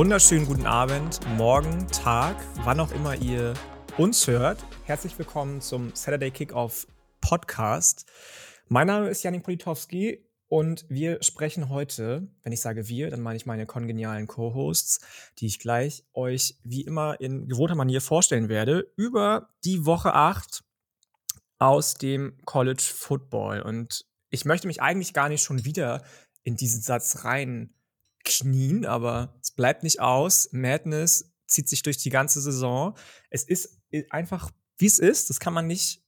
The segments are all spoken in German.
Wunderschönen guten Abend, morgen, Tag, wann auch immer ihr uns hört. Herzlich willkommen zum Saturday Kickoff Podcast. Mein Name ist Janik Politowski und wir sprechen heute, wenn ich sage wir, dann meine ich meine kongenialen Co-Hosts, die ich gleich euch wie immer in gewohnter Manier vorstellen werde, über die Woche 8 aus dem College Football. Und ich möchte mich eigentlich gar nicht schon wieder in diesen Satz rein knien, aber es bleibt nicht aus. Madness zieht sich durch die ganze Saison. Es ist einfach, wie es ist. Das kann man nicht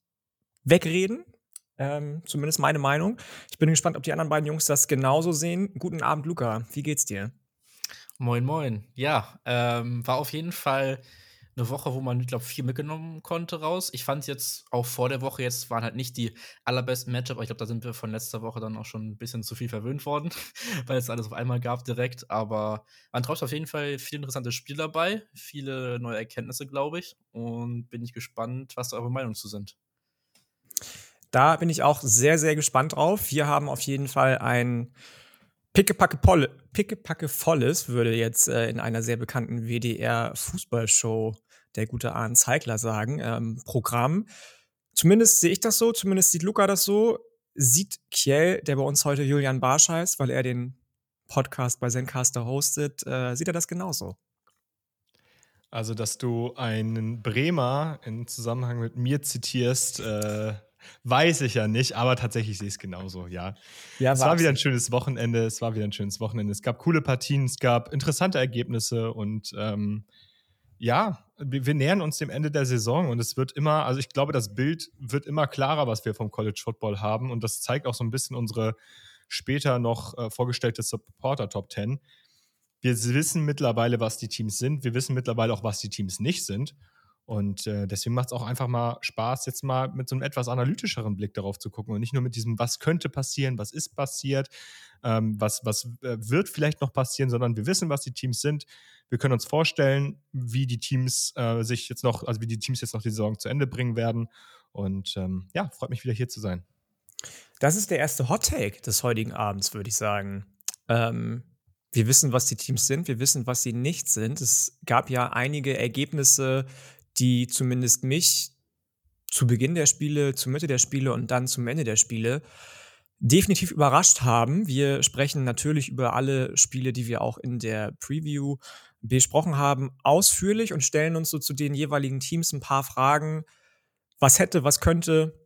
wegreden. Ähm, zumindest meine Meinung. Ich bin gespannt, ob die anderen beiden Jungs das genauso sehen. Guten Abend, Luca. Wie geht's dir? Moin, moin. Ja, ähm, war auf jeden Fall eine Woche, wo man, ich glaube, viel mitgenommen konnte raus. Ich fand jetzt auch vor der Woche jetzt waren halt nicht die allerbesten Matchup, aber ich glaube, da sind wir von letzter Woche dann auch schon ein bisschen zu viel verwöhnt worden, weil es alles auf einmal gab direkt. Aber man trotzdem auf jeden Fall viele interessante Spiele dabei, viele neue Erkenntnisse, glaube ich. Und bin ich gespannt, was da eure Meinung zu sind. Da bin ich auch sehr, sehr gespannt drauf. Wir haben auf jeden Fall ein Pickepacke, Pickepacke volles, würde jetzt äh, in einer sehr bekannten WDR-Fußballshow der gute Arne Zeigler sagen, ähm, Programm. Zumindest sehe ich das so, zumindest sieht Luca das so. Sieht Kiel, der bei uns heute Julian Barsch heißt, weil er den Podcast bei Zencaster hostet, äh, sieht er das genauso? Also, dass du einen Bremer in Zusammenhang mit mir zitierst, äh, Weiß ich ja nicht, aber tatsächlich sehe ich es genauso, ja. ja es war wieder ein schönes Wochenende, es war wieder ein schönes Wochenende. Es gab coole Partien, es gab interessante Ergebnisse und ähm, ja, wir, wir, nähern uns dem Ende der Saison und es wird immer, also ich glaube, das Bild wird immer klarer, was wir vom College Football haben und das zeigt auch so ein bisschen unsere später noch äh, vorgestellte Supporter Top 10. Wir wissen mittlerweile, was die Teams sind. Wir wissen mittlerweile auch, was die Teams nicht sind. Und äh, deswegen macht es auch einfach mal Spaß, jetzt mal mit so einem etwas analytischeren Blick darauf zu gucken und nicht nur mit diesem, was könnte passieren, was ist passiert, ähm, was, was äh, wird vielleicht noch passieren, sondern wir wissen, was die Teams sind. Wir können uns vorstellen, wie die Teams äh, sich jetzt noch, also wie die Teams jetzt noch die Saison zu Ende bringen werden. Und ähm, ja, freut mich wieder hier zu sein. Das ist der erste Hot Take des heutigen Abends, würde ich sagen. Ähm, wir wissen, was die Teams sind, wir wissen, was sie nicht sind. Es gab ja einige Ergebnisse, die zumindest mich zu Beginn der Spiele, zur Mitte der Spiele und dann zum Ende der Spiele definitiv überrascht haben. Wir sprechen natürlich über alle Spiele, die wir auch in der Preview besprochen haben, ausführlich und stellen uns so zu den jeweiligen Teams ein paar Fragen. Was hätte, was könnte,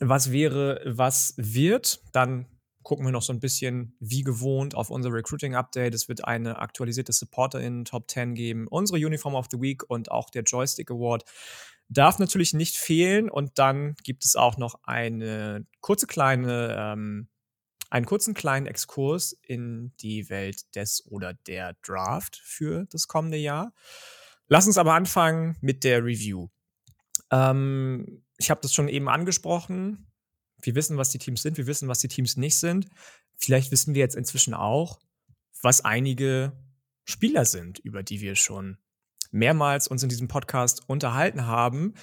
was wäre, was wird. Dann gucken wir noch so ein bisschen wie gewohnt auf unser Recruiting Update. Es wird eine aktualisierte Supporter in Top 10 geben, unsere Uniform of the Week und auch der Joystick Award darf natürlich nicht fehlen. Und dann gibt es auch noch eine kurze kleine, ähm, einen kurzen kleinen Exkurs in die Welt des oder der Draft für das kommende Jahr. Lass uns aber anfangen mit der Review. Ähm, ich habe das schon eben angesprochen. Wir wissen, was die Teams sind, wir wissen, was die Teams nicht sind. Vielleicht wissen wir jetzt inzwischen auch, was einige Spieler sind, über die wir schon mehrmals uns in diesem Podcast unterhalten haben.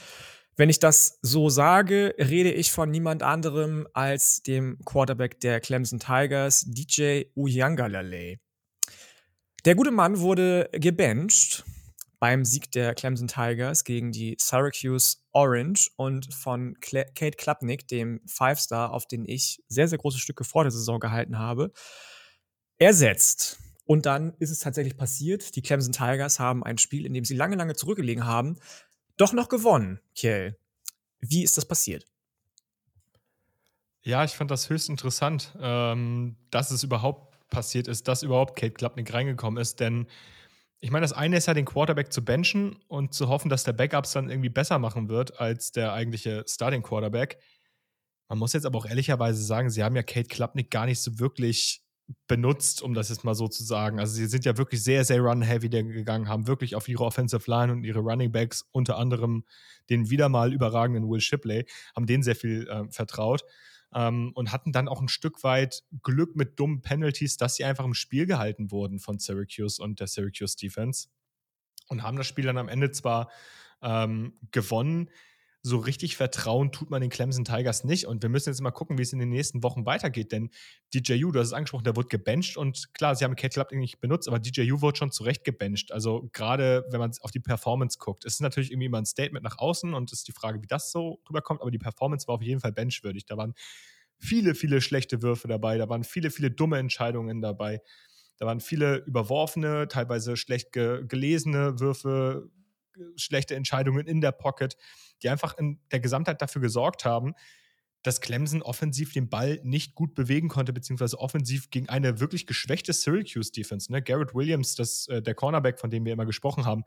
Wenn ich das so sage, rede ich von niemand anderem als dem Quarterback der Clemson Tigers, DJ Uyangalale. Der gute Mann wurde gebencht beim Sieg der Clemson Tigers gegen die Syracuse Orange und von Cl Kate Klapnick, dem Five-Star, auf den ich sehr, sehr große Stücke vor der Saison gehalten habe, ersetzt. Und dann ist es tatsächlich passiert. Die Clemson Tigers haben ein Spiel, in dem sie lange, lange zurückgelegen haben, doch noch gewonnen, Kiel. Wie ist das passiert? Ja, ich fand das höchst interessant, ähm, dass es überhaupt passiert ist, dass überhaupt Kate Klapnick reingekommen ist, denn ich meine, das eine ist ja, den Quarterback zu benchen und zu hoffen, dass der Backups dann irgendwie besser machen wird als der eigentliche Starting Quarterback. Man muss jetzt aber auch ehrlicherweise sagen, sie haben ja Kate Klapnick gar nicht so wirklich benutzt, um das jetzt mal so zu sagen. Also sie sind ja wirklich sehr, sehr run-heavy gegangen, haben wirklich auf ihre Offensive Line und ihre Running Backs, unter anderem den wieder mal überragenden Will Shipley, haben denen sehr viel äh, vertraut ähm, und hatten dann auch ein Stück weit Glück mit dummen Penalties, dass sie einfach im Spiel gehalten wurden von Syracuse und der Syracuse Defense. Und haben das Spiel dann am Ende zwar ähm, gewonnen, so richtig vertrauen tut man den Clemson Tigers nicht. Und wir müssen jetzt mal gucken, wie es in den nächsten Wochen weitergeht. Denn DJU, du hast es angesprochen, der wurde gebencht. Und klar, sie haben Kate Club nicht benutzt, aber DJU wurde schon zurecht gebencht. Also gerade wenn man auf die Performance guckt, ist es natürlich irgendwie immer ein Statement nach außen und ist die Frage, wie das so rüberkommt. Aber die Performance war auf jeden Fall benchwürdig. Da waren viele, viele schlechte Würfe dabei. Da waren viele, viele dumme Entscheidungen dabei. Da waren viele überworfene, teilweise schlecht ge gelesene Würfe, schlechte Entscheidungen in der Pocket, die einfach in der Gesamtheit dafür gesorgt haben, dass Clemson offensiv den Ball nicht gut bewegen konnte, beziehungsweise offensiv gegen eine wirklich geschwächte Syracuse-Defense. Ne? Garrett Williams, das, äh, der Cornerback, von dem wir immer gesprochen haben,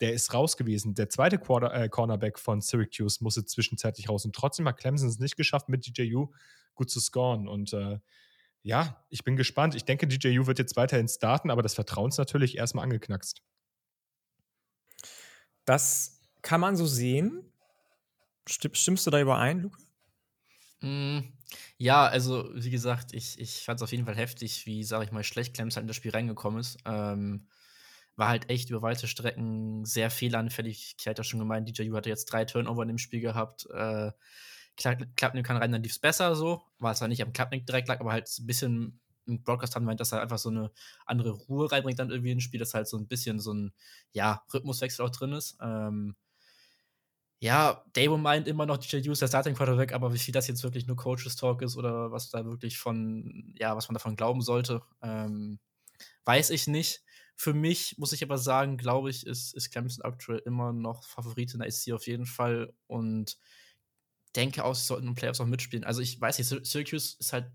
der ist raus gewesen. Der zweite Quarter, äh, Cornerback von Syracuse musste zwischenzeitlich raus. Und trotzdem hat Clemson es nicht geschafft, mit DJU gut zu scoren. Und äh, ja, ich bin gespannt. Ich denke, DJU wird jetzt weiterhin starten, aber das Vertrauen ist natürlich erstmal angeknackst. Das kann man so sehen. Stimmst du da überein, Luca? Mm, ja, also wie gesagt, ich, ich fand es auf jeden Fall heftig, wie, sag ich mal, schlecht Clemson halt in das Spiel reingekommen ist. Ähm, war halt echt über weite Strecken sehr fehleranfällig. Ich hatte ja schon gemeint, DJU hatte jetzt drei Turnover in dem Spiel gehabt. Äh, Klappnick kann rein, dann lief es besser so. War es zwar nicht am Klappnick direkt lag, aber halt ein bisschen im Broadcast haben meint, dass er einfach so eine andere Ruhe reinbringt dann irgendwie ins Spiel, dass halt so ein bisschen so ein, ja, Rhythmuswechsel auch drin ist. Ähm, ja, Dabo meint immer noch, DJ Hughes der Starting Quarterback, aber wie viel das jetzt wirklich nur Coaches Talk ist oder was da wirklich von, ja, was man davon glauben sollte, ähm, weiß ich nicht. Für mich muss ich aber sagen, glaube ich, ist, ist Clemson aktuell immer noch Favorit in der IC auf jeden Fall und denke auch, sie sollten den Playoffs auch mitspielen. Also ich weiß nicht, Syracuse ist halt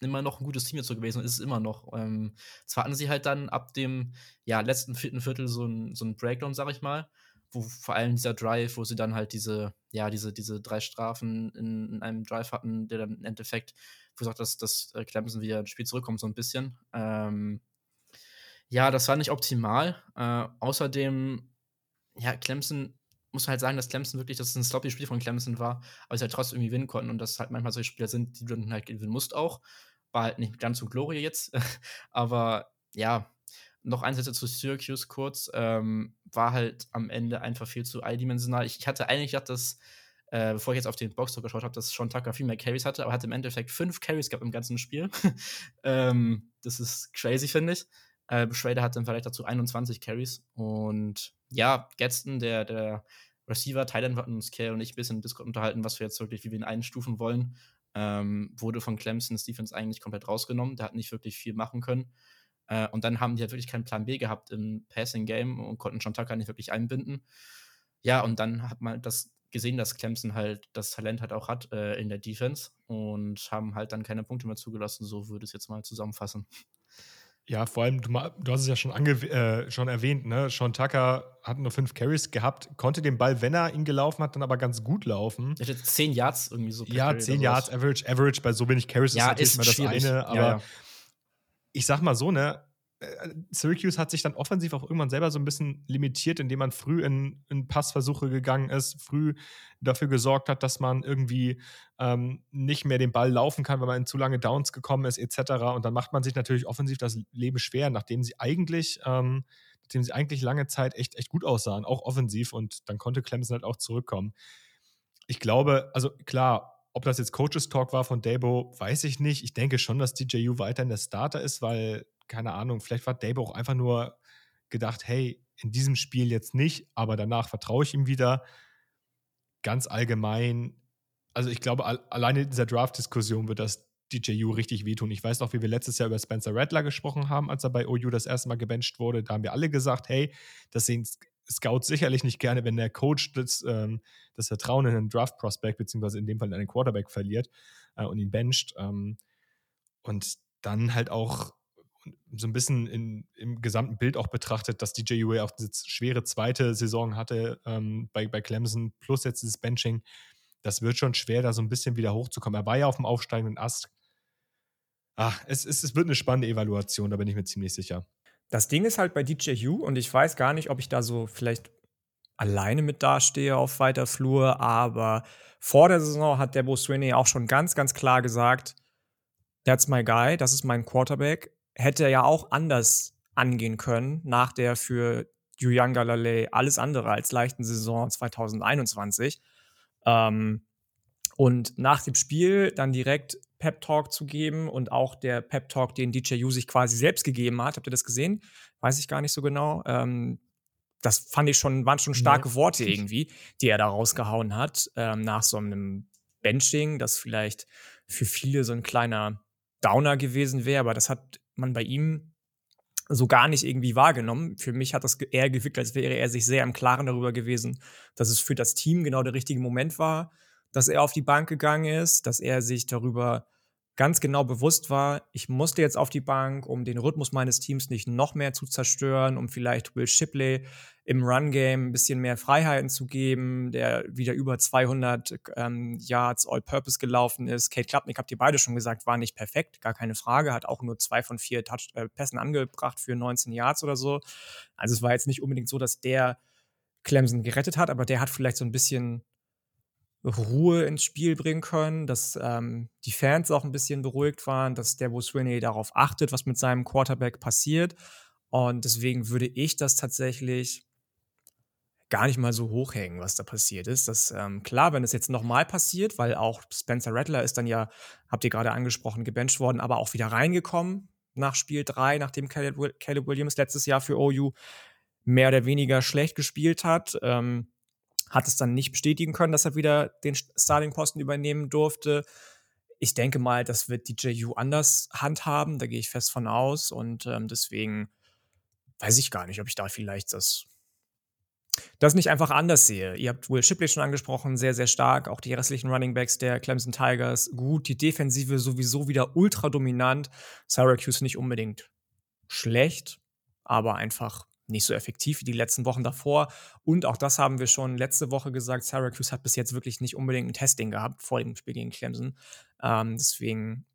immer noch ein gutes Team jetzt so gewesen und ist es immer noch. Ähm, zwar hatten sie halt dann ab dem ja, letzten vierten Viertel so ein, so ein Breakdown, sag ich mal, wo vor allem dieser Drive, wo sie dann halt diese, ja, diese, diese drei Strafen in, in einem Drive hatten, der dann im Endeffekt gesagt dass, dass Clemson wieder ins Spiel zurückkommt, so ein bisschen. Ähm, ja, das war nicht optimal. Äh, außerdem, ja, Clemson muss halt sagen, dass Clemson wirklich, dass es ein sloppy Spiel von Clemson war, aber sie halt trotzdem irgendwie gewinnen konnten und dass halt manchmal solche Spieler sind, die du dann halt gewinnen musst auch. War halt nicht ganz so Glorie jetzt, aber ja, noch ein Satz zu Syracuse kurz, ähm, war halt am Ende einfach viel zu eindimensional. Ich, ich hatte eigentlich gedacht, dass, äh, bevor ich jetzt auf den Boxtalk geschaut habe, dass Sean Tucker viel mehr Carries hatte, aber hat im Endeffekt fünf Carries gehabt im ganzen Spiel. ähm, das ist crazy, finde ich. Äh, Schrader hatte im Vergleich dazu 21 Carries und ja, Gadsden, der, der Receiver, Thailand hatten uns Kerl und ich ein bisschen im Discord unterhalten, was wir jetzt wirklich, wie wir ihn einstufen wollen. Ähm, wurde von Clemson Defense eigentlich komplett rausgenommen. Der hat nicht wirklich viel machen können. Äh, und dann haben die halt wirklich keinen Plan B gehabt im Passing Game und konnten John Tucker nicht wirklich einbinden. Ja, und dann hat man das gesehen, dass Clemson halt das Talent halt auch hat äh, in der Defense und haben halt dann keine Punkte mehr zugelassen. So würde ich es jetzt mal zusammenfassen. Ja, vor allem, du, du hast es ja schon, äh, schon erwähnt, ne? Sean Tucker hat nur fünf Carries gehabt, konnte den Ball, wenn er ihn gelaufen hat, dann aber ganz gut laufen. Er hatte zehn Yards irgendwie so. Ja, zehn Yards, Average, Average bei so wenig Carries ja, ist natürlich ist immer das eine, aber ja, ja. Ich sag mal so, ne? Äh, Syracuse hat sich dann offensiv auch irgendwann selber so ein bisschen limitiert, indem man früh in, in Passversuche gegangen ist, früh dafür gesorgt hat, dass man irgendwie ähm, nicht mehr den Ball laufen kann, weil man in zu lange Downs gekommen ist, etc. Und dann macht man sich natürlich offensiv das Leben schwer, nachdem sie eigentlich, ähm, nachdem sie eigentlich lange Zeit echt, echt gut aussahen, auch offensiv. Und dann konnte Clemson halt auch zurückkommen. Ich glaube, also klar, ob das jetzt Coaches Talk war von Dabo, weiß ich nicht. Ich denke schon, dass DJU weiterhin der Starter ist, weil keine Ahnung, vielleicht war Dabo auch einfach nur gedacht, hey, in diesem Spiel jetzt nicht, aber danach vertraue ich ihm wieder. Ganz allgemein, also ich glaube, alleine in dieser Draft-Diskussion wird das DJU richtig wehtun. Ich weiß noch, wie wir letztes Jahr über Spencer Rattler gesprochen haben, als er bei OU das erste Mal gebencht wurde. Da haben wir alle gesagt, hey, das sehen Scouts sicherlich nicht gerne, wenn der Coach das, ähm, das Vertrauen in einen Draft-Prospect, beziehungsweise in dem Fall in einen Quarterback verliert äh, und ihn bencht. Ähm, und dann halt auch so ein bisschen in, im gesamten Bild auch betrachtet, dass DJ UA auch diese schwere zweite Saison hatte ähm, bei, bei Clemson, plus jetzt dieses Benching, das wird schon schwer, da so ein bisschen wieder hochzukommen. Er war ja auf dem aufsteigenden Ast. Ach, es, es, es wird eine spannende Evaluation, da bin ich mir ziemlich sicher. Das Ding ist halt bei DJU, und ich weiß gar nicht, ob ich da so vielleicht alleine mit dastehe auf weiter Flur, aber vor der Saison hat Debo Swinney auch schon ganz, ganz klar gesagt, that's my guy, das ist mein Quarterback hätte ja auch anders angehen können nach der für Julian Galalay alles andere als leichten Saison 2021. Ähm, und nach dem Spiel dann direkt Pep Talk zu geben und auch der Pep Talk, den DJ U sich quasi selbst gegeben hat. Habt ihr das gesehen? Weiß ich gar nicht so genau. Ähm, das fand ich schon, waren schon starke nee. Worte irgendwie, die er da rausgehauen hat, ähm, nach so einem Benching, das vielleicht für viele so ein kleiner Downer gewesen wäre, aber das hat man bei ihm so gar nicht irgendwie wahrgenommen. Für mich hat das eher gewirkt, als wäre er sich sehr im Klaren darüber gewesen, dass es für das Team genau der richtige Moment war, dass er auf die Bank gegangen ist, dass er sich darüber ganz genau bewusst war, ich musste jetzt auf die Bank, um den Rhythmus meines Teams nicht noch mehr zu zerstören, um vielleicht Will Shipley im Run-Game ein bisschen mehr Freiheiten zu geben, der wieder über 200 ähm, Yards All-Purpose gelaufen ist. Kate Klapnick, habt ihr beide schon gesagt, war nicht perfekt, gar keine Frage, hat auch nur zwei von vier Touch äh, Pässen angebracht für 19 Yards oder so. Also es war jetzt nicht unbedingt so, dass der Clemson gerettet hat, aber der hat vielleicht so ein bisschen Ruhe ins Spiel bringen können, dass ähm, die Fans auch ein bisschen beruhigt waren, dass der Bruce Sweeney darauf achtet, was mit seinem Quarterback passiert. Und deswegen würde ich das tatsächlich gar nicht mal so hochhängen, was da passiert ist. Das ähm, klar, wenn es jetzt nochmal passiert, weil auch Spencer Rattler ist dann ja, habt ihr gerade angesprochen, gebencht worden, aber auch wieder reingekommen nach Spiel 3, nachdem Caleb, Williams letztes Jahr für OU mehr oder weniger schlecht gespielt hat. Ähm, hat es dann nicht bestätigen können, dass er wieder den Starting-Posten übernehmen durfte. Ich denke mal, das wird DJU anders handhaben, da gehe ich fest von aus. Und ähm, deswegen weiß ich gar nicht, ob ich da vielleicht das, das nicht einfach anders sehe. Ihr habt Will Shipley schon angesprochen, sehr, sehr stark. Auch die restlichen Running Backs der Clemson Tigers gut. Die Defensive sowieso wieder ultra dominant. Syracuse nicht unbedingt schlecht, aber einfach nicht so effektiv wie die letzten Wochen davor. Und auch das haben wir schon letzte Woche gesagt. Syracuse hat bis jetzt wirklich nicht unbedingt ein Testing gehabt vor dem Spiel gegen Clemson. Ähm, deswegen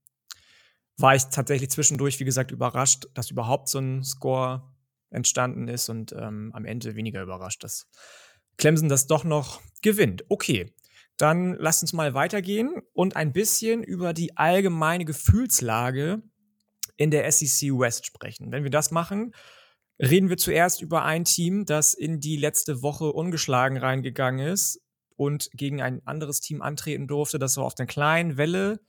war ich tatsächlich zwischendurch, wie gesagt, überrascht, dass überhaupt so ein Score entstanden ist und ähm, am Ende weniger überrascht, dass Clemson das doch noch gewinnt. Okay, dann lasst uns mal weitergehen und ein bisschen über die allgemeine Gefühlslage in der SEC West sprechen. Wenn wir das machen, Reden wir zuerst über ein Team, das in die letzte Woche ungeschlagen reingegangen ist und gegen ein anderes Team antreten durfte, das so auf der kleinen Welle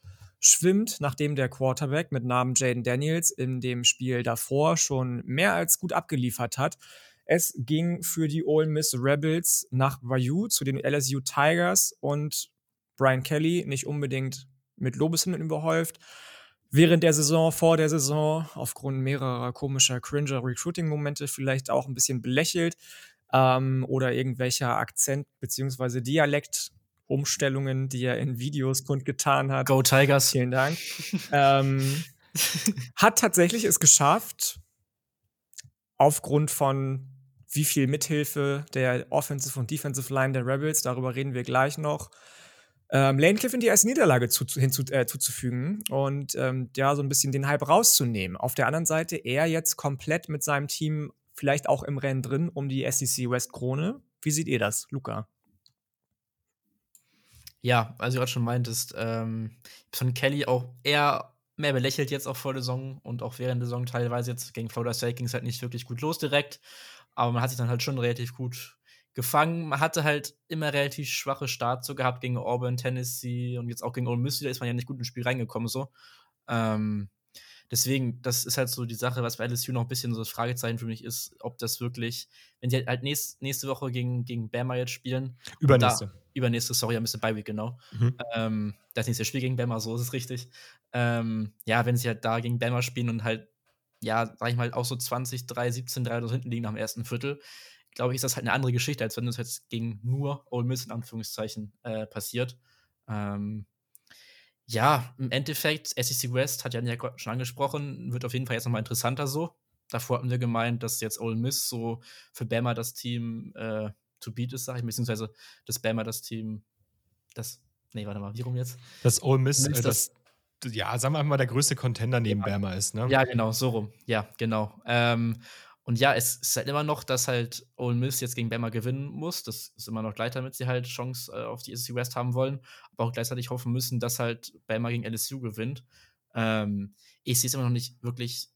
schwimmt, nachdem der Quarterback mit Namen Jaden Daniels in dem Spiel davor schon mehr als gut abgeliefert hat. Es ging für die Ole Miss Rebels nach Bayou zu den LSU Tigers und Brian Kelly nicht unbedingt mit Lobeshymnen überhäuft während der Saison, vor der Saison, aufgrund mehrerer komischer, cringer Recruiting-Momente vielleicht auch ein bisschen belächelt ähm, oder irgendwelcher Akzent- bzw. Dialekt-Umstellungen, die er in Videos kundgetan hat. Go Tigers. Vielen Dank. ähm, hat tatsächlich es geschafft, aufgrund von wie viel Mithilfe der Offensive und Defensive Line der Rebels, darüber reden wir gleich noch, ähm, Lane Cliff in die erste Niederlage zu, hinzu, äh, zuzufügen und ähm, ja, so ein bisschen den Hype rauszunehmen. Auf der anderen Seite er jetzt komplett mit seinem Team vielleicht auch im Rennen drin um die SEC West Krone. Wie seht ihr das, Luca? Ja, also du gerade schon meintest, ähm, von Kelly auch eher mehr belächelt jetzt auch vor der Saison und auch während der Saison teilweise jetzt gegen Florida State ging es halt nicht wirklich gut los direkt, aber man hat sich dann halt schon relativ gut gefangen. Man hatte halt immer relativ schwache Starts so gehabt gegen Auburn, Tennessee und jetzt auch gegen Ole Miss. Da ist man ja nicht gut ins Spiel reingekommen so. Ähm, deswegen, das ist halt so die Sache, was bei LSU noch ein bisschen so das Fragezeichen für mich ist, ob das wirklich, wenn die halt nächst, nächste Woche gegen, gegen Bama jetzt spielen. Übernächste. Da, übernächste, sorry, ein bisschen Bye-Week, genau. Mhm. Ähm, das nächste Spiel gegen Bama, so ist es richtig. Ähm, ja, wenn sie halt da gegen Bama spielen und halt, ja, sag ich mal, auch so 20, 3, 17, 3 oder so hinten liegen nach dem ersten Viertel, glaube ich, ist das halt eine andere Geschichte, als wenn das jetzt gegen nur Ole Miss in Anführungszeichen äh, passiert. Ähm, ja, im Endeffekt, SEC West hat Jan ja schon angesprochen, wird auf jeden Fall jetzt nochmal interessanter so. Davor hatten wir gemeint, dass jetzt Ole Miss so für Bama das Team äh, to beat ist, sage ich, beziehungsweise dass Bama das Team, das, nee, warte mal, wie rum jetzt? Das Ole Miss, Miss äh, das, das, ja, sagen wir einfach mal, der größte Contender neben ja. Bama ist, ne? Ja, genau, so rum, ja, genau. Ähm, und ja, es ist halt immer noch, dass halt Ole Miss jetzt gegen Bama gewinnen muss. Das ist immer noch gleich, damit sie halt Chance äh, auf die SEC West haben wollen. Aber auch gleichzeitig hoffen müssen, dass halt Bama gegen LSU gewinnt. Ähm, ich sehe es immer noch nicht wirklich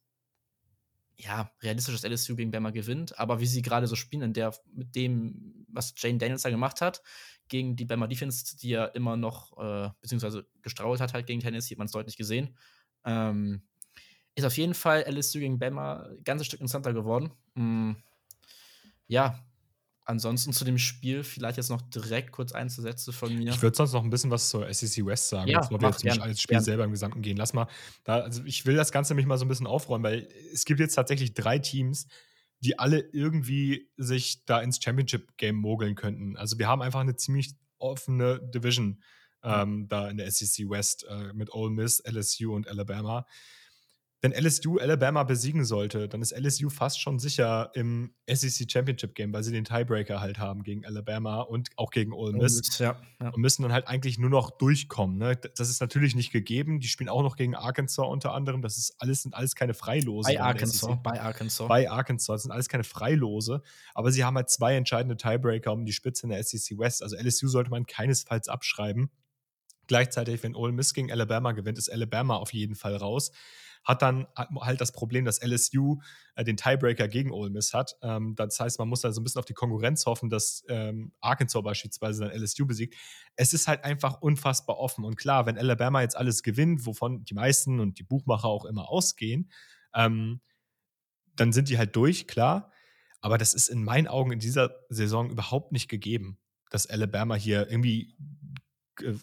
ja, realistisch, dass LSU gegen Bama gewinnt, aber wie sie gerade so spielen, in der, mit dem, was Jane Daniels da gemacht hat, gegen die Bama Defense, die ja immer noch, äh, beziehungsweise gestrauert hat halt gegen Tennessee, hat man es deutlich gesehen, ähm, ist auf jeden Fall LSU gegen Bama ein ganzes Stück interessanter geworden. Mhm. Ja, ansonsten zu dem Spiel vielleicht jetzt noch direkt kurz einzusetzen von mir. Ich würde sonst noch ein bisschen was zur SEC West sagen, ja, bevor wir jetzt nicht als Spiel gern. selber im Gesamten gehen. Lass mal, da, also ich will das Ganze nämlich mal so ein bisschen aufräumen, weil es gibt jetzt tatsächlich drei Teams, die alle irgendwie sich da ins Championship-Game mogeln könnten. Also wir haben einfach eine ziemlich offene Division ähm, da in der SEC West äh, mit Ole Miss, LSU und Alabama wenn LSU Alabama besiegen sollte, dann ist LSU fast schon sicher im SEC Championship Game, weil sie den Tiebreaker halt haben gegen Alabama und auch gegen Ole Miss. Ja, ja. Und müssen dann halt eigentlich nur noch durchkommen. Ne? Das ist natürlich nicht gegeben. Die spielen auch noch gegen Arkansas unter anderem. Das ist alles, sind alles keine Freilose. Bei Arkansas. E bei Arkansas. Bei Arkansas. Das sind alles keine Freilose. Aber sie haben halt zwei entscheidende Tiebreaker um die Spitze in der SEC West. Also LSU sollte man keinesfalls abschreiben. Gleichzeitig, wenn Ole Miss gegen Alabama gewinnt, ist Alabama auf jeden Fall raus hat dann halt das Problem, dass LSU äh, den Tiebreaker gegen Ole Miss hat. Ähm, das heißt, man muss da so ein bisschen auf die Konkurrenz hoffen, dass ähm, Arkansas beispielsweise dann LSU besiegt. Es ist halt einfach unfassbar offen. Und klar, wenn Alabama jetzt alles gewinnt, wovon die meisten und die Buchmacher auch immer ausgehen, ähm, dann sind die halt durch, klar. Aber das ist in meinen Augen in dieser Saison überhaupt nicht gegeben, dass Alabama hier irgendwie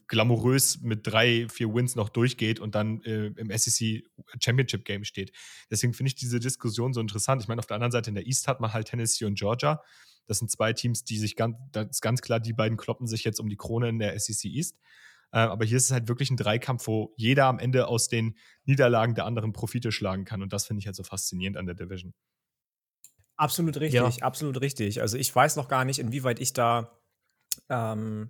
glamourös mit drei, vier Wins noch durchgeht und dann äh, im SEC Championship Game steht. Deswegen finde ich diese Diskussion so interessant. Ich meine, auf der anderen Seite in der East hat man halt Tennessee und Georgia. Das sind zwei Teams, die sich ganz, das ist ganz klar, die beiden kloppen sich jetzt um die Krone in der SEC East. Äh, aber hier ist es halt wirklich ein Dreikampf, wo jeder am Ende aus den Niederlagen der anderen Profite schlagen kann. Und das finde ich halt so faszinierend an der Division. Absolut richtig, ja. absolut richtig. Also ich weiß noch gar nicht, inwieweit ich da ähm,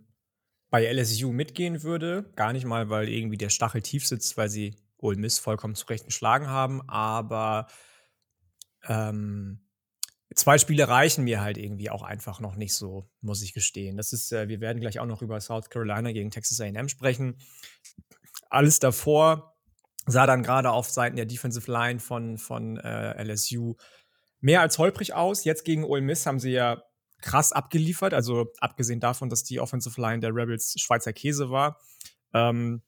bei LSU mitgehen würde. Gar nicht mal, weil irgendwie der Stachel tief sitzt, weil sie Ole Miss vollkommen zurecht geschlagen haben, aber ähm, zwei Spiele reichen mir halt irgendwie auch einfach noch nicht so, muss ich gestehen. Das ist, äh, wir werden gleich auch noch über South Carolina gegen Texas AM sprechen. Alles davor sah dann gerade auf Seiten der Defensive Line von, von äh, LSU mehr als holprig aus. Jetzt gegen Ole Miss haben sie ja krass abgeliefert. Also abgesehen davon, dass die Offensive Line der Rebels Schweizer Käse war, ähm,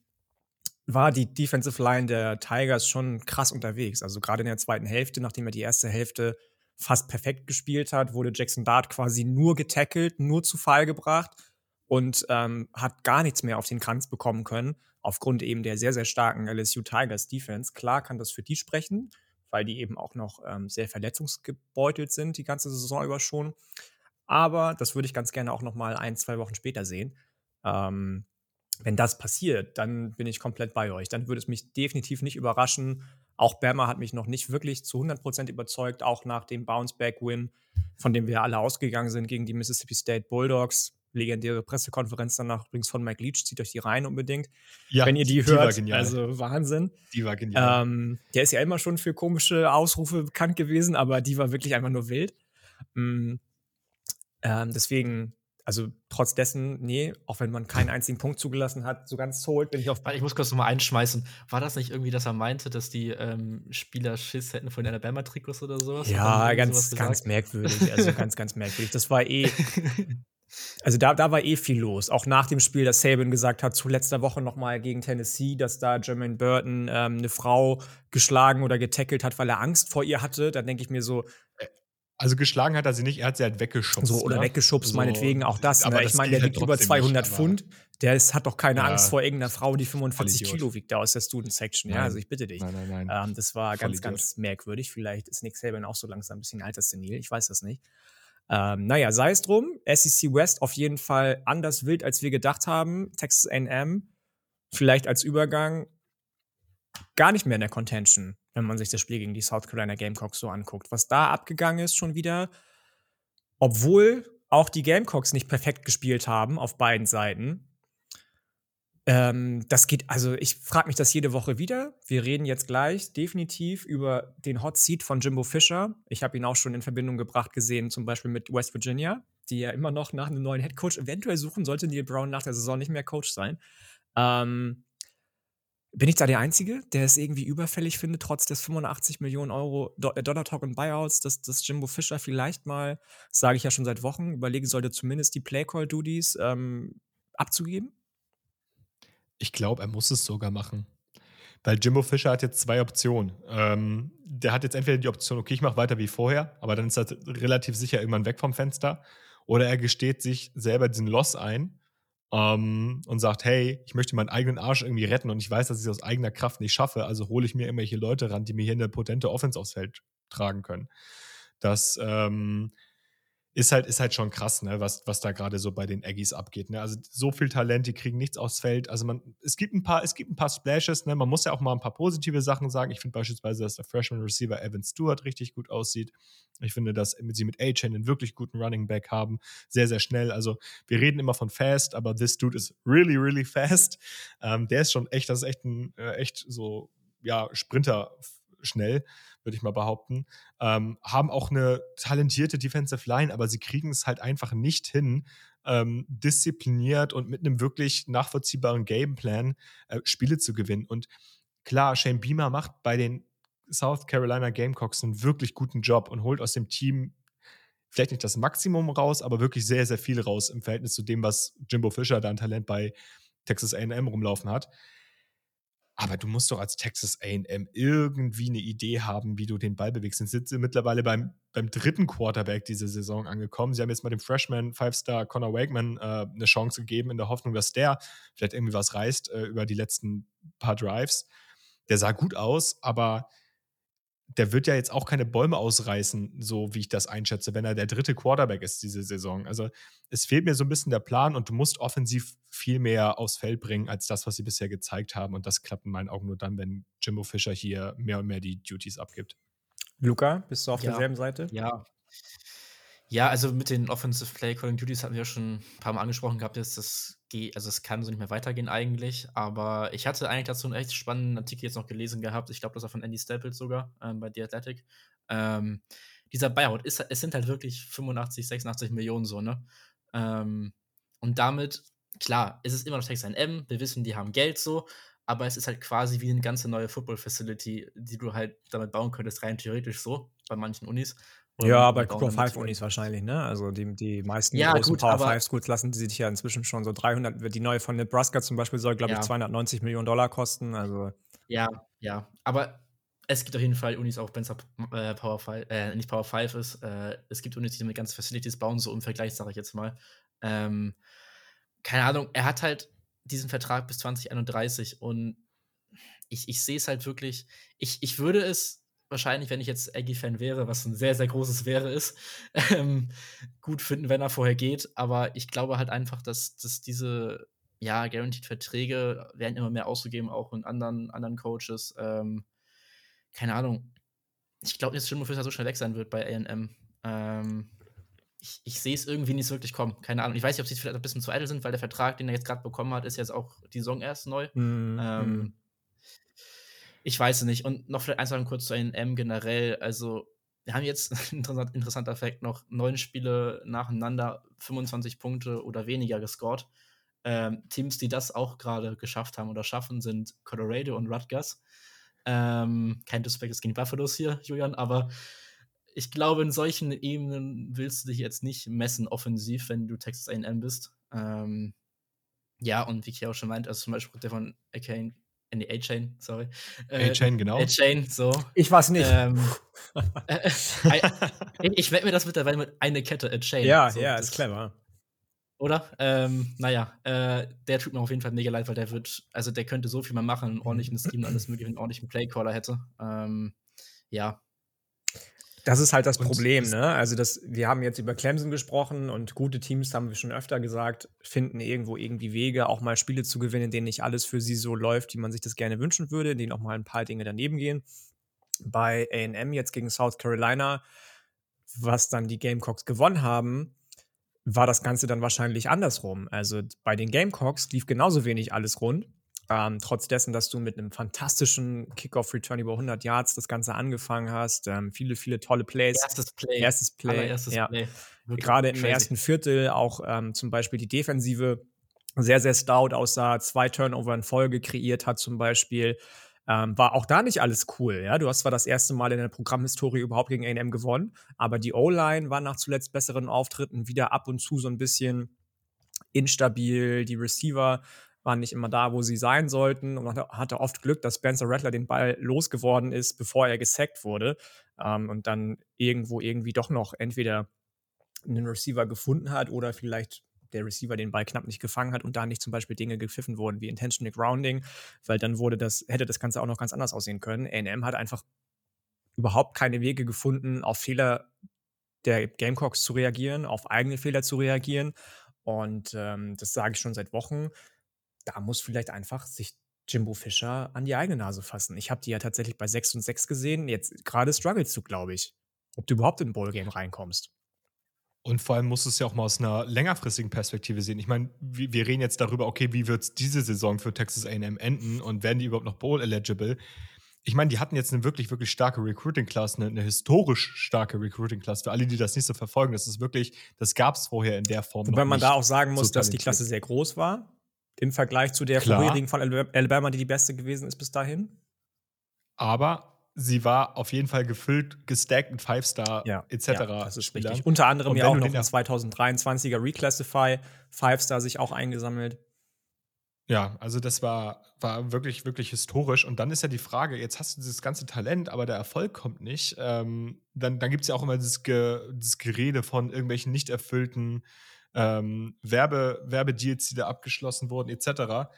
war die Defensive Line der Tigers schon krass unterwegs. Also gerade in der zweiten Hälfte, nachdem er die erste Hälfte fast perfekt gespielt hat, wurde Jackson Dart quasi nur getackelt, nur zu Fall gebracht und ähm, hat gar nichts mehr auf den Kranz bekommen können, aufgrund eben der sehr, sehr starken LSU Tigers Defense. Klar kann das für die sprechen, weil die eben auch noch ähm, sehr verletzungsgebeutelt sind, die ganze Saison über schon. Aber das würde ich ganz gerne auch noch mal ein, zwei Wochen später sehen. Ähm, wenn das passiert, dann bin ich komplett bei euch. Dann würde es mich definitiv nicht überraschen. Auch Bama hat mich noch nicht wirklich zu 100% überzeugt, auch nach dem Bounce-Back-Win, von dem wir alle ausgegangen sind gegen die Mississippi State Bulldogs. Legendäre Pressekonferenz danach übrigens von Mike Leach. Zieht euch die rein unbedingt. Ja, wenn ihr die, die hört. Also Wahnsinn. Die war genial. Ähm, der ist ja immer schon für komische Ausrufe bekannt gewesen, aber die war wirklich einfach nur wild. Mhm. Ähm, deswegen, also trotz dessen, nee, auch wenn man keinen einzigen Punkt zugelassen hat, so ganz sold bin ich auf. Ich muss kurz nochmal einschmeißen. War das nicht irgendwie, dass er meinte, dass die ähm, Spieler Schiss hätten von den Alabama-Trikots oder sowas? Ja, ganz, ganz merkwürdig. Also ganz, ganz merkwürdig. Das war eh. Also da, da war eh viel los. Auch nach dem Spiel, dass Saban gesagt hat, zu letzter Woche nochmal gegen Tennessee, dass da Jermaine Burton ähm, eine Frau geschlagen oder getackelt hat, weil er Angst vor ihr hatte. Dann denke ich mir so, äh, also geschlagen hat er sie nicht, er hat sie halt weggeschubst. So, oder ne? weggeschubst, so, meinetwegen auch das. Aber ne? ich meine, der halt wiegt über 200 nicht, Pfund. Der ist, hat doch keine ja, Angst vor irgendeiner Frau, die 45 Kilo wiegt, da aus der Student Section. Ja, also ich bitte dich. Nein, nein, nein. Ähm, das war ganz, ganz merkwürdig. Vielleicht ist Nick Saban auch so langsam ein bisschen alterssenil. Ich weiß das nicht. Ähm, naja, sei es drum. SEC West auf jeden Fall anders wild, als wir gedacht haben. Texas AM vielleicht als Übergang gar nicht mehr in der Contention wenn man sich das Spiel gegen die South Carolina Gamecocks so anguckt. Was da abgegangen ist schon wieder, obwohl auch die Gamecocks nicht perfekt gespielt haben auf beiden Seiten. Ähm, das geht, also ich frage mich das jede Woche wieder. Wir reden jetzt gleich definitiv über den Hot Seat von Jimbo Fisher. Ich habe ihn auch schon in Verbindung gebracht gesehen, zum Beispiel mit West Virginia, die ja immer noch nach einem neuen Head Coach eventuell suchen, sollte Neil Brown nach der Saison nicht mehr Coach sein. Ähm, Bin ich da der Einzige, der es irgendwie überfällig findet, trotz des 85 Millionen Euro äh, Dollar Talk und Buyouts, dass, dass Jimbo Fischer vielleicht mal, sage ich ja schon seit Wochen, überlegen sollte, zumindest die Playcall-Duties ähm, abzugeben? Ich glaube, er muss es sogar machen. Weil Jimbo Fischer hat jetzt zwei Optionen. Ähm, der hat jetzt entweder die Option, okay, ich mache weiter wie vorher, aber dann ist er relativ sicher irgendwann weg vom Fenster. Oder er gesteht sich selber diesen Loss ein ähm, und sagt, hey, ich möchte meinen eigenen Arsch irgendwie retten und ich weiß, dass ich es aus eigener Kraft nicht schaffe, also hole ich mir irgendwelche Leute ran, die mir hier eine potente Offense aufs Feld tragen können. Das ähm, ist halt, ist halt schon krass, ne, was, was da gerade so bei den Aggies abgeht. Ne? Also so viel Talent, die kriegen nichts aufs Feld. Also man, es gibt ein paar, es gibt ein paar Splashes, ne? Man muss ja auch mal ein paar positive Sachen sagen. Ich finde beispielsweise, dass der Freshman Receiver Evan Stewart richtig gut aussieht. Ich finde, dass sie mit A-Chain einen wirklich guten Running Back haben. Sehr, sehr schnell. Also wir reden immer von fast, aber this dude is really, really fast. Ähm, der ist schon echt, das ist echt ein, äh, echt so, ja, Sprinter schnell würde ich mal behaupten. Ähm, haben auch eine talentierte Defensive Line, aber sie kriegen es halt einfach nicht hin, ähm, diszipliniert und mit einem wirklich nachvollziehbaren Gameplan äh, Spiele zu gewinnen. Und klar, Shane Beamer macht bei den South Carolina Gamecocks einen wirklich guten Job und holt aus dem Team vielleicht nicht das Maximum raus, aber wirklich sehr, sehr viel raus im Verhältnis zu dem, was Jimbo Fischer da an Talent bei Texas AM rumlaufen hat. Aber du musst doch als Texas AM irgendwie eine Idee haben, wie du den Ball bewegst. Sind sie mittlerweile beim, beim dritten Quarterback diese Saison angekommen. Sie haben jetzt mal dem Freshman Five-Star Connor Wakeman äh, eine Chance gegeben, in der Hoffnung, dass der vielleicht irgendwie was reißt äh, über die letzten paar Drives. Der sah gut aus, aber der wird ja jetzt auch keine Bäume ausreißen, so wie ich das einschätze, wenn er der dritte Quarterback ist diese Saison. Also es fehlt mir so ein bisschen der Plan und du musst offensiv viel mehr aufs Feld bringen als das, was sie bisher gezeigt haben. Und das klappt in meinen Augen nur dann, wenn Jimbo Fischer hier mehr und mehr die Duties abgibt. Luca, bist du auf ja. derselben Seite? Ja. Ja, also mit den Offensive Play Calling Duties hatten wir ja schon ein paar Mal angesprochen gehabt, dass das geht, also es kann so nicht mehr weitergehen eigentlich. Aber ich hatte eigentlich dazu einen echt spannenden Artikel jetzt noch gelesen gehabt. Ich glaube, das war von Andy Staples sogar ähm, bei The Athletic. Ähm, dieser Buyout ist, es sind halt wirklich 85, 86 Millionen so, ne? Ähm, und damit, klar, ist es immer noch Texas M. Wir wissen, die haben Geld so, aber es ist halt quasi wie eine ganze neue Football Facility, die du halt damit bauen könntest, rein theoretisch so, bei manchen Unis. Ja, bei Power 5 Unis wahrscheinlich, ne? Also die, die meisten ja, großen gut, Power 5 Schools lassen die sich ja inzwischen schon so 300, die neue von Nebraska zum Beispiel soll, glaube ja. ich, 290 Millionen Dollar kosten. Also. Ja, ja. Aber es gibt auf jeden Fall Unis, auch wenn es äh, Power 5, äh, nicht Power 5 ist. Äh, es gibt Unis, die mit ganzen Facilities bauen, so im Vergleich, sage ich jetzt mal. Ähm, keine Ahnung, er hat halt diesen Vertrag bis 2031 und ich, ich sehe es halt wirklich, ich, ich würde es wahrscheinlich, wenn ich jetzt Aggie-Fan wäre, was ein sehr, sehr großes wäre, ist, ähm, gut finden, wenn er vorher geht. Aber ich glaube halt einfach, dass, dass diese ja, Guaranteed-Verträge werden immer mehr ausgegeben, auch in anderen, anderen Coaches. Ähm, keine Ahnung. Ich glaube nicht, dass Jimmy Fischer so schnell weg sein wird bei AM. Ähm, ich, ich sehe es irgendwie nicht so wirklich kommen. Keine Ahnung. Ich weiß nicht, ob sie vielleicht ein bisschen zu eitel sind, weil der Vertrag, den er jetzt gerade bekommen hat, ist jetzt auch die Saison erst neu. Mhm. Ähm, mhm. Ich weiß es nicht. Und noch vielleicht sagen kurz zu NM generell. Also, wir haben jetzt, interessant, interessanter Fakt, noch neun Spiele nacheinander 25 Punkte oder weniger gescored. Ähm, Teams, die das auch gerade geschafft haben oder schaffen, sind Colorado und Rutgers. Ähm, kein Disrespect gegen Buffaloes hier, Julian, aber ich glaube, in solchen Ebenen willst du dich jetzt nicht messen offensiv, wenn du Texas A&M bist. Ähm, ja, und wie ich schon meinte, also zum Beispiel der von Akane in die A-Chain, sorry. Äh, A-Chain, genau. A-Chain, so. Ich weiß nicht. Ähm, äh, äh, ich werde mir das mittlerweile mit einer Kette A-Chain. Ja, so, ja, ist clever. Oder? Ähm, naja, äh, der tut mir auf jeden Fall mega leid, weil der wird, also der könnte so viel mal machen, einen ordentlichen Scheme und alles mögliche, einen ordentlichen Playcaller hätte. Ähm, ja, das ist halt das und Problem, ne? Also das, wir haben jetzt über Clemson gesprochen und gute Teams, haben wir schon öfter gesagt, finden irgendwo irgendwie Wege, auch mal Spiele zu gewinnen, in denen nicht alles für sie so läuft, wie man sich das gerne wünschen würde, in denen auch mal ein paar Dinge daneben gehen. Bei AM jetzt gegen South Carolina, was dann die Gamecocks gewonnen haben, war das Ganze dann wahrscheinlich andersrum. Also bei den Gamecocks lief genauso wenig alles rund. Ähm, trotz dessen, dass du mit einem fantastischen Kickoff-Return über 100 Yards das Ganze angefangen hast, ähm, viele, viele tolle Plays. Erstes Play. Erstes Play. Erstes ja. Play. Gerade im ersten Viertel auch ähm, zum Beispiel die Defensive sehr, sehr stout aussah, zwei Turnover in Folge kreiert hat zum Beispiel. Ähm, war auch da nicht alles cool. Ja? Du hast zwar das erste Mal in der Programmhistorie überhaupt gegen AM gewonnen, aber die O-Line war nach zuletzt besseren Auftritten wieder ab und zu so ein bisschen instabil. Die Receiver waren nicht immer da, wo sie sein sollten. Und hatte oft Glück, dass Spencer Rattler den Ball losgeworden ist, bevor er gesackt wurde. Ähm, und dann irgendwo irgendwie doch noch entweder einen Receiver gefunden hat oder vielleicht der Receiver den Ball knapp nicht gefangen hat und da nicht zum Beispiel Dinge gepfiffen wurden wie Intentional Grounding, weil dann wurde das, hätte das Ganze auch noch ganz anders aussehen können. AM hat einfach überhaupt keine Wege gefunden, auf Fehler der Gamecocks zu reagieren, auf eigene Fehler zu reagieren. Und ähm, das sage ich schon seit Wochen. Da muss vielleicht einfach sich Jimbo Fischer an die eigene Nase fassen. Ich habe die ja tatsächlich bei 6 und 6 gesehen. Jetzt gerade strugglest du, glaube ich, ob du überhaupt in ein Ballgame reinkommst. Und vor allem muss es ja auch mal aus einer längerfristigen Perspektive sehen. Ich meine, wir, reden jetzt darüber, okay, wie wird es diese Saison für Texas AM enden und werden die überhaupt noch Bowl-eligible? Ich meine, die hatten jetzt eine wirklich, wirklich starke Recruiting-Class, eine, eine, historisch starke Recruiting-Class. Für alle, die das nicht so verfolgen, das ist wirklich, das gab es vorher in der Form. Wobei man da auch sagen muss, so dass die Klasse sehr groß war. Im Vergleich zu der Klar. vorherigen von Alabama, die die beste gewesen ist bis dahin. Aber sie war auf jeden Fall gefüllt, gestackt mit Five-Star ja, etc. Ja, das ist Spieler. richtig. Unter anderem ja auch noch ein 2023er Reclassify, Five-Star sich auch eingesammelt. Ja, also das war, war wirklich, wirklich historisch. Und dann ist ja die Frage, jetzt hast du dieses ganze Talent, aber der Erfolg kommt nicht. Ähm, dann dann gibt es ja auch immer dieses, Ge dieses Gerede von irgendwelchen nicht erfüllten ähm, Werbe Werbedeals, die da abgeschlossen wurden, etc.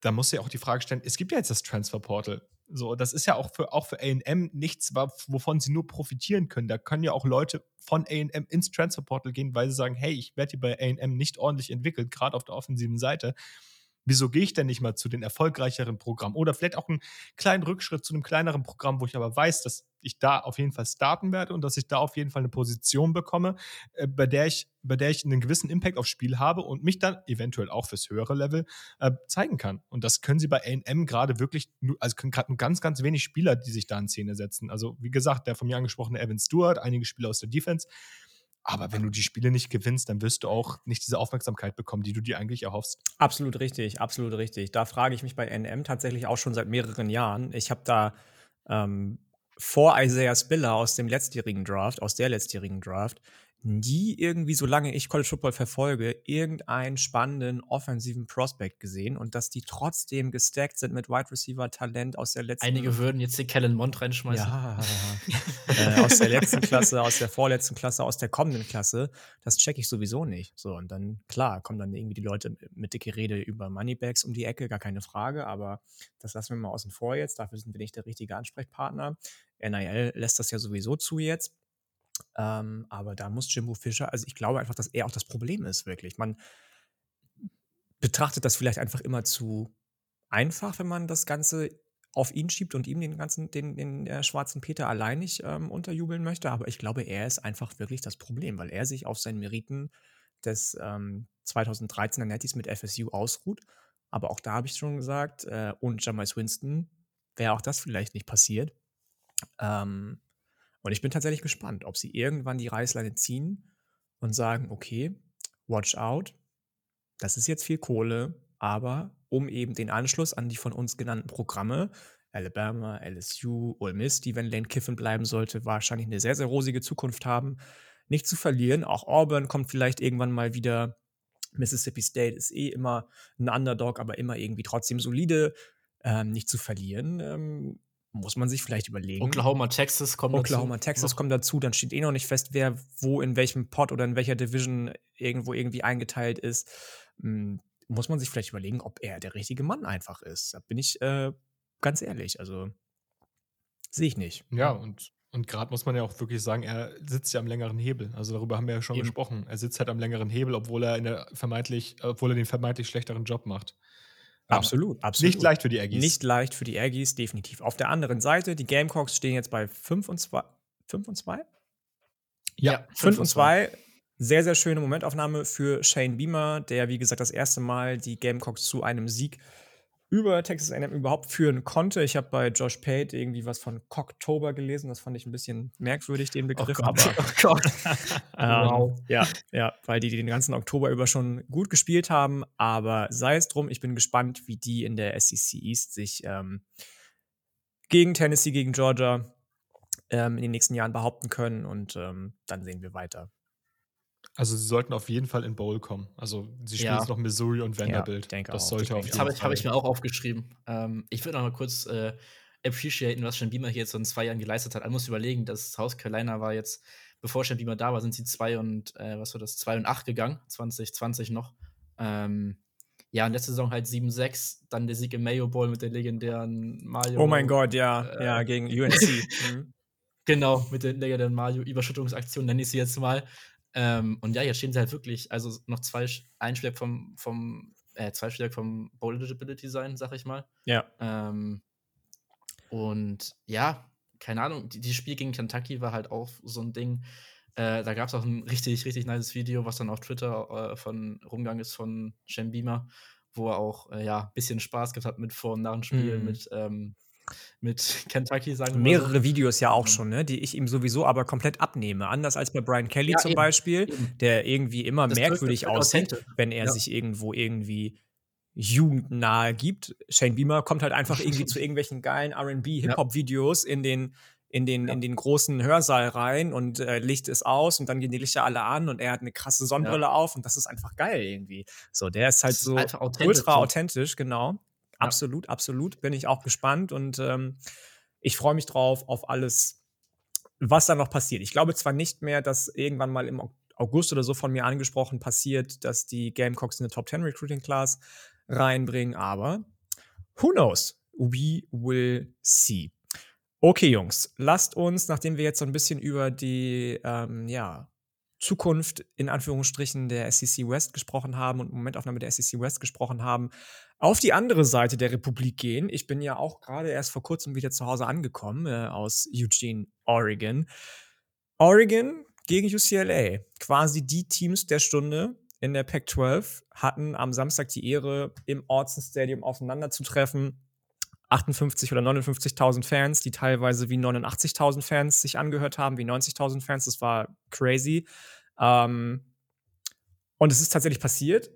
Da muss ja auch die Frage stellen, es gibt ja jetzt das Transferportal. So, das ist ja auch für, auch für AM nichts, wovon sie nur profitieren können. Da können ja auch Leute von AM ins Transferportal gehen, weil sie sagen, hey, ich werde hier bei AM nicht ordentlich entwickelt, gerade auf der offensiven Seite wieso gehe ich denn nicht mal zu den erfolgreicheren Programmen? Oder vielleicht auch einen kleinen Rückschritt zu einem kleineren Programm, wo ich aber weiß, dass ich da auf jeden Fall starten werde und dass ich da auf jeden Fall eine Position bekomme, äh, bei der ich, bei der ich einen gewissen Impact aufs Spiel habe und mich dann eventuell auch fürs höhere Level äh, zeigen kann. Und das können sie bei AM gerade wirklich, also können gerade nur ganz, ganz wenig Spieler, die sich da in Szene setzen. Also wie gesagt, der von mir angesprochene Evan Stewart, einige Spieler aus der Defense. Aber wenn du die Spiele nicht gewinnst, dann wirst du auch nicht diese Aufmerksamkeit bekommen, die du dir eigentlich erhoffst. Absolut richtig, absolut richtig. Da frage ich mich bei NM tatsächlich auch schon seit mehreren Jahren. Ich habe da ähm, vor Isaiah Spiller aus dem letztjährigen Draft, aus der letztjährigen Draft, nie irgendwie, solange ich College Football verfolge, irgendeinen spannenden offensiven Prospect gesehen und dass die trotzdem gestackt sind mit Wide Receiver Talent aus der letzten. Einige würden jetzt den Kellen Mond reinschmeißen. Ja, äh, aus der letzten Klasse, aus der vorletzten Klasse, aus der kommenden Klasse. Das checke ich sowieso nicht. So, und dann, klar, kommen dann irgendwie die Leute mit dicke Rede über Moneybags um die Ecke, gar keine Frage, aber das lassen wir mal außen vor jetzt. Dafür sind wir nicht der richtige Ansprechpartner. NIL lässt das ja sowieso zu jetzt. Ähm, aber da muss Jimbo Fischer, also ich glaube einfach, dass er auch das Problem ist, wirklich. Man betrachtet das vielleicht einfach immer zu einfach, wenn man das Ganze auf ihn schiebt und ihm den ganzen, den, den äh, schwarzen Peter alleinig ähm, unterjubeln möchte. Aber ich glaube, er ist einfach wirklich das Problem, weil er sich auf seinen Meriten des ähm, 2013er Netties mit FSU ausruht. Aber auch da habe ich schon gesagt, äh, ohne Jamais Winston wäre auch das vielleicht nicht passiert. Ähm, und ich bin tatsächlich gespannt, ob sie irgendwann die Reißleine ziehen und sagen, okay, watch out, das ist jetzt viel Kohle, aber um eben den Anschluss an die von uns genannten Programme, Alabama, LSU, Ole Miss, die, wenn Lane Kiffin bleiben sollte, wahrscheinlich eine sehr, sehr rosige Zukunft haben, nicht zu verlieren. Auch Auburn kommt vielleicht irgendwann mal wieder. Mississippi State ist eh immer ein Underdog, aber immer irgendwie trotzdem solide. Ähm, nicht zu verlieren. Ähm, muss man sich vielleicht überlegen. Oklahoma, Texas kommt Oklahoma, dazu. Oklahoma, Texas kommt dazu. Dann steht eh noch nicht fest, wer wo in welchem Pot oder in welcher Division irgendwo irgendwie eingeteilt ist. Hm, muss man sich vielleicht überlegen, ob er der richtige Mann einfach ist. Da bin ich äh, ganz ehrlich. Also sehe ich nicht. Ja, und, und gerade muss man ja auch wirklich sagen, er sitzt ja am längeren Hebel. Also darüber haben wir ja schon Eben. gesprochen. Er sitzt halt am längeren Hebel, obwohl er in der vermeintlich, obwohl er den vermeintlich schlechteren Job macht. Absolut, absolut. Nicht leicht für die Aggies. Nicht leicht für die Aggies, definitiv. Auf der anderen Seite, die Gamecocks stehen jetzt bei 5 und 2. 5 und 2? Ja, 5 und 2. Sehr, sehr schöne Momentaufnahme für Shane Beamer, der, wie gesagt, das erste Mal die Gamecocks zu einem Sieg über Texas A&M überhaupt führen konnte. Ich habe bei Josh Pate irgendwie was von Cocktober gelesen. Das fand ich ein bisschen merkwürdig, den oh Begriff. Oh aber oh Gott. ähm, wow. Ja, ja, weil die den ganzen Oktober über schon gut gespielt haben. Aber sei es drum, ich bin gespannt, wie die in der SEC East sich ähm, gegen Tennessee, gegen Georgia ähm, in den nächsten Jahren behaupten können. Und ähm, dann sehen wir weiter. Also sie sollten auf jeden Fall in Bowl kommen. Also sie spielen ja. jetzt noch Missouri und Vanderbilt. Ja, denke das auch. sollte auf jeden Fall. Das habe ich mir auch aufgeschrieben. Ähm, ich würde noch mal kurz äh, appreciaten, was Sean Beamer hier jetzt so in zwei Jahren geleistet hat. Man muss überlegen, dass South Carolina war jetzt, bevor Sean Beamer da war, sind sie zwei und äh, was war das, zwei und acht gegangen, 2020 noch. Ähm, ja, und letzte Saison halt 7-6, dann der Sieg im Mayo Bowl mit der legendären Mario. Oh mein Gott, ja, äh, ja, gegen UNC. mhm. Genau, mit der legendären Mario-Überschüttungsaktion nenne ich sie jetzt mal. Ähm, und ja, jetzt stehen sie halt wirklich, also noch zwei Einschläge vom, vom äh, zwei Schläge vom Bowl Eligibility sein, sag ich mal. Ja. Ähm, und ja, keine Ahnung, dieses Spiel gegen Kentucky war halt auch so ein Ding. Äh, da gab es auch ein richtig, richtig nice Video, was dann auf Twitter äh, von rumgegangen ist von Shem Beamer, wo er auch äh, ja ein bisschen Spaß gehabt hat mit Vor- und Nach dem Spiel, mm. mit ähm, mit Kentucky, sagen wir Mehrere so. Videos ja auch schon, ne, die ich ihm sowieso aber komplett abnehme. Anders als bei Brian Kelly ja, zum eben, Beispiel, eben. der irgendwie immer das merkwürdig aussieht, wenn er ja. sich irgendwo irgendwie jugendnahe gibt. Shane Beamer kommt halt einfach irgendwie zu irgendwelchen geilen R&B Hip-Hop-Videos in den in den, ja. in den großen Hörsaal rein und äh, Licht ist aus und dann gehen die Lichter alle an und er hat eine krasse Sonnenbrille ja. auf und das ist einfach geil irgendwie. So, der ist halt so authentisch, ultra authentisch, genau. Absolut, absolut. Bin ich auch gespannt und ähm, ich freue mich drauf auf alles, was da noch passiert. Ich glaube zwar nicht mehr, dass irgendwann mal im August oder so von mir angesprochen passiert, dass die Gamecocks eine Top 10 Recruiting Class reinbringen, aber who knows? We will see. Okay, Jungs, lasst uns, nachdem wir jetzt so ein bisschen über die ähm, ja, Zukunft in Anführungsstrichen der SEC West gesprochen haben und Momentaufnahme der SEC West gesprochen haben, auf die andere Seite der Republik gehen. Ich bin ja auch gerade erst vor kurzem wieder zu Hause angekommen äh, aus Eugene, Oregon. Oregon gegen UCLA, quasi die Teams der Stunde in der Pac-12 hatten am Samstag die Ehre, im Orson Stadium aufeinanderzutreffen. 58 oder 59.000 Fans, die teilweise wie 89.000 Fans sich angehört haben, wie 90.000 Fans. Das war crazy. Ähm, und es ist tatsächlich passiert.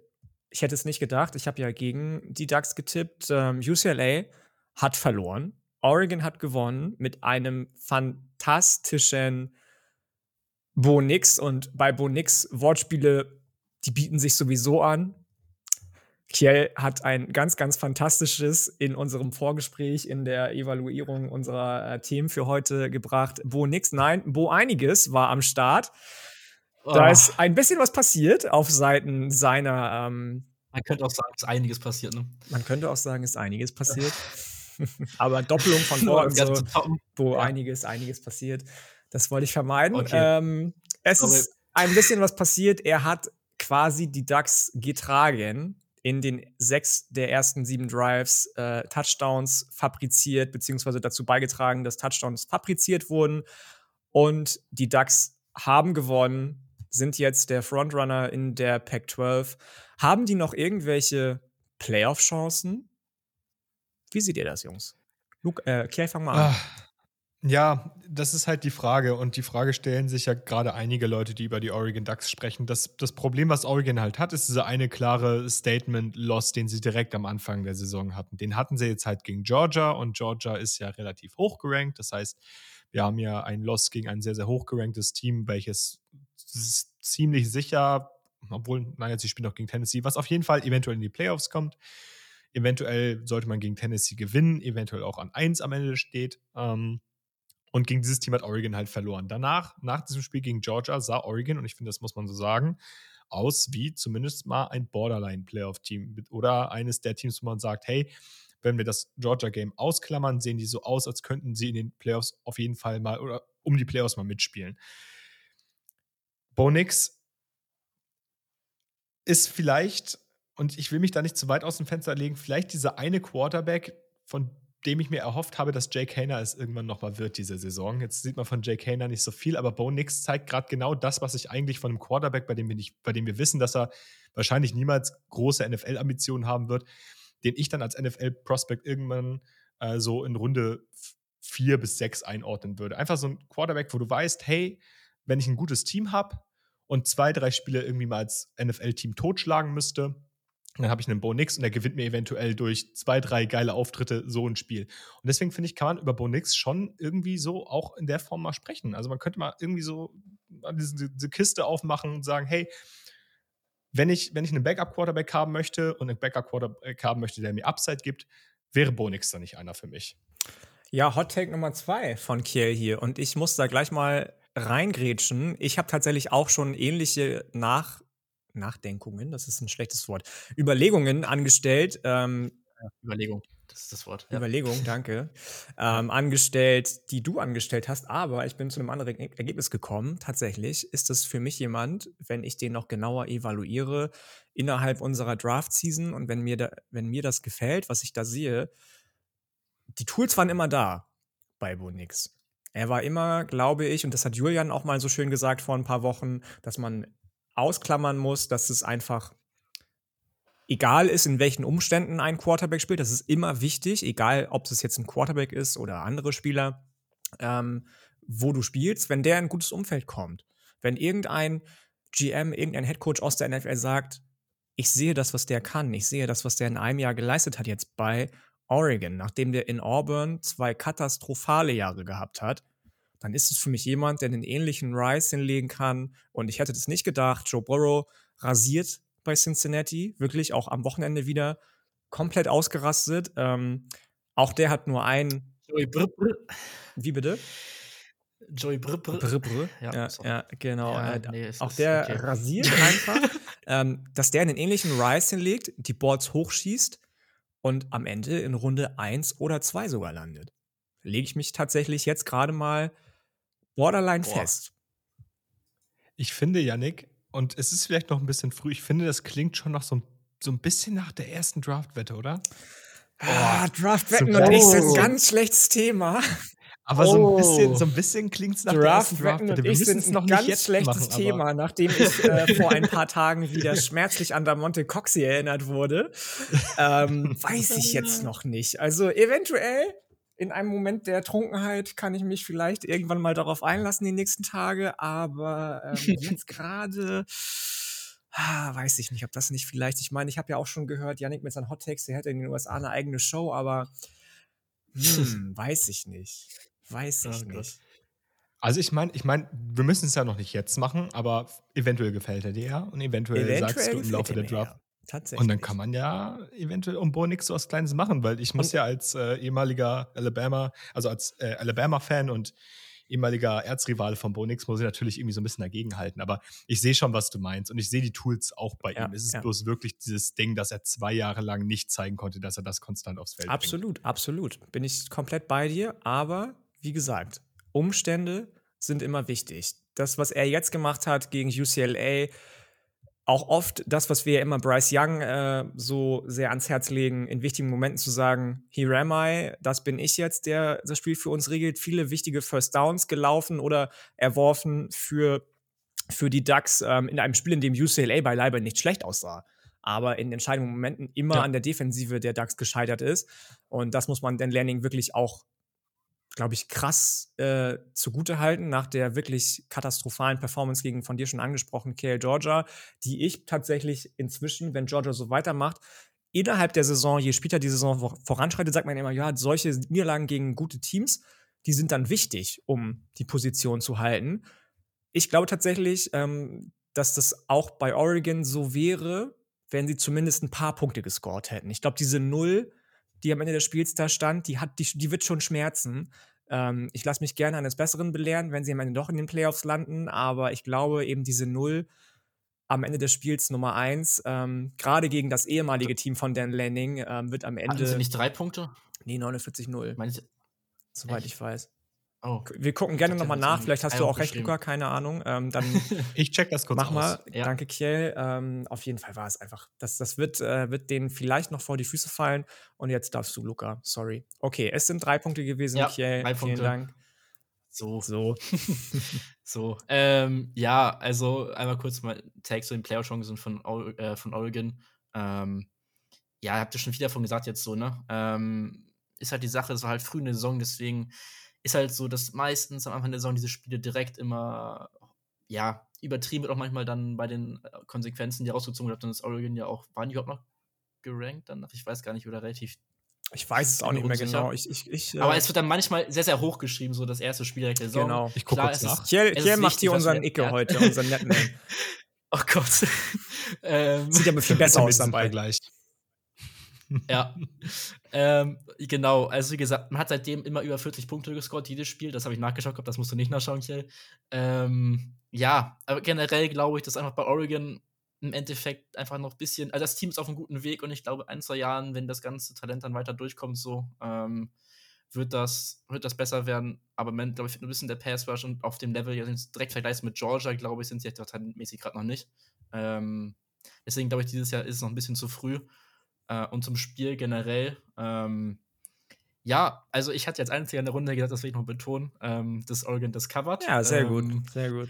Ich hätte es nicht gedacht. Ich habe ja gegen die Ducks getippt. Ähm, UCLA hat verloren. Oregon hat gewonnen mit einem fantastischen Bo Nix. Und bei Bo Nix Wortspiele, die bieten sich sowieso an. Kiel hat ein ganz, ganz fantastisches in unserem Vorgespräch, in der Evaluierung unserer äh, Themen für heute gebracht. Bo nix, nein, Bo einiges war am Start. Oh. Da ist ein bisschen was passiert auf Seiten seiner. Ähm, man könnte auch sagen, es ist einiges passiert, ne? Man könnte auch sagen, es ist einiges passiert. Aber Doppelung von Worten, so, wo ja. einiges, einiges passiert. Das wollte ich vermeiden. Okay. Ähm, es Sorry. ist ein bisschen was passiert. Er hat quasi die Ducks getragen in den sechs der ersten sieben Drives äh, Touchdowns fabriziert, beziehungsweise dazu beigetragen, dass Touchdowns fabriziert wurden. Und die Ducks haben gewonnen, sind jetzt der Frontrunner in der Pac-12. Haben die noch irgendwelche Playoff-Chancen? Wie seht ihr das, Jungs? Luke, äh, Clay, fang mal an. Ach. Ja, das ist halt die Frage. Und die Frage stellen sich ja gerade einige Leute, die über die Oregon Ducks sprechen. Das, das Problem, was Oregon halt hat, ist dieser eine klare Statement-Loss, den sie direkt am Anfang der Saison hatten. Den hatten sie jetzt halt gegen Georgia und Georgia ist ja relativ hoch gerankt. Das heißt, wir haben ja einen Loss gegen ein sehr, sehr hoch geranktes Team, welches ziemlich sicher, obwohl, naja, sie spielen auch gegen Tennessee, was auf jeden Fall eventuell in die Playoffs kommt. Eventuell sollte man gegen Tennessee gewinnen, eventuell auch an 1 am Ende steht. Ähm, und gegen dieses Team hat Oregon halt verloren. Danach, nach diesem Spiel gegen Georgia, sah Oregon, und ich finde, das muss man so sagen, aus wie zumindest mal ein Borderline-Playoff-Team oder eines der Teams, wo man sagt, hey, wenn wir das Georgia-Game ausklammern, sehen die so aus, als könnten sie in den Playoffs auf jeden Fall mal oder um die Playoffs mal mitspielen. Bo Nix ist vielleicht, und ich will mich da nicht zu weit aus dem Fenster legen, vielleicht dieser eine Quarterback, von dem ich mir erhofft habe, dass Jake Hayner es irgendwann nochmal wird diese Saison. Jetzt sieht man von Jake Hayner nicht so viel, aber Bo Nix zeigt gerade genau das, was ich eigentlich von einem Quarterback, bei dem wir, bei dem wir wissen, dass er wahrscheinlich niemals große NFL-Ambitionen haben wird, den ich dann als NFL-Prospect irgendwann äh, so in Runde vier bis sechs einordnen würde. Einfach so ein Quarterback, wo du weißt, hey, wenn ich ein gutes Team habe und zwei, drei Spiele irgendwie mal als NFL-Team totschlagen müsste, dann habe ich einen Bo Nix und der gewinnt mir eventuell durch zwei, drei geile Auftritte so ein Spiel. Und deswegen finde ich, kann man über Bo Nix schon irgendwie so auch in der Form mal sprechen. Also man könnte mal irgendwie so diese, diese Kiste aufmachen und sagen, hey, wenn ich, wenn ich einen Backup-Quarterback haben möchte und einen Backup-Quarterback haben möchte, der mir Upside gibt, wäre Bo Nix dann nicht einer für mich. Ja, Hot Take Nummer zwei von Kiel hier. Und ich muss da gleich mal reingrätschen. Ich habe tatsächlich auch schon ähnliche Nach Nachdenkungen, das ist ein schlechtes Wort, Überlegungen angestellt. Ähm, Überlegung, das ist das Wort. Ja. Überlegung, danke. Ähm, angestellt, die du angestellt hast, aber ich bin zu einem anderen Ergebnis gekommen. Tatsächlich ist es für mich jemand, wenn ich den noch genauer evaluiere, innerhalb unserer Draft-Season und wenn mir, da, wenn mir das gefällt, was ich da sehe, die Tools waren immer da bei Bonix. Er war immer, glaube ich, und das hat Julian auch mal so schön gesagt vor ein paar Wochen, dass man ausklammern muss, dass es einfach egal ist, in welchen Umständen ein Quarterback spielt. Das ist immer wichtig, egal ob es jetzt ein Quarterback ist oder andere Spieler, ähm, wo du spielst, wenn der in ein gutes Umfeld kommt. Wenn irgendein GM, irgendein Headcoach aus der NFL sagt, ich sehe das, was der kann, ich sehe das, was der in einem Jahr geleistet hat jetzt bei Oregon, nachdem der in Auburn zwei katastrophale Jahre gehabt hat, dann ist es für mich jemand, der einen ähnlichen Rise hinlegen kann. Und ich hätte das nicht gedacht. Joe Burrow rasiert bei Cincinnati, wirklich auch am Wochenende wieder komplett ausgerastet. Ähm, auch der hat nur ein. Joey Brr, Brr. Wie bitte? Joey Brr, Brr. Brr, Brr. Ja, ja, ja, genau. Ja, äh, nee, auch der okay. rasiert einfach, ähm, dass der einen ähnlichen Rise hinlegt, die Boards hochschießt und am Ende in Runde 1 oder 2 sogar landet. Lege ich mich tatsächlich jetzt gerade mal borderline Boah. fest. Ich finde, Yannick, und es ist vielleicht noch ein bisschen früh, ich finde, das klingt schon noch so, so ein bisschen nach der ersten Draftwette, oder? Ah, Draftwetten und ich sind ein ganz schlechtes Thema. Aber oh. so ein bisschen, so bisschen klingt es nach Draft der ersten Draft. Und ich sind noch ein ganz schlechtes machen, Thema, nachdem ich äh, vor ein paar Tagen wieder schmerzlich an Damonte Coxie erinnert wurde. Ähm, weiß ich jetzt noch nicht. Also eventuell in einem Moment der Trunkenheit kann ich mich vielleicht irgendwann mal darauf einlassen die nächsten Tage, aber ähm, jetzt gerade ah, weiß ich nicht, ob das nicht vielleicht, ich meine, ich habe ja auch schon gehört, Yannick mit seinen Hot Takes, der hätte in den USA eine eigene Show, aber hm, weiß ich nicht. Weiß ich oh, nicht. Also ich meine, ich meine, wir müssen es ja noch nicht jetzt machen, aber eventuell gefällt er dir ja und eventuell, eventuell sagst du im Laufe der Draft. Tatsächlich. Und dann kann man ja eventuell um Bo nix so was Kleines machen, weil ich muss und ja als äh, ehemaliger Alabama, also als äh, Alabama-Fan und ehemaliger Erzrivale von Bo Nix muss ich natürlich irgendwie so ein bisschen dagegenhalten. Aber ich sehe schon, was du meinst. Und ich sehe die Tools auch bei ja, ihm. Es ist ja. bloß wirklich dieses Ding, dass er zwei Jahre lang nicht zeigen konnte, dass er das konstant aufs Feld absolut, bringt. Absolut, absolut. Bin ich komplett bei dir. Aber wie gesagt, Umstände sind immer wichtig. Das, was er jetzt gemacht hat gegen UCLA, auch oft das, was wir immer Bryce Young äh, so sehr ans Herz legen, in wichtigen Momenten zu sagen, here am I, das bin ich jetzt, der das Spiel für uns regelt. Viele wichtige First Downs gelaufen oder erworfen für, für die Ducks ähm, in einem Spiel, in dem UCLA beileibe nicht schlecht aussah. Aber in entscheidenden Momenten immer ja. an der Defensive der Ducks gescheitert ist. Und das muss man Dan Lanning wirklich auch glaube ich, krass äh, zugutehalten nach der wirklich katastrophalen Performance gegen von dir schon angesprochen KL Georgia, die ich tatsächlich inzwischen, wenn Georgia so weitermacht, innerhalb der Saison, je später die Saison voranschreitet, sagt man immer, ja, solche Niederlagen gegen gute Teams, die sind dann wichtig, um die Position zu halten. Ich glaube tatsächlich, ähm, dass das auch bei Oregon so wäre, wenn sie zumindest ein paar Punkte gescored hätten. Ich glaube, diese Null die am Ende des Spiels da stand, die, hat, die, die wird schon schmerzen. Ähm, ich lasse mich gerne eines Besseren belehren, wenn sie am Ende doch in den Playoffs landen, aber ich glaube eben diese Null am Ende des Spiels Nummer eins, ähm, gerade gegen das ehemalige Team von Dan Lanning, ähm, wird am Ende. Hatten sie nicht drei Punkte? Nee, 49-0. Soweit Echt? ich weiß. Oh. Wir gucken gerne nochmal nach. Vielleicht hast du auch recht, Luca, keine Ahnung. Ähm, dann ich check das kurz Mach aus. mal. Ja. Danke, Kiel. Ähm, auf jeden Fall war es einfach. Das, das wird, äh, wird denen vielleicht noch vor die Füße fallen. Und jetzt darfst du, Luca. Sorry. Okay, es sind drei Punkte gewesen, ja, Kiel. Drei Punkte. Vielen Dank. So. So. so. Ähm, ja, also einmal kurz mal Tags zu den Playoff-Chancen von, äh, von Oregon. Ähm, ja, habt ihr schon viel davon gesagt jetzt so, ne? Ähm, ist halt die Sache, es war halt früh in der Saison, deswegen ist halt so, dass meistens am Anfang der Saison diese Spiele direkt immer, ja, übertrieben wird auch manchmal dann bei den äh, Konsequenzen, die rausgezogen wird. Dann ist Oregon ja auch, waren die überhaupt noch gerankt danach? Ich weiß gar nicht, oder relativ. Ich weiß es auch nicht mehr genau. Ich, ich, ich, Aber äh, es wird dann manchmal sehr, sehr hoch geschrieben, so das erste Spiel direkt der Saison. Genau. Ich gucke kurz nach. Hier, hier macht hier unseren Icke heute, unseren netten Oh Gott. ähm, Sieht ja viel besser aus dabei. Gleich. Ja. ähm, genau, also wie gesagt, man hat seitdem immer über 40 Punkte gescored, jedes Spiel. Das habe ich nachgeschaut, das musst du nicht nachschauen, Kiel. Ähm, ja, aber generell glaube ich, dass einfach bei Oregon im Endeffekt einfach noch ein bisschen, also das Team ist auf einem guten Weg und ich glaube, ein, zwei Jahren, wenn das ganze Talent dann weiter durchkommt, so, ähm, wird das, wird das besser werden. Aber man, glaube ich, ein bisschen der Pass Rush und auf dem Level, ja, direkt vergleicht mit Georgia, glaube ich, sind sie jetzt talentmäßig gerade noch nicht. Ähm, deswegen glaube ich, dieses Jahr ist es noch ein bisschen zu früh. Äh, und zum Spiel generell, ähm, ja, also ich hatte jetzt einzig in der Runde gesagt, das will ich noch betonen, ähm, dass Oregon das covert. Ja, sehr ähm, gut, sehr gut.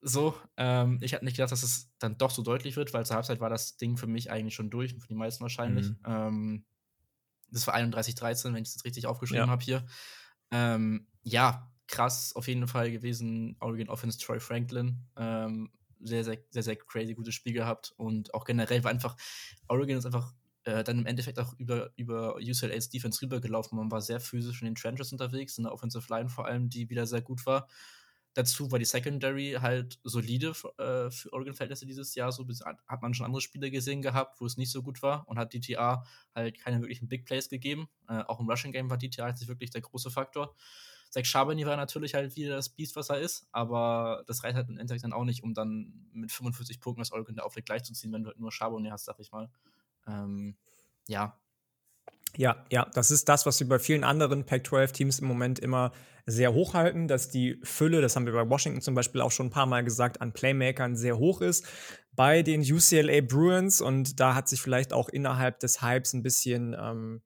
So, ähm, ich hatte nicht gedacht, dass es dann doch so deutlich wird, weil zur Halbzeit war das Ding für mich eigentlich schon durch, für die meisten wahrscheinlich. Mhm. Ähm, das war 31-13, wenn ich das richtig aufgeschrieben ja. habe hier. Ähm, ja, krass auf jeden Fall gewesen. Oregon Offense Troy Franklin. Ähm, sehr, sehr, sehr, sehr crazy gutes Spiel gehabt. Und auch generell war einfach, Oregon ist einfach äh, dann im Endeffekt auch über, über UCLA's Defense rübergelaufen. Man war sehr physisch in den Trenches unterwegs, in der Offensive Line vor allem, die wieder sehr gut war. Dazu war die Secondary halt solide äh, für Oregon-Verhältnisse dieses Jahr. So hat man schon andere Spiele gesehen gehabt, wo es nicht so gut war und hat DTA halt keine wirklichen Big Plays gegeben. Äh, auch im Rushing Game war DTA halt nicht wirklich der große Faktor. Zach Charbonnet war natürlich halt wieder das Biest, was er ist, aber das reicht halt im Endeffekt dann auch nicht, um dann mit 45 Punkten das Oregon der Aufweg gleichzuziehen, wenn du halt nur Charbonnet hast, sag ich mal. Ähm, ja, ja, ja, das ist das, was wir bei vielen anderen Pac-12-Teams im Moment immer sehr hoch halten, dass die Fülle, das haben wir bei Washington zum Beispiel auch schon ein paar Mal gesagt, an Playmakern sehr hoch ist. Bei den UCLA Bruins und da hat sich vielleicht auch innerhalb des Hypes ein bisschen ähm,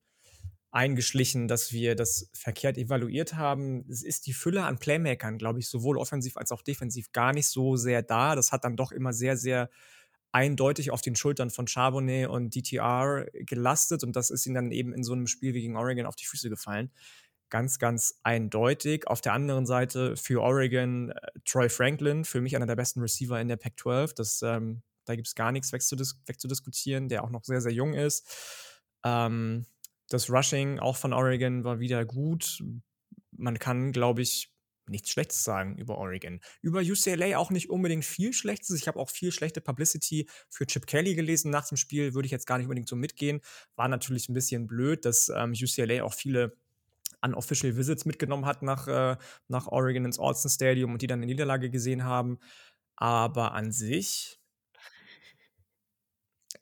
eingeschlichen, dass wir das verkehrt evaluiert haben. Es ist die Fülle an Playmakern, glaube ich, sowohl offensiv als auch defensiv gar nicht so sehr da. Das hat dann doch immer sehr, sehr eindeutig auf den Schultern von Charbonnet und DTR gelastet und das ist ihnen dann eben in so einem Spiel wie gegen Oregon auf die Füße gefallen. Ganz, ganz eindeutig. Auf der anderen Seite für Oregon äh, Troy Franklin, für mich einer der besten Receiver in der Pac-12. Das, ähm, da gibt es gar nichts wegzudis wegzudiskutieren, der auch noch sehr, sehr jung ist. Ähm, das Rushing auch von Oregon war wieder gut. Man kann, glaube ich, nichts Schlechtes sagen über Oregon. Über UCLA auch nicht unbedingt viel Schlechtes. Ich habe auch viel schlechte Publicity für Chip Kelly gelesen nach dem Spiel. Würde ich jetzt gar nicht unbedingt so mitgehen. War natürlich ein bisschen blöd, dass ähm, UCLA auch viele unofficial Visits mitgenommen hat nach, äh, nach Oregon ins Alston Stadium und die dann eine Niederlage gesehen haben. Aber an sich.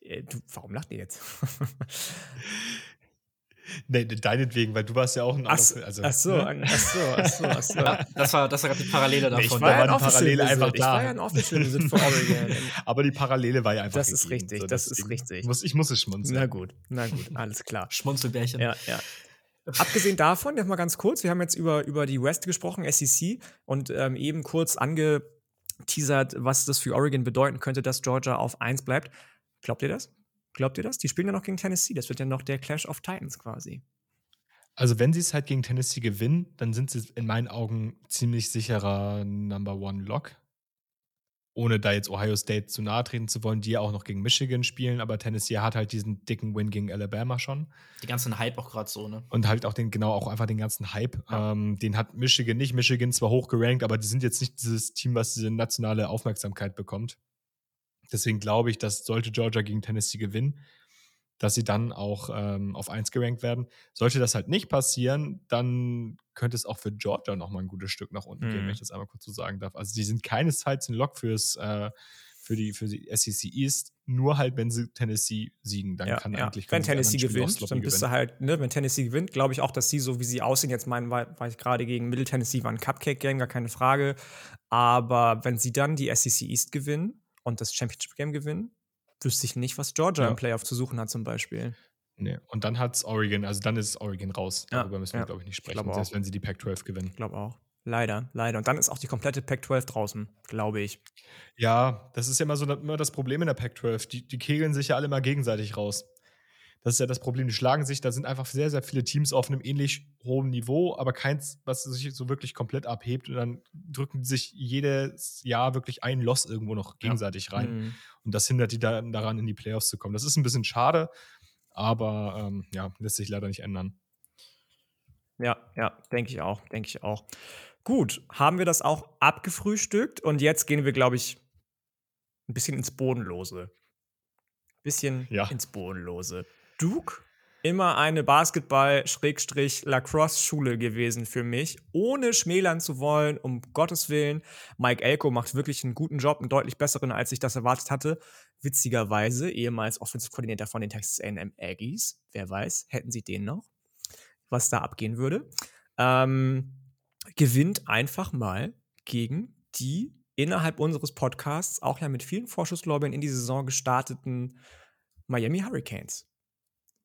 Äh, du, warum lacht ihr jetzt? Nee, deinetwegen, weil du warst ja auch ein ach, also, ach so, ne? ach so, ach so, ach so. das war, das war gerade die Parallele davon. Nee, ich war da ja war die Parallele einfach da. Ich war ja ein Official Visit für Oregon. Aber die Parallele war ja einfach Das ist gegeben. richtig, so, das ist richtig. Muss, ich muss es schmunzeln. Na gut, na gut, alles klar. Schmunzelbärchen. Ja, ja. Abgesehen davon, jetzt mal ganz kurz, wir haben jetzt über, über die West gesprochen, SEC, und ähm, eben kurz angeteasert, was das für Oregon bedeuten könnte, dass Georgia auf 1 bleibt. Glaubt ihr das? Glaubt ihr das? Die spielen ja noch gegen Tennessee. Das wird ja noch der Clash of Titans quasi. Also, wenn sie es halt gegen Tennessee gewinnen, dann sind sie in meinen Augen ziemlich sicherer Number One Lock. Ohne da jetzt Ohio State zu nahe treten zu wollen, die ja auch noch gegen Michigan spielen, aber Tennessee hat halt diesen dicken Win gegen Alabama schon. Die ganzen Hype auch gerade so, ne? Und halt auch den, genau, auch einfach den ganzen Hype. Ja. Ähm, den hat Michigan nicht. Michigan zwar hoch gerankt, aber die sind jetzt nicht dieses Team, was diese nationale Aufmerksamkeit bekommt. Deswegen glaube ich, dass sollte Georgia gegen Tennessee gewinnen, dass sie dann auch ähm, auf 1 gerankt werden. Sollte das halt nicht passieren, dann könnte es auch für Georgia nochmal ein gutes Stück nach unten mhm. gehen, wenn mhm. ich das einmal kurz so sagen darf. Also die sind keinesfalls ein Lock fürs, äh, für, die, für die SEC East, nur halt, wenn sie Tennessee siegen, dann ja, kann ja. eigentlich Wenn Tennessee gewinnt, dann bist gewinnen. du halt, ne, wenn Tennessee gewinnt, glaube ich auch, dass sie so wie sie aussehen, jetzt meinen, war, war ich gerade gegen Middle Tennessee, war ein Cupcake-Game, gar keine Frage. Aber wenn sie dann die SEC East gewinnen, und das Championship Game gewinnen, wüsste ich nicht, was Georgia ja. im Playoff zu suchen hat, zum Beispiel. Nee, und dann hat es Oregon, also dann ist Oregon raus. Darüber ja, müssen wir, ja. glaube ich, nicht sprechen, ich selbst wenn sie die Pac-12 gewinnen. Ich glaube auch. Leider, leider. Und dann ist auch die komplette Pac-12 draußen, glaube ich. Ja, das ist ja immer so immer das Problem in der Pac-12. Die, die kegeln sich ja alle mal gegenseitig raus. Das ist ja das Problem. Die schlagen sich, da sind einfach sehr, sehr viele Teams auf einem ähnlich hohen Niveau, aber keins, was sich so wirklich komplett abhebt. Und dann drücken sich jedes Jahr wirklich ein Loss irgendwo noch gegenseitig ja. rein. Mhm. Und das hindert die dann daran, in die Playoffs zu kommen. Das ist ein bisschen schade, aber ähm, ja, lässt sich leider nicht ändern. Ja, ja, denke ich auch, denke ich auch. Gut, haben wir das auch abgefrühstückt und jetzt gehen wir, glaube ich, ein bisschen ins Bodenlose. Bisschen ja. ins Bodenlose. Duke, immer eine Basketball-Lacrosse-Schule gewesen für mich, ohne schmälern zu wollen, um Gottes Willen. Mike Elko macht wirklich einen guten Job, einen deutlich besseren, als ich das erwartet hatte. Witzigerweise, ehemals Offensive Coordinator von den Texas A&M Aggies. Wer weiß, hätten sie den noch, was da abgehen würde. Ähm, gewinnt einfach mal gegen die innerhalb unseres Podcasts auch ja mit vielen Vorschusslorbeeren in die Saison gestarteten Miami Hurricanes.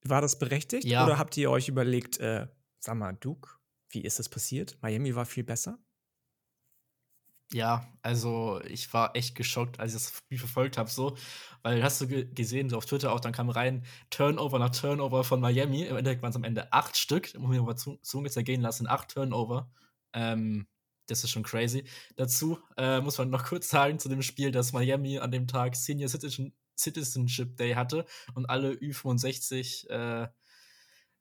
War das berechtigt? Ja. Oder habt ihr euch überlegt, äh, sag mal, Duke, wie ist das passiert? Miami war viel besser? Ja, also ich war echt geschockt, als ich das Spiel verfolgt habe, so, weil hast du gesehen, so auf Twitter auch, dann kam rein Turnover nach Turnover von Miami. Im Endeffekt waren es am Ende acht Stück, muss ich mal Zunge zergehen lassen, acht Turnover. Ähm, das ist schon crazy. Dazu äh, muss man noch kurz sagen zu dem Spiel, dass Miami an dem Tag Senior Citizen Citizenship Day hatte und alle Ü65 äh,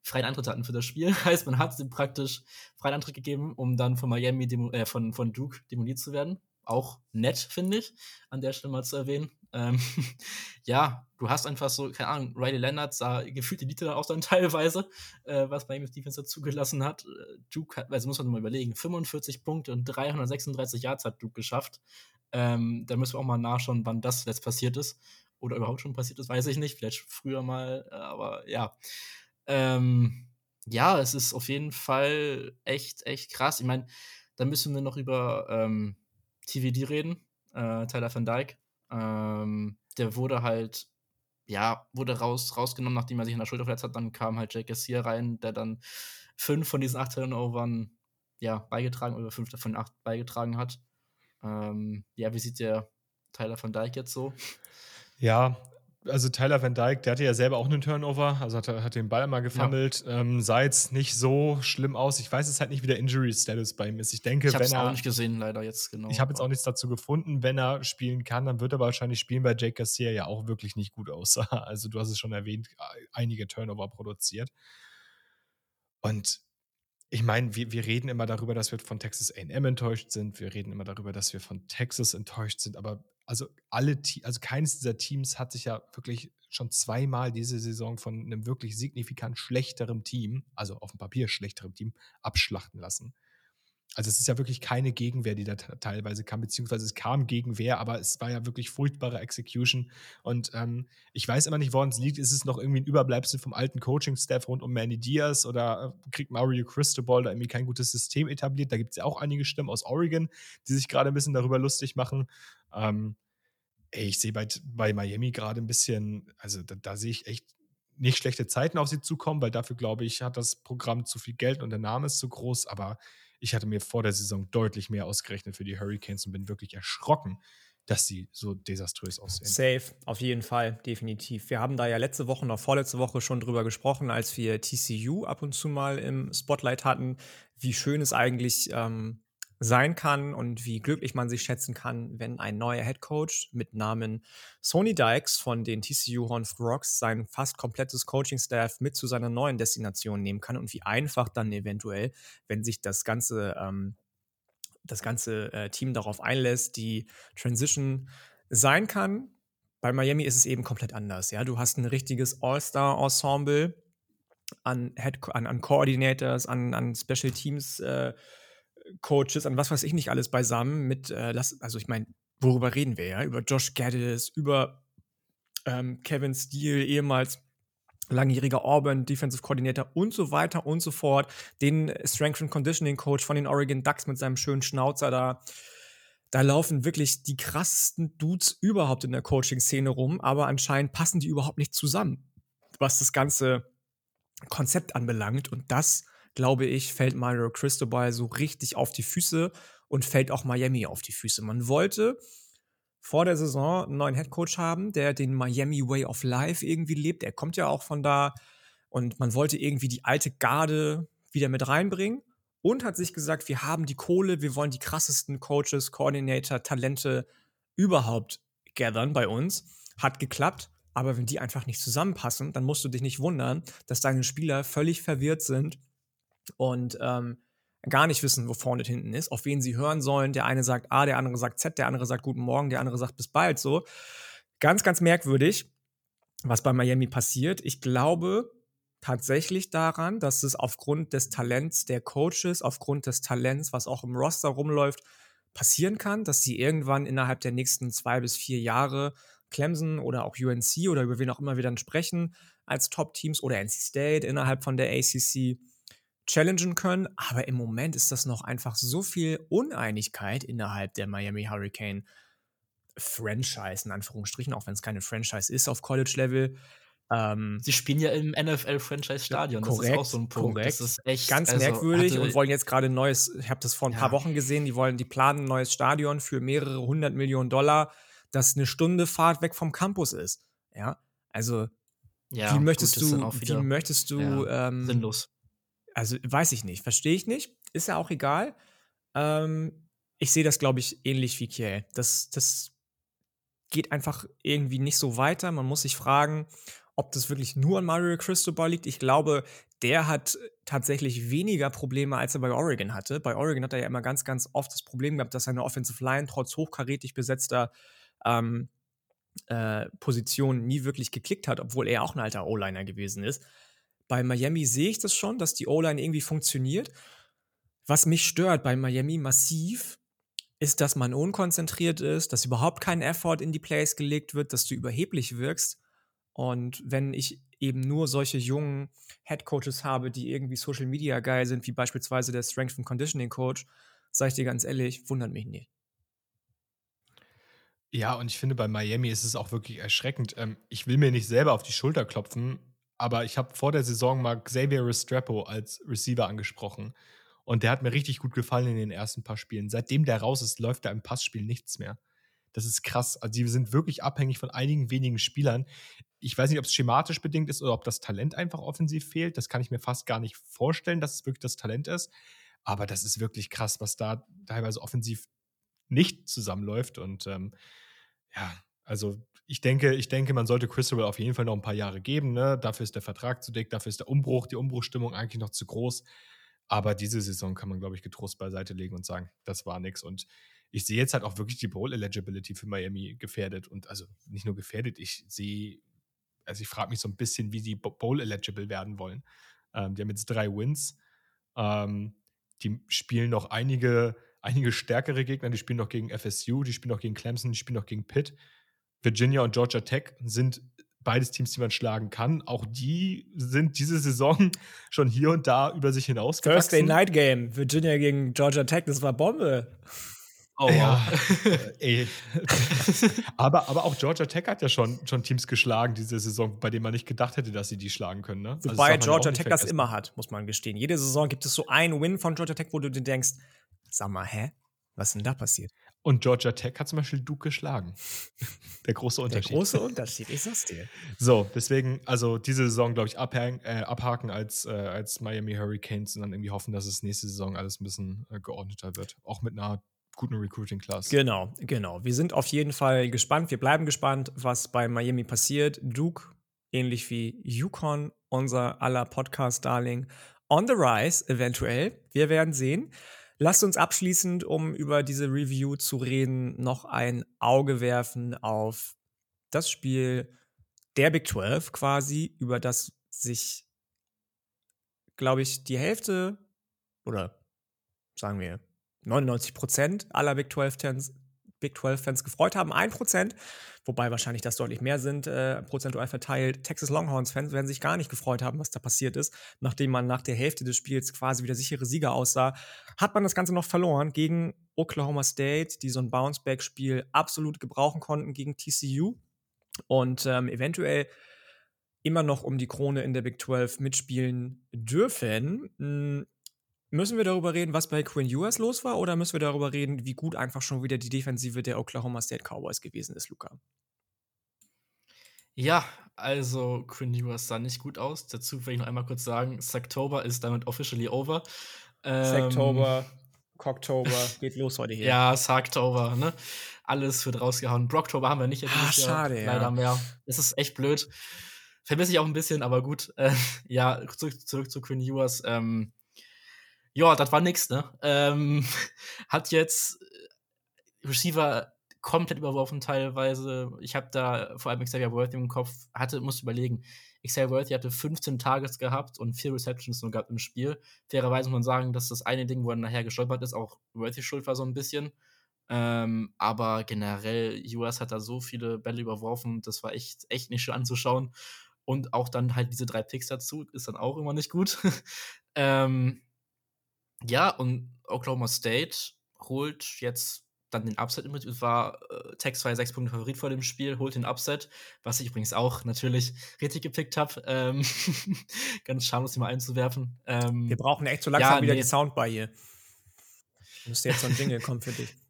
freien Antritt hatten für das Spiel. Heißt, man hat ihm praktisch freien Antritt gegeben, um dann von Miami, äh, von, von Duke demoliert zu werden. Auch nett, finde ich, an der Stelle mal zu erwähnen. Ähm, ja, du hast einfach so, keine Ahnung, Riley Leonard sah gefühlt die Lieder auch dann teilweise, äh, was Miami's Defense zugelassen hat. Äh, Duke hat, also muss man mal überlegen, 45 Punkte und 336 Yards hat Duke geschafft. Ähm, da müssen wir auch mal nachschauen, wann das jetzt passiert ist. Oder überhaupt schon passiert ist, weiß ich nicht. Vielleicht früher mal, äh, aber ja. Ähm, ja, es ist auf jeden Fall echt, echt krass. Ich meine, da müssen wir noch über ähm, TVD reden, äh, Tyler van Dyke. Ähm, der wurde halt, ja, wurde raus, rausgenommen, nachdem er sich in der Schulter verletzt hat. Dann kam halt Jake Garcia rein, der dann fünf von diesen acht Turnovern ja, beigetragen oder fünf davon acht beigetragen hat. Ähm, ja, wie sieht der Tyler van Dyke jetzt so? Ja, also Tyler Van Dyke, der hatte ja selber auch einen Turnover, also hat, hat den Ball mal gefummelt. Ja. Ähm, sah jetzt nicht so schlimm aus. Ich weiß es halt nicht, wie der Injury-Status bei ihm ist. Ich denke, ich wenn er. auch nicht gesehen, leider jetzt genau. Ich habe jetzt auch nichts dazu gefunden. Wenn er spielen kann, dann wird er wahrscheinlich spielen, weil Jake Garcia ja auch wirklich nicht gut aussah. Also, du hast es schon erwähnt, einige Turnover produziert. Und ich meine, wir, wir reden immer darüber, dass wir von Texas AM enttäuscht sind. Wir reden immer darüber, dass wir von Texas enttäuscht sind. Aber also alle, also keines dieser Teams hat sich ja wirklich schon zweimal diese Saison von einem wirklich signifikant schlechteren Team, also auf dem Papier schlechteren Team, abschlachten lassen. Also es ist ja wirklich keine Gegenwehr, die da teilweise kam, beziehungsweise es kam Gegenwehr, aber es war ja wirklich furchtbare Execution. Und ähm, ich weiß immer nicht, woran es liegt. Ist es noch irgendwie ein Überbleibsel vom alten Coaching-Staff rund um Manny Diaz oder äh, kriegt Mario Cristobal da irgendwie kein gutes System etabliert? Da gibt es ja auch einige Stimmen aus Oregon, die sich gerade ein bisschen darüber lustig machen. Ähm, ey, ich sehe bei, bei Miami gerade ein bisschen, also da, da sehe ich echt nicht schlechte Zeiten auf sie zukommen, weil dafür, glaube ich, hat das Programm zu viel Geld und der Name ist zu groß. Aber ich hatte mir vor der Saison deutlich mehr ausgerechnet für die Hurricanes und bin wirklich erschrocken, dass sie so desaströs aussehen. Safe, auf jeden Fall, definitiv. Wir haben da ja letzte Woche, noch vorletzte Woche schon drüber gesprochen, als wir TCU ab und zu mal im Spotlight hatten, wie schön es eigentlich ähm, sein kann und wie glücklich man sich schätzen kann, wenn ein neuer Head Coach mit Namen Sony Dykes von den TCU Horned Rocks sein fast komplettes Coaching-Staff mit zu seiner neuen Destination nehmen kann und wie einfach dann eventuell, wenn sich das ganze, ähm, das ganze äh, Team darauf einlässt, die Transition sein kann. Bei Miami ist es eben komplett anders. Ja, du hast ein richtiges All-Star-Ensemble an, an, an Coordinators, an, an Special Teams. Äh, Coaches, an was weiß ich nicht alles beisammen mit, äh, also ich meine, worüber reden wir ja? Über Josh Gaddis, über ähm, Kevin Steele, ehemals langjähriger Auburn Defensive Coordinator und so weiter und so fort, den Strength and Conditioning Coach von den Oregon Ducks mit seinem schönen Schnauzer da. Da laufen wirklich die krassesten Dudes überhaupt in der Coaching-Szene rum, aber anscheinend passen die überhaupt nicht zusammen, was das ganze Konzept anbelangt. Und das glaube ich, fällt Mario Cristobal so richtig auf die Füße und fällt auch Miami auf die Füße. Man wollte vor der Saison einen neuen Headcoach haben, der den Miami Way of Life irgendwie lebt. Er kommt ja auch von da und man wollte irgendwie die alte Garde wieder mit reinbringen und hat sich gesagt, wir haben die Kohle, wir wollen die krassesten Coaches, Coordinator, Talente überhaupt gathern bei uns. Hat geklappt, aber wenn die einfach nicht zusammenpassen, dann musst du dich nicht wundern, dass deine Spieler völlig verwirrt sind und ähm, gar nicht wissen, wo vorne und hinten ist, auf wen sie hören sollen. Der eine sagt A, der andere sagt Z, der andere sagt Guten Morgen, der andere sagt bis bald so. Ganz, ganz merkwürdig, was bei Miami passiert. Ich glaube tatsächlich daran, dass es aufgrund des Talents der Coaches, aufgrund des Talents, was auch im Roster rumläuft, passieren kann, dass sie irgendwann innerhalb der nächsten zwei bis vier Jahre Clemson oder auch UNC oder über wen auch immer wir dann sprechen als Top-Teams oder NC State innerhalb von der ACC challengen können. Aber im Moment ist das noch einfach so viel Uneinigkeit innerhalb der Miami Hurricane Franchise, in Anführungsstrichen, auch wenn es keine Franchise ist auf College-Level. Ähm, Sie spielen ja im NFL-Franchise-Stadion. Das ist auch so ein Punkt. Korrekt. Das ist echt ganz also, merkwürdig und wollen jetzt gerade ein neues, ich habe das vor ein ja. paar Wochen gesehen, die wollen, die planen ein neues Stadion für mehrere hundert Millionen Dollar, das eine Stunde Fahrt weg vom Campus ist. Ja, also ja, wie möchtest gut, du, wie möchtest du, ja, ähm, sinnlos. Also weiß ich nicht, verstehe ich nicht, ist ja auch egal. Ähm, ich sehe das, glaube ich, ähnlich wie Kiel. Das, das geht einfach irgendwie nicht so weiter. Man muss sich fragen, ob das wirklich nur an Mario Cristobal liegt. Ich glaube, der hat tatsächlich weniger Probleme, als er bei Oregon hatte. Bei Oregon hat er ja immer ganz, ganz oft das Problem gehabt, dass seine Offensive Line trotz hochkarätig besetzter ähm, äh, Position nie wirklich geklickt hat, obwohl er auch ein alter O-Liner gewesen ist. Bei Miami sehe ich das schon, dass die O-Line irgendwie funktioniert. Was mich stört bei Miami massiv, ist, dass man unkonzentriert ist, dass überhaupt kein Effort in die Plays gelegt wird, dass du überheblich wirkst. Und wenn ich eben nur solche jungen Head Coaches habe, die irgendwie Social Media geil sind, wie beispielsweise der Strength and Conditioning Coach, sage ich dir ganz ehrlich, wundert mich nicht. Ja, und ich finde, bei Miami ist es auch wirklich erschreckend. Ähm, ich will mir nicht selber auf die Schulter klopfen, aber ich habe vor der Saison mal Xavier Restrepo als Receiver angesprochen. Und der hat mir richtig gut gefallen in den ersten paar Spielen. Seitdem der raus ist, läuft da im Passspiel nichts mehr. Das ist krass. Also, die sind wirklich abhängig von einigen wenigen Spielern. Ich weiß nicht, ob es schematisch bedingt ist oder ob das Talent einfach offensiv fehlt. Das kann ich mir fast gar nicht vorstellen, dass es wirklich das Talent ist. Aber das ist wirklich krass, was da teilweise offensiv nicht zusammenläuft. Und ähm, ja, also ich denke, ich denke, man sollte Crystal auf jeden Fall noch ein paar Jahre geben. Ne? Dafür ist der Vertrag zu dick, dafür ist der Umbruch, die Umbruchstimmung eigentlich noch zu groß. Aber diese Saison kann man, glaube ich, getrost beiseite legen und sagen, das war nichts. Und ich sehe jetzt halt auch wirklich die Bowl-Eligibility für Miami gefährdet. Und also nicht nur gefährdet, ich sehe, also ich frage mich so ein bisschen, wie die Bowl-eligible werden wollen. Ähm, die haben jetzt drei Wins. Ähm, die spielen noch einige, einige stärkere Gegner. Die spielen noch gegen FSU, die spielen noch gegen Clemson, die spielen noch gegen Pitt. Virginia und Georgia Tech sind beides Teams, die man schlagen kann. Auch die sind diese Saison schon hier und da über sich hinaus Thursday Night Game, Virginia gegen Georgia Tech, das war Bombe. Oh, ja, ey. aber, aber auch Georgia Tech hat ja schon, schon Teams geschlagen diese Saison, bei denen man nicht gedacht hätte, dass sie die schlagen können. Ne? Also Wobei Georgia Tech das immer hat, muss man gestehen. Jede Saison gibt es so einen Win von Georgia Tech, wo du dir denkst, sag mal, hä? Was ist denn da passiert? Und Georgia Tech hat zum Beispiel Duke geschlagen. Der große Unterschied. Der große Unterschied, ich sag's dir. So, deswegen, also diese Saison, glaube ich, abhaken, äh, abhaken als, äh, als Miami Hurricanes und dann irgendwie hoffen, dass es nächste Saison alles ein bisschen äh, geordneter wird. Auch mit einer guten Recruiting-Class. Genau, genau. Wir sind auf jeden Fall gespannt. Wir bleiben gespannt, was bei Miami passiert. Duke, ähnlich wie Yukon, unser aller Podcast-Darling, on the rise, eventuell. Wir werden sehen. Lasst uns abschließend, um über diese Review zu reden, noch ein Auge werfen auf das Spiel der Big 12 quasi, über das sich, glaube ich, die Hälfte oder sagen wir 99 Prozent aller Big 12-Fans Big 12-Fans gefreut haben. Ein Prozent, wobei wahrscheinlich das deutlich mehr sind, äh, prozentual verteilt. Texas Longhorns-Fans werden sich gar nicht gefreut haben, was da passiert ist. Nachdem man nach der Hälfte des Spiels quasi wieder sichere Sieger aussah, hat man das Ganze noch verloren gegen Oklahoma State, die so ein Bounce-Back-Spiel absolut gebrauchen konnten gegen TCU und ähm, eventuell immer noch um die Krone in der Big 12 mitspielen dürfen. Müssen wir darüber reden, was bei Quinn Ewers los war, oder müssen wir darüber reden, wie gut einfach schon wieder die Defensive der Oklahoma State Cowboys gewesen ist, Luca? Ja, also Quinn Ewers sah nicht gut aus. Dazu will ich noch einmal kurz sagen, Sacktober ist damit officially over. Ähm, Sacktober, Cocktober, geht los heute hier. Ja, Sacktober, ne? Alles wird rausgehauen. Brocktober haben wir nicht jetzt ah, schade, ja. leider mehr. Es ist echt blöd. Vermisse ich auch ein bisschen, aber gut. Äh, ja, zurück, zurück zu Quinn Ewers. Ähm, ja, das war nix, ne? Ähm, hat jetzt äh, Receiver komplett überworfen teilweise. Ich habe da vor allem Xavier Worthy im Kopf, hatte, musste überlegen, Xavier Worthy hatte 15 Targets gehabt und vier Receptions nur gehabt im Spiel. Fairerweise muss man sagen, dass das eine Ding, wo er nachher gestolpert ist, auch Worthy schuld war so ein bisschen. Ähm, aber generell, US hat da so viele Bälle überworfen, das war echt, echt nicht schön anzuschauen. Und auch dann halt diese drei Picks dazu, ist dann auch immer nicht gut. ähm, ja, und Oklahoma State holt jetzt dann den Upset im Prinzip. War äh, Tex 2 sechs Punkte Favorit vor dem Spiel, holt den Upset, was ich übrigens auch natürlich richtig gepickt habe. Ähm, ganz schamlos, die mal einzuwerfen. Ähm, Wir brauchen echt so langsam ja, wieder nee. die Soundbar hier. Müsste jetzt so ein Ding kommen für dich.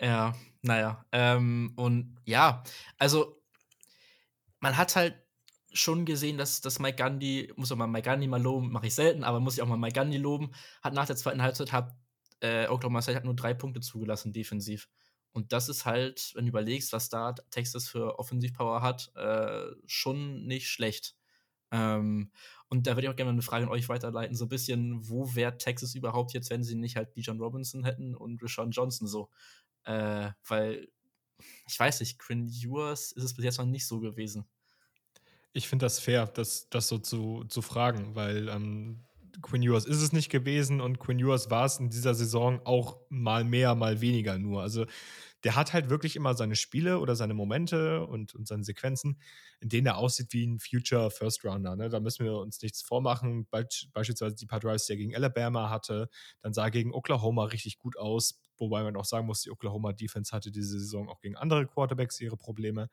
Ja, naja. Ähm, und ja, also man hat halt schon gesehen, dass, dass Mike Gandhi, muss auch mal Mike Gandhi mal loben, mache ich selten, aber muss ich auch mal Mike Gandhi loben, hat nach der zweiten Halbzeit hat äh, Oklahoma State hat nur drei Punkte zugelassen defensiv. Und das ist halt, wenn du überlegst, was da Texas für Offensivpower hat, äh, schon nicht schlecht. Ähm, und da würde ich auch gerne eine Frage an euch weiterleiten, so ein bisschen, wo wäre Texas überhaupt jetzt, wenn sie nicht halt Bijan Robinson hätten und Rashawn Johnson so? Äh, weil, ich weiß nicht, Quinn Ewers ist es bis jetzt noch nicht so gewesen. Ich finde das fair, das, das so zu, zu fragen, weil ähm, Quinn Ewers ist es nicht gewesen und Quinn Ewers war es in dieser Saison auch mal mehr, mal weniger nur. Also der hat halt wirklich immer seine Spiele oder seine Momente und, und seine Sequenzen, in denen er aussieht wie ein Future First Rounder. Ne? Da müssen wir uns nichts vormachen. Be beispielsweise die paar Drives, die er gegen Alabama hatte, dann sah er gegen Oklahoma richtig gut aus, wobei man auch sagen muss, die Oklahoma Defense hatte diese Saison auch gegen andere Quarterbacks ihre Probleme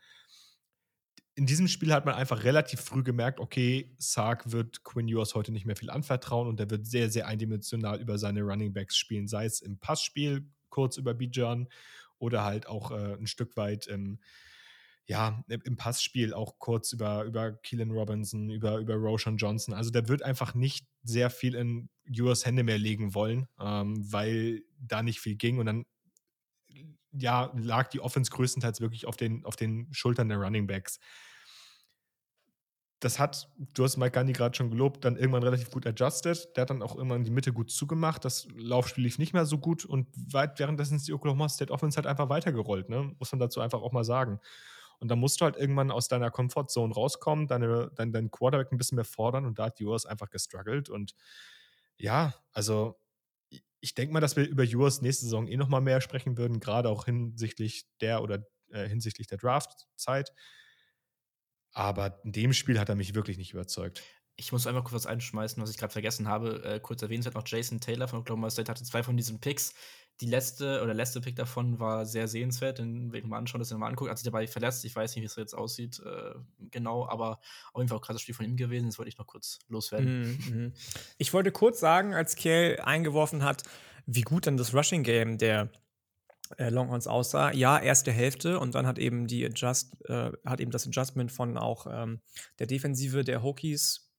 in diesem Spiel hat man einfach relativ früh gemerkt, okay, Sark wird Quinn Ewers heute nicht mehr viel anvertrauen und der wird sehr, sehr eindimensional über seine Running Backs spielen, sei es im Passspiel, kurz über Bijan oder halt auch äh, ein Stück weit im, ja, im Passspiel auch kurz über, über Keelan Robinson, über, über Roshan Johnson. Also der wird einfach nicht sehr viel in Ewers Hände mehr legen wollen, ähm, weil da nicht viel ging und dann ja, lag die Offense größtenteils wirklich auf den, auf den Schultern der Running Backs das hat, du hast Mike Gandhi gerade schon gelobt, dann irgendwann relativ gut adjusted. Der hat dann auch irgendwann die Mitte gut zugemacht. Das Laufspiel lief nicht mehr so gut und weit, währenddessen ist die Oklahoma State Offense halt einfach weitergerollt, ne? muss man dazu einfach auch mal sagen. Und dann musst du halt irgendwann aus deiner Comfortzone rauskommen, deine, dein, dein Quarterback ein bisschen mehr fordern und da hat Ewers einfach gestruggelt. Und ja, also ich denke mal, dass wir über Ewers nächste Saison eh nochmal mehr sprechen würden, gerade auch hinsichtlich der oder äh, hinsichtlich der Draftzeit. Aber in dem Spiel hat er mich wirklich nicht überzeugt. Ich muss einmal kurz was einschmeißen, was ich gerade vergessen habe. Äh, kurz erwähnt hat noch Jason Taylor von Oklahoma State hatte zwei von diesen Picks. Die letzte oder letzte Pick davon war sehr sehenswert, den will ich mal anschauen, dass ihr mal anguckt. Hat sich dabei verletzt. Ich weiß nicht, wie es jetzt aussieht, äh, genau, aber auf jeden Fall auch krasses Spiel von ihm gewesen. Das wollte ich noch kurz loswerden. Mhm, mhm. Ich wollte kurz sagen, als Kiel eingeworfen hat, wie gut dann das Rushing Game der äh, Longhorns aussah. Ja, erste Hälfte und dann hat eben die Adjust, äh, hat eben das Adjustment von auch ähm, der Defensive der Hokies.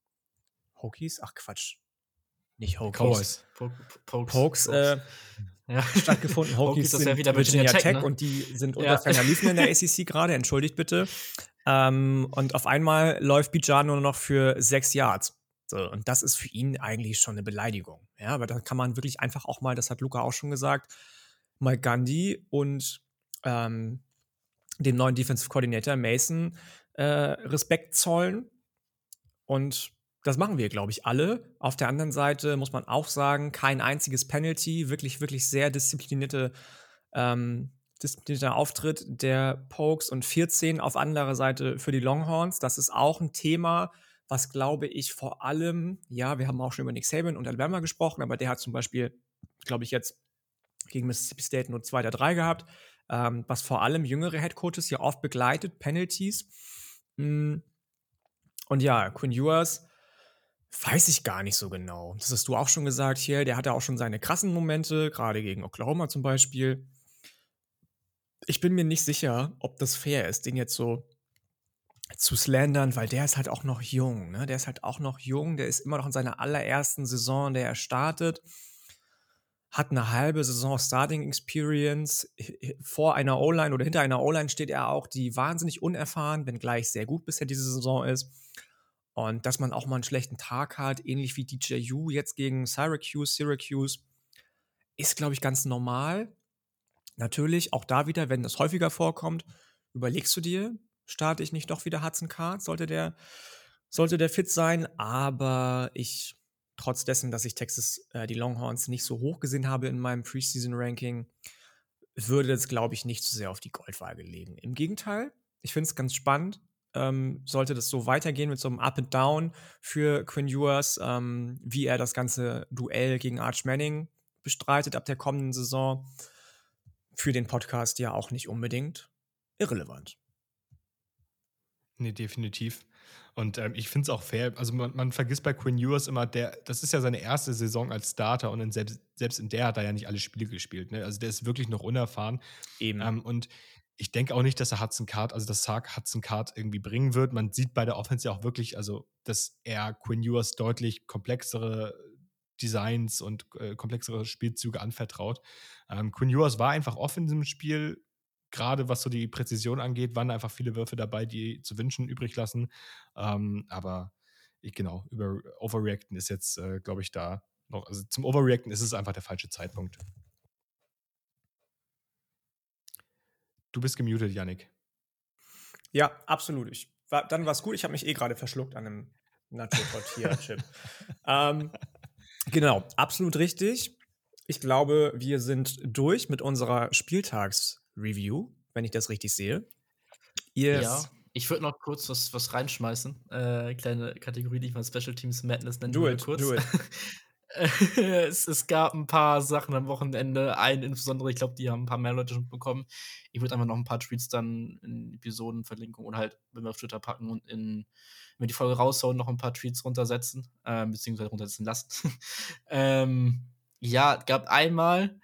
Hokies? Ach Quatsch. Nicht Hokies. Pokes. Pokes, Pokes äh, ja. stattgefunden. Hokies sind Virginia, Virginia Tech, Tech ne? und die sind unter ja. Ferner in der ACC gerade, entschuldigt bitte. Ähm, und auf einmal läuft Bijan nur noch für sechs Yards. So, und das ist für ihn eigentlich schon eine Beleidigung. Ja, aber da kann man wirklich einfach auch mal, das hat Luca auch schon gesagt, Mike Gandhi und ähm, dem neuen Defensive Coordinator Mason äh, Respekt zollen. Und das machen wir, glaube ich, alle. Auf der anderen Seite muss man auch sagen, kein einziges Penalty, wirklich, wirklich sehr disziplinierte, ähm, disziplinierter Auftritt der Pokes und 14 auf anderer Seite für die Longhorns. Das ist auch ein Thema, was, glaube ich, vor allem, ja, wir haben auch schon über Nick Saban und Alabama gesprochen, aber der hat zum Beispiel, glaube ich, jetzt gegen Mississippi State nur 2 der 3 gehabt, ähm, was vor allem jüngere Headcoaches ja oft begleitet, Penalties. Mm. Und ja, Quinn Ewers, Weiß ich gar nicht so genau. Das hast du auch schon gesagt hier. Der hatte auch schon seine krassen Momente, gerade gegen Oklahoma zum Beispiel. Ich bin mir nicht sicher, ob das fair ist, den jetzt so zu slandern, weil der ist halt auch noch jung. Ne? Der ist halt auch noch jung. Der ist immer noch in seiner allerersten Saison, der er startet. Hat eine halbe Saison Starting Experience. Vor einer O-Line oder hinter einer O-Line steht er auch, die wahnsinnig unerfahren, wenngleich sehr gut bisher diese Saison ist. Und dass man auch mal einen schlechten Tag hat, ähnlich wie DJU jetzt gegen Syracuse, Syracuse, ist, glaube ich, ganz normal. Natürlich, auch da wieder, wenn das häufiger vorkommt, überlegst du dir, starte ich nicht doch wieder Hudson Card, sollte der, sollte der fit sein. Aber ich, trotz dessen, dass ich Texas, äh, die Longhorns nicht so hoch gesehen habe in meinem Preseason-Ranking, würde das, glaube ich, nicht so sehr auf die Goldwaage legen. Im Gegenteil, ich finde es ganz spannend. Ähm, sollte das so weitergehen mit so einem Up and Down für Quinn Ewers, ähm, wie er das ganze Duell gegen Arch Manning bestreitet ab der kommenden Saison, für den Podcast ja auch nicht unbedingt irrelevant. Nee, definitiv. Und ähm, ich finde es auch fair. Also man, man, vergisst bei Quinn Ewers immer, der, das ist ja seine erste Saison als Starter und selbst, selbst in der hat er ja nicht alle Spiele gespielt. Ne? Also der ist wirklich noch unerfahren. Eben. Ähm, und ich denke auch nicht, dass er Hudson Card, also das Sark Hudson Card irgendwie bringen wird. Man sieht bei der Offense ja auch wirklich, also dass er Quinn Ewers deutlich komplexere Designs und äh, komplexere Spielzüge anvertraut. Ähm, Quinn Ewers war einfach offen in diesem Spiel, gerade was so die Präzision angeht, waren einfach viele Würfe dabei, die zu wünschen übrig lassen. Ähm, aber ich, genau, über Overreacten ist jetzt, äh, glaube ich, da noch, also zum Overreacten ist es einfach der falsche Zeitpunkt. Du bist gemutet, Yannick. Ja, absolut. Ich, war, dann war es gut. Ich habe mich eh gerade verschluckt an einem Nacho-Tortilla-Chip. ähm, genau, absolut richtig. Ich glaube, wir sind durch mit unserer Spieltags-Review, wenn ich das richtig sehe. Yes. Ja, ich würde noch kurz was, was reinschmeißen. Äh, kleine Kategorie, die ich mal Special Teams Madness nennen do it, kurz. Do it. es, es, gab ein paar Sachen am Wochenende. Ein insbesondere, ich glaube, die haben ein paar mehr Leute schon bekommen. Ich würde einfach noch ein paar Tweets dann in Episodenverlinkung oder halt, wenn wir auf Twitter packen und in, wenn wir die Folge raushauen, noch ein paar Tweets runtersetzen, äh, beziehungsweise runtersetzen lassen. ähm, ja, gab einmal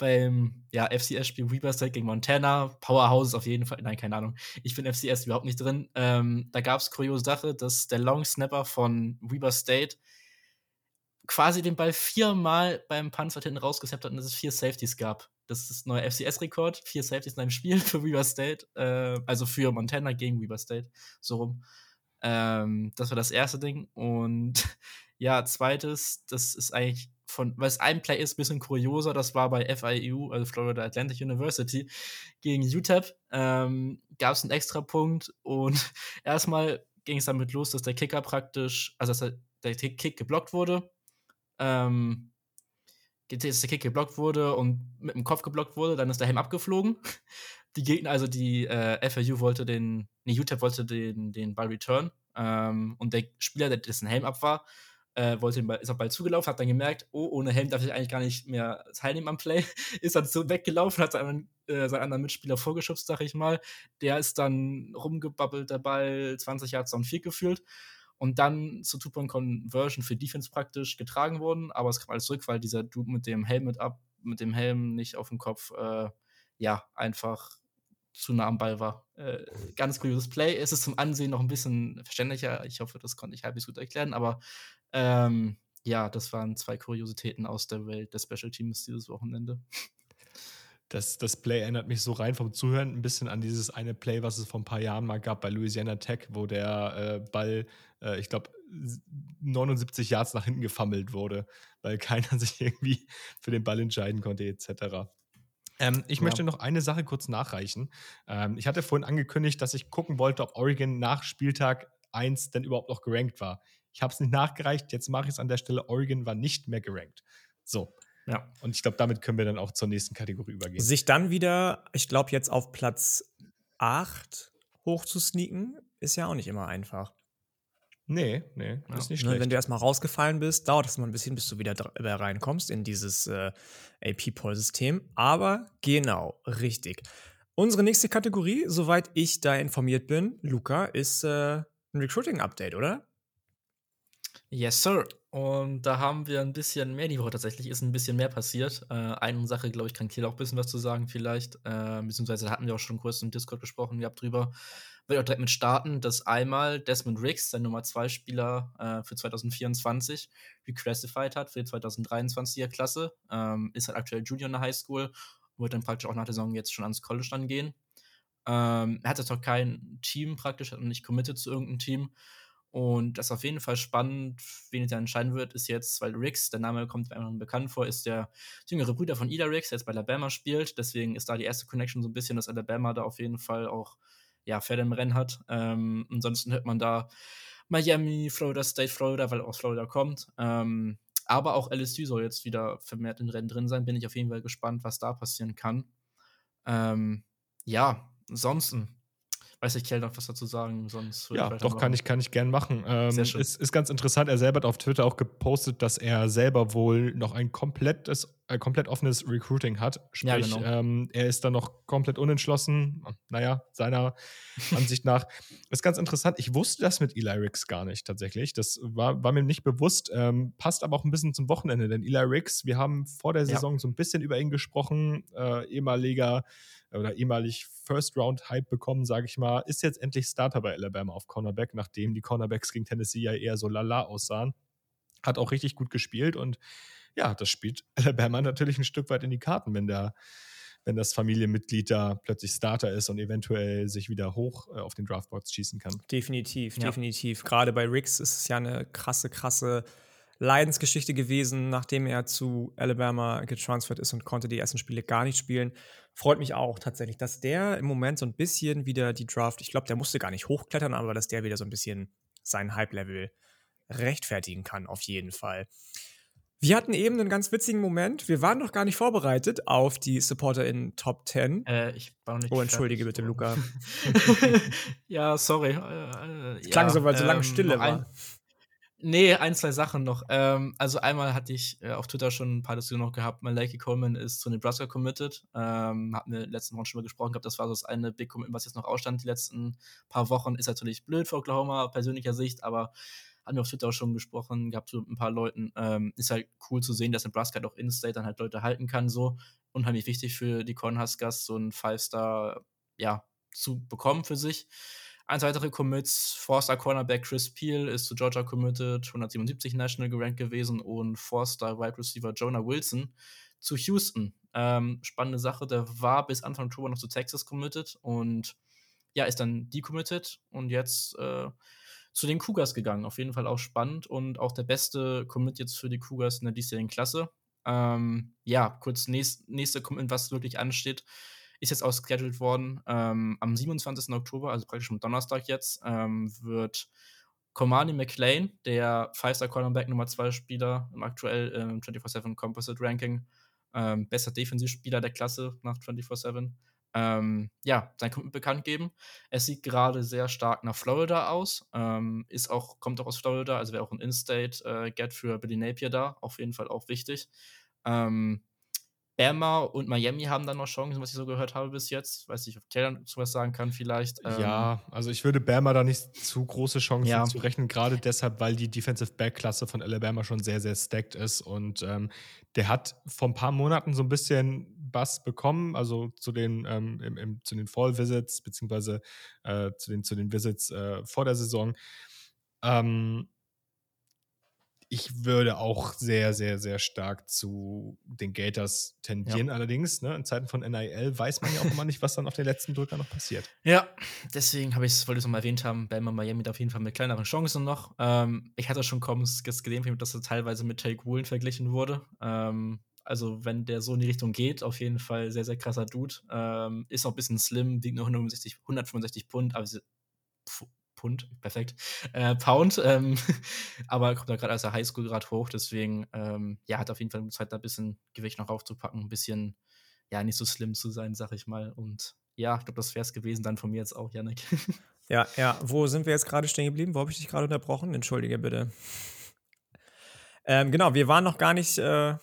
beim ja, FCS-Spiel Weber State gegen Montana. Powerhouses auf jeden Fall. Nein, keine Ahnung. Ich bin FCS überhaupt nicht drin. Ähm, da gab es kuriose Sache, dass der Long Snapper von Weber State quasi den Ball viermal beim Panzer hinten rausgesnappt hat und es vier Safeties gab. Das ist ein neuer FCS-Rekord. Vier Safeties in einem Spiel für Weber State. Äh, also für Montana gegen Weber State. So rum. Ähm, das war das erste Ding. Und ja, zweites, das ist eigentlich von, weil es ein Play ist, ein bisschen kurioser. Das war bei FIU, also Florida Atlantic University, gegen UTEP. Ähm, Gab es einen extra Punkt und erstmal ging es damit los, dass der Kicker praktisch, also dass der Kick geblockt wurde ähm, dass der Kick geblockt wurde und mit dem Kopf geblockt wurde, dann ist der Helm abgeflogen. Die Gegner, also die äh, FAU wollte den, nee, UTEP wollte den, den Ball return ähm, und der Spieler, der dessen Helm ab war, äh, wollte den Ball, ist auf Ball zugelaufen, hat dann gemerkt, oh, ohne Helm darf ich eigentlich gar nicht mehr teilnehmen am Play, ist dann so weggelaufen, hat seinen, äh, seinen anderen Mitspieler vorgeschubst, sag ich mal. Der ist dann rumgebabbelt, der Ball 20 Yards downfield gefühlt. Und dann zur Two-Point-Conversion für Defense praktisch getragen wurden, aber es kam alles zurück, weil dieser Dude mit dem Helmet ab, mit dem Helm nicht auf dem Kopf, äh, ja, einfach zu nah am Ball war. Äh, ganz kurioses Play. Es ist zum Ansehen noch ein bisschen verständlicher. Ich hoffe, das konnte ich halbwegs gut erklären, aber ähm, ja, das waren zwei Kuriositäten aus der Welt des Special Teams dieses Wochenende. Das, das Play erinnert mich so rein vom Zuhören ein bisschen an dieses eine Play, was es vor ein paar Jahren mal gab bei Louisiana Tech, wo der äh, Ball, äh, ich glaube, 79 Yards nach hinten gefummelt wurde, weil keiner sich irgendwie für den Ball entscheiden konnte, etc. Ähm, ich ja. möchte noch eine Sache kurz nachreichen. Ähm, ich hatte vorhin angekündigt, dass ich gucken wollte, ob Oregon nach Spieltag 1 denn überhaupt noch gerankt war. Ich habe es nicht nachgereicht, jetzt mache ich es an der Stelle. Oregon war nicht mehr gerankt. So, ja. Und ich glaube, damit können wir dann auch zur nächsten Kategorie übergehen. Sich dann wieder, ich glaube, jetzt auf Platz 8 hoch zu sneaken, ist ja auch nicht immer einfach. Nee, nee, ja. ist nicht schlecht. Wenn du erstmal rausgefallen bist, dauert es mal ein bisschen, bis du wieder reinkommst in dieses äh, AP-Poll-System. Aber genau, richtig. Unsere nächste Kategorie, soweit ich da informiert bin, Luca, ist äh, ein Recruiting-Update, oder? Yes, sir. Und da haben wir ein bisschen mehr die Woche tatsächlich, ist ein bisschen mehr passiert. Äh, eine Sache, glaube ich, kann Kiel auch ein bisschen was zu sagen, vielleicht. Äh, beziehungsweise da hatten wir auch schon kurz im Discord gesprochen gehabt drüber. Will auch direkt mit starten, dass einmal Desmond Riggs, sein Nummer 2 Spieler äh, für 2024, reclassified hat für die 2023er Klasse. Ähm, ist halt aktuell Junior in der Highschool und wird dann praktisch auch nach der Saison jetzt schon ans College dann gehen. Ähm, er hat jetzt noch kein Team praktisch, hat noch nicht committed zu irgendeinem Team. Und das ist auf jeden Fall spannend, wen er entscheiden wird, ist jetzt, weil Riggs, der Name kommt einem bekannt vor, ist der jüngere Bruder von Ida Riggs, der jetzt bei Alabama spielt. Deswegen ist da die erste Connection so ein bisschen, dass Alabama da auf jeden Fall auch ja, Pferde im Rennen hat. Ähm, ansonsten hört man da Miami, Florida State, Florida, weil aus Florida kommt. Ähm, aber auch LSU soll jetzt wieder vermehrt in Rennen drin sein. Bin ich auf jeden Fall gespannt, was da passieren kann. Ähm, ja, ansonsten weiß ich, Kell noch was dazu sagen, sonst Ja, doch, kann ich, kann ich gern machen. Ähm, Sehr schön. Ist, ist ganz interessant. Er selber hat auf Twitter auch gepostet, dass er selber wohl noch ein komplettes, komplett offenes Recruiting hat. Sprich, ja, genau. ähm, er ist da noch komplett unentschlossen. Naja, seiner Ansicht nach. Ist ganz interessant. Ich wusste das mit Eli Ricks gar nicht tatsächlich. Das war, war mir nicht bewusst. Ähm, passt aber auch ein bisschen zum Wochenende, denn Eli Ricks, wir haben vor der Saison ja. so ein bisschen über ihn gesprochen, äh, ehemaliger oder ehemalig First-Round-Hype bekommen, sage ich mal, ist jetzt endlich Starter bei Alabama auf Cornerback, nachdem die Cornerbacks gegen Tennessee ja eher so lala aussahen. Hat auch richtig gut gespielt und ja, das spielt Alabama natürlich ein Stück weit in die Karten, wenn der wenn das Familienmitglied da plötzlich Starter ist und eventuell sich wieder hoch äh, auf den Draftboards schießen kann. Definitiv, ja. definitiv. Gerade bei Riggs ist es ja eine krasse, krasse Leidensgeschichte gewesen, nachdem er zu Alabama getransfert ist und konnte die ersten Spiele gar nicht spielen. Freut mich auch tatsächlich, dass der im Moment so ein bisschen wieder die Draft, ich glaube, der musste gar nicht hochklettern, aber dass der wieder so ein bisschen sein Hype-Level rechtfertigen kann, auf jeden Fall. Wir hatten eben einen ganz witzigen Moment. Wir waren noch gar nicht vorbereitet auf die Supporter in Top 10. Äh, ich war noch nicht. Oh, entschuldige bitte, Luca. ja, sorry. Äh, äh, klang ja, so, weil so lange ähm, Stille war. Nee, ein, zwei Sachen noch. Ähm, also einmal hatte ich äh, auf Twitter schon ein paar Diskussionen noch gehabt. Malaki Coleman ist zu Nebraska committed. Ähm, hatten wir letzten Wochen schon mal gesprochen gehabt. Das war so das eine Big Commitment, was jetzt noch ausstand die letzten paar Wochen. Ist natürlich blöd für Oklahoma, persönlicher Sicht, aber hatten wir auf Twitter auch schon gesprochen gehabt mit ein paar Leuten. Ähm, ist halt cool zu sehen, dass Nebraska halt auch in-state dann halt Leute halten kann. So unheimlich wichtig für die Cornhuskers, so ein Five-Star, ja, zu bekommen für sich. Eins weitere Commits, Forster Cornerback Chris Peel ist zu Georgia committed, 177 National gerankt gewesen und Forster Wide Receiver Jonah Wilson zu Houston. Ähm, spannende Sache, der war bis Anfang Oktober noch zu Texas committed und ja, ist dann decommitted und jetzt äh, zu den Cougars gegangen. Auf jeden Fall auch spannend und auch der beste Commit jetzt für die Cougars in der diesjährigen Klasse. Ähm, ja, kurz nächst, nächste Commit, was wirklich ansteht ist jetzt auch scheduled worden. Ähm, am 27. Oktober, also praktisch am Donnerstag jetzt, ähm, wird Komani McLean, der Five-Star Cornerback Nummer 2 Spieler im aktuell im 24-7 Composite Ranking, ähm, bester Defensivspieler der Klasse nach 24-7, ähm, ja, sein Kunden bekannt geben. Es sieht gerade sehr stark nach Florida aus. Ähm, ist auch, kommt auch aus Florida, also wäre auch ein In-State-Get äh, für Billy Napier da, auf jeden Fall auch wichtig. Ähm, Bama und Miami haben dann noch Chancen, was ich so gehört habe bis jetzt. Weiß nicht, ob Taylor dazu was sagen kann, vielleicht. ja, ähm, also ich würde Bama da nicht zu große Chancen ja. zu rechnen, gerade deshalb, weil die Defensive Back-Klasse von Alabama schon sehr, sehr stacked ist. Und ähm, der hat vor ein paar Monaten so ein bisschen Bass bekommen, also zu den, ähm, im, im, zu den Fall-Visits, beziehungsweise äh, zu, den, zu den Visits äh, vor der Saison. Ähm, ich würde auch sehr, sehr, sehr stark zu den Gators tendieren. Ja. Allerdings, ne, in Zeiten von NIL weiß man ja auch immer nicht, was dann auf den letzten Drücker noch passiert. Ja, deswegen habe ich es, wollte ich es nochmal erwähnt haben, Bama Miami auf jeden Fall mit kleineren Chancen noch. Ähm, ich hatte schon kaum gesehen, dass er teilweise mit Take Woolen verglichen wurde. Ähm, also, wenn der so in die Richtung geht, auf jeden Fall sehr, sehr krasser Dude. Ähm, ist auch ein bisschen slim, wiegt nur 165, 165 Pfund, aber Pfund, perfekt, äh, Pound, ähm, aber kommt da gerade aus der Highschool gerade hoch, deswegen, ähm, ja, hat auf jeden Fall Zeit, da ein bisschen Gewicht noch aufzupacken, ein bisschen, ja, nicht so slim zu sein, sag ich mal. Und ja, ich glaube, das wäre es gewesen dann von mir jetzt auch, Janik. Ja, ja, wo sind wir jetzt gerade stehen geblieben? Wo habe ich dich gerade unterbrochen? Entschuldige bitte. Ähm, genau, wir waren noch gar nicht äh,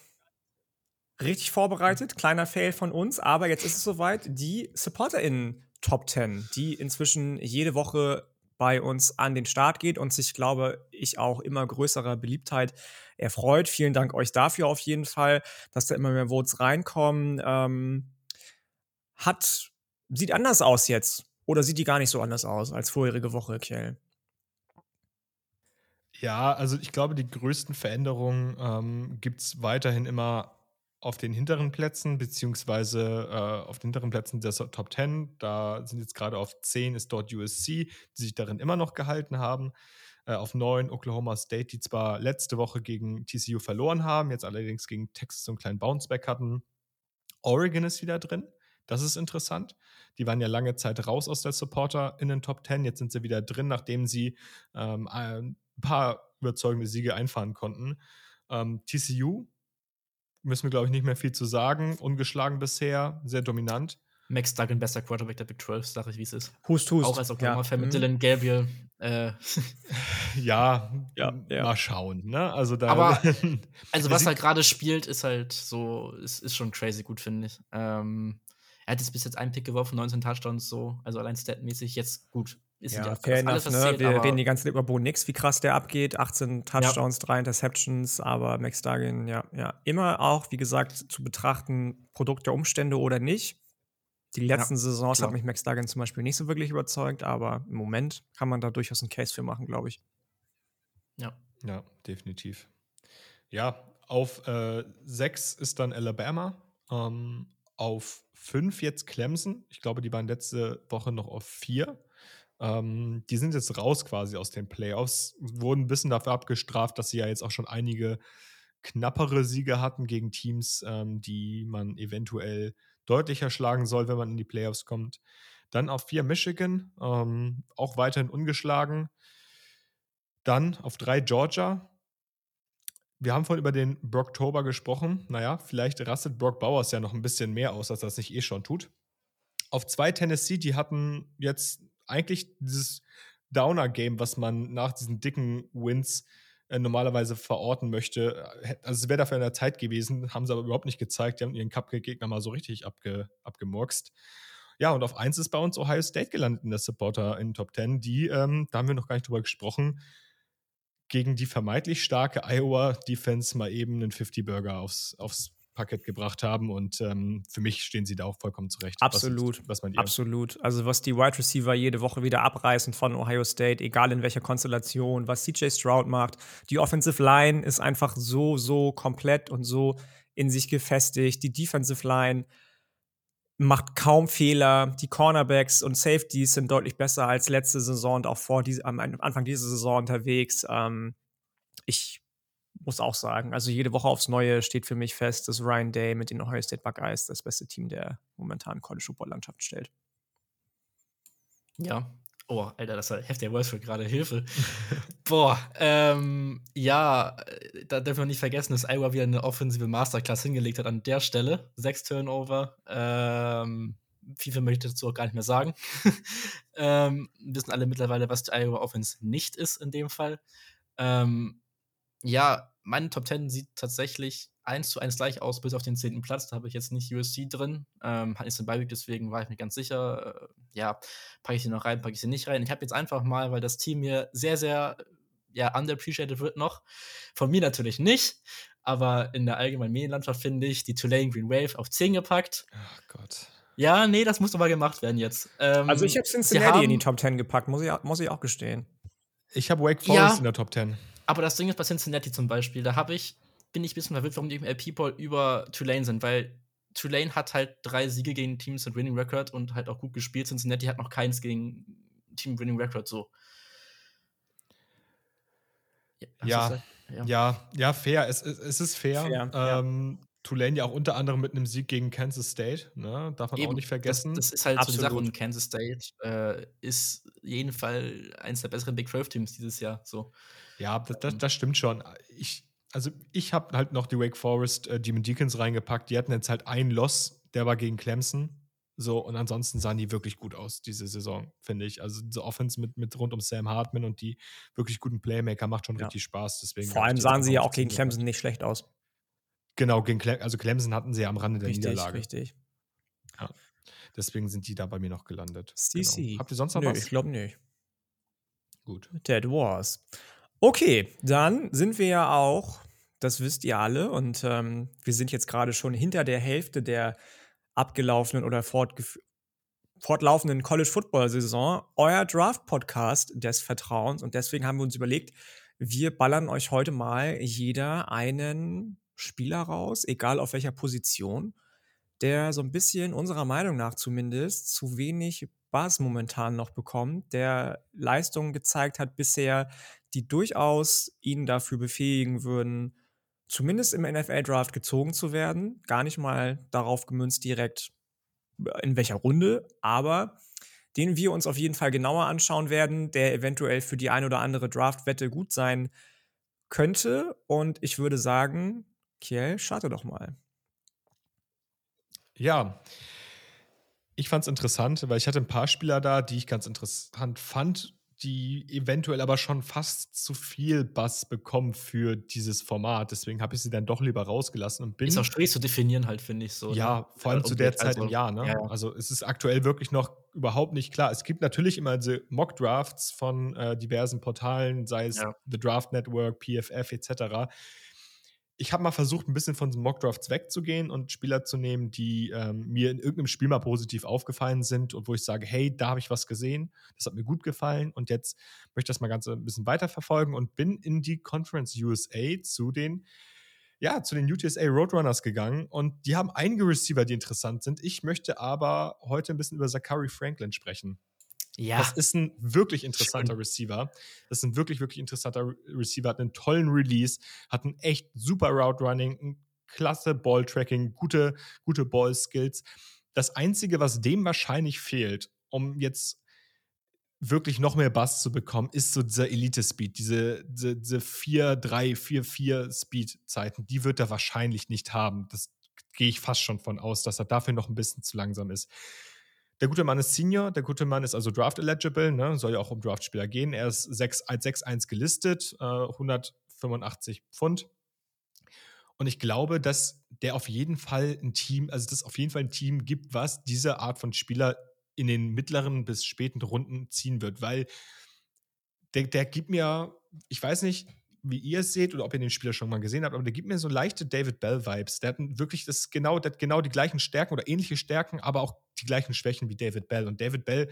richtig vorbereitet. Kleiner Fail von uns, aber jetzt ist es soweit. Die SupporterInnen Top 10, die inzwischen jede Woche bei uns an den Start geht und sich, glaube ich, auch immer größerer Beliebtheit erfreut. Vielen Dank euch dafür auf jeden Fall, dass da immer mehr Votes reinkommen. Ähm, hat, sieht anders aus jetzt. Oder sieht die gar nicht so anders aus als vorherige Woche, Kjell? Ja, also ich glaube, die größten Veränderungen ähm, gibt es weiterhin immer auf den hinteren Plätzen, beziehungsweise äh, auf den hinteren Plätzen der Top 10. Da sind jetzt gerade auf 10 ist dort USC, die sich darin immer noch gehalten haben. Äh, auf 9 Oklahoma State, die zwar letzte Woche gegen TCU verloren haben, jetzt allerdings gegen Texas so einen kleinen Bounceback hatten. Oregon ist wieder drin. Das ist interessant. Die waren ja lange Zeit raus aus der Supporter in den Top 10. Jetzt sind sie wieder drin, nachdem sie ähm, ein paar überzeugende Siege einfahren konnten. Ähm, TCU müssen wir, glaube ich, nicht mehr viel zu sagen. Ungeschlagen bisher, sehr dominant. Max Duggan, bester Quarterback der Big 12, sage ich, wie es ist. Hust, hust. Auch als Oklahoma-Fan ja. mit mhm. Dylan Gabriel. Äh. Ja, ja, ja, mal schauen. Ne? Also da Aber, also was er gerade spielt, ist halt so, ist, ist schon crazy gut, finde ich. Ähm, er hat jetzt bis jetzt einen Pick geworfen, 19 Touchdowns so, also allein statmäßig jetzt gut. Ist ja, fair enough, ne? Zählt, Wir reden die ganze Zeit über Bo Nix, wie krass der abgeht. 18 Touchdowns, ja. 3 Interceptions, aber Max Duggan, ja, ja. Immer auch, wie gesagt, zu betrachten, Produkt der Umstände oder nicht. Die letzten ja, Saisons klar. hat mich Max Duggan zum Beispiel nicht so wirklich überzeugt, aber im Moment kann man da durchaus einen Case für machen, glaube ich. Ja. Ja, definitiv. Ja, auf 6 äh, ist dann Alabama. Ähm, auf 5 jetzt Clemson. Ich glaube, die waren letzte Woche noch auf 4. Ähm, die sind jetzt raus quasi aus den Playoffs, wurden ein bisschen dafür abgestraft, dass sie ja jetzt auch schon einige knappere Siege hatten gegen Teams, ähm, die man eventuell deutlicher schlagen soll, wenn man in die Playoffs kommt. Dann auf vier Michigan, ähm, auch weiterhin ungeschlagen. Dann auf drei Georgia. Wir haben vorhin über den Brocktober gesprochen. Naja, vielleicht rastet Brock Bowers ja noch ein bisschen mehr aus, als das nicht eh schon tut. Auf zwei Tennessee, die hatten jetzt eigentlich dieses Downer-Game, was man nach diesen dicken Wins äh, normalerweise verorten möchte. Äh, also es wäre dafür in der Zeit gewesen, haben sie aber überhaupt nicht gezeigt. Die haben ihren Cupcake-Gegner mal so richtig abge, abgemurkst. Ja, und auf eins ist bei uns Ohio State gelandet in der Supporter in Top 10, die, ähm, da haben wir noch gar nicht drüber gesprochen, gegen die vermeintlich starke Iowa Defense mal eben einen 50-Burger aufs, aufs Parkett gebracht haben. Und ähm, für mich stehen sie da auch vollkommen zurecht. Absolut. Was, was Absolut. Also, was die Wide Receiver jede Woche wieder abreißen von Ohio State, egal in welcher Konstellation, was CJ Stroud macht. Die Offensive Line ist einfach so, so komplett und so in sich gefestigt. Die Defensive Line macht kaum Fehler. Die Cornerbacks und Safeties sind deutlich besser als letzte Saison und auch vor diese, am Anfang dieser Saison unterwegs. Ähm, ich muss auch sagen. Also jede Woche aufs Neue steht für mich fest, dass Ryan Day mit den Ohio State Buckeyes das beste Team der momentanen College Football Landschaft stellt. Ja. Oh, Alter, das war heftiger für gerade Hilfe. Boah, ähm, ja, da dürfen wir nicht vergessen, dass Iowa wieder eine offensive Masterclass hingelegt hat an der Stelle. Sechs Turnover. Ähm, FIFA möchte ich dazu auch gar nicht mehr sagen. ähm, wissen alle mittlerweile, was die Iowa Offense nicht ist in dem Fall. Ähm, ja, meine Top 10 sieht tatsächlich eins zu eins gleich aus, bis auf den zehnten Platz. Da habe ich jetzt nicht USC drin. Ähm, hat nichts dabei, deswegen war ich mir ganz sicher, äh, ja, packe ich sie noch rein, packe ich sie nicht rein. Ich habe jetzt einfach mal, weil das Team hier sehr, sehr ja, underappreciated wird noch. Von mir natürlich nicht, aber in der allgemeinen Medienlandschaft finde ich die Tulane Green Wave auf 10 gepackt. Ach Gott. Ja, nee, das muss aber gemacht werden jetzt. Ähm, also ich habe Cincinnati in die Top 10 gepackt, muss ich, muss ich auch gestehen. Ich habe Wake Forest ja, in der Top 10. Aber das Ding ist bei Cincinnati zum Beispiel, da habe ich, bin ich ein bisschen verwirrt, warum die im LP-Poll über Tulane sind, weil Tulane hat halt drei Siege gegen Teams mit Winning Record und halt auch gut gespielt. Cincinnati hat noch keins gegen Team Winning Record so. Ja, ja, ja, ja, fair. Es, es, es ist fair. fair ähm, ja. Tulane ja auch unter anderem mit einem Sieg gegen Kansas State, ne? darf man Eben, auch nicht vergessen. Das, das ist halt Absolut. so die Sache und Kansas State äh, ist jeden Fall eines der besseren Big 12 Teams dieses Jahr. So. Ja, das, das, das stimmt schon. Ich, also ich habe halt noch die Wake Forest äh, Demon Deacons reingepackt. Die hatten jetzt halt einen Loss, der war gegen Clemson. So, und ansonsten sahen die wirklich gut aus, diese Saison, finde ich. Also diese Offense mit, mit rund um Sam Hartman und die wirklich guten Playmaker macht schon ja. richtig Spaß. Deswegen Vor allem sahen sie ja auch gegen Clemson nicht schlecht aus. Genau, gegen Cle also Clemson hatten sie ja am Rande der richtig, Niederlage. Richtig. Ja. Deswegen sind die da bei mir noch gelandet. CC. Genau. Habt ihr sonst noch Nö, was? Ich glaube nicht. Gut. Dead Wars. Okay, dann sind wir ja auch, das wisst ihr alle, und ähm, wir sind jetzt gerade schon hinter der Hälfte der abgelaufenen oder fortlaufenden College Football Saison, euer Draft Podcast des Vertrauens. Und deswegen haben wir uns überlegt, wir ballern euch heute mal jeder einen Spieler raus, egal auf welcher Position, der so ein bisschen unserer Meinung nach zumindest zu wenig Bass momentan noch bekommt, der Leistungen gezeigt hat bisher, die durchaus ihn dafür befähigen würden, zumindest im NFL-Draft gezogen zu werden. Gar nicht mal darauf gemünzt direkt, äh, in welcher Runde, aber den wir uns auf jeden Fall genauer anschauen werden, der eventuell für die ein oder andere Draft-Wette gut sein könnte. Und ich würde sagen, Kiel, starte doch mal. Ja, ich fand es interessant, weil ich hatte ein paar Spieler da, die ich ganz interessant fand, die eventuell aber schon fast zu viel Bass bekommen für dieses Format. Deswegen habe ich sie dann doch lieber rausgelassen und bin. Ist auch schwierig zu definieren, halt, finde ich so. Ja, ne? vor allem zu der Zeit also, im Jahr. Ne? Ja, ja. Also es ist aktuell wirklich noch überhaupt nicht klar. Es gibt natürlich immer diese Mock-Drafts von äh, diversen Portalen, sei es ja. The Draft Network, PFF etc ich habe mal versucht, ein bisschen von den Mockdrafts wegzugehen und Spieler zu nehmen, die ähm, mir in irgendeinem Spiel mal positiv aufgefallen sind und wo ich sage, hey, da habe ich was gesehen, das hat mir gut gefallen und jetzt möchte ich das mal ganz ein bisschen weiterverfolgen und bin in die Conference USA zu den ja, zu den UTSA Roadrunners gegangen und die haben einige Receiver, die interessant sind. Ich möchte aber heute ein bisschen über Zachary Franklin sprechen. Ja. Das ist ein wirklich interessanter Schön. Receiver. Das ist ein wirklich, wirklich interessanter Receiver. Hat einen tollen Release, hat ein echt super Route Running, ein klasse Ball Tracking, gute, gute Ball Skills. Das Einzige, was dem wahrscheinlich fehlt, um jetzt wirklich noch mehr Bass zu bekommen, ist so dieser Elite-Speed, diese, diese, diese 4, 3, 4, 4 Speed-Zeiten, die wird er wahrscheinlich nicht haben. Das gehe ich fast schon von aus, dass er dafür noch ein bisschen zu langsam ist. Der gute Mann ist Senior, der gute Mann ist also Draft eligible, ne? soll ja auch um Draftspieler gehen. Er ist 6, als 6-1 gelistet, äh, 185 Pfund. Und ich glaube, dass der auf jeden Fall ein Team, also dass es auf jeden Fall ein Team gibt, was diese Art von Spieler in den mittleren bis späten Runden ziehen wird, weil der, der gibt mir, ich weiß nicht, wie ihr es seht oder ob ihr den Spieler schon mal gesehen habt, aber der gibt mir so leichte David Bell-Vibes. Der hat wirklich das genau, der hat genau die gleichen Stärken oder ähnliche Stärken, aber auch die gleichen Schwächen wie David Bell. Und David Bell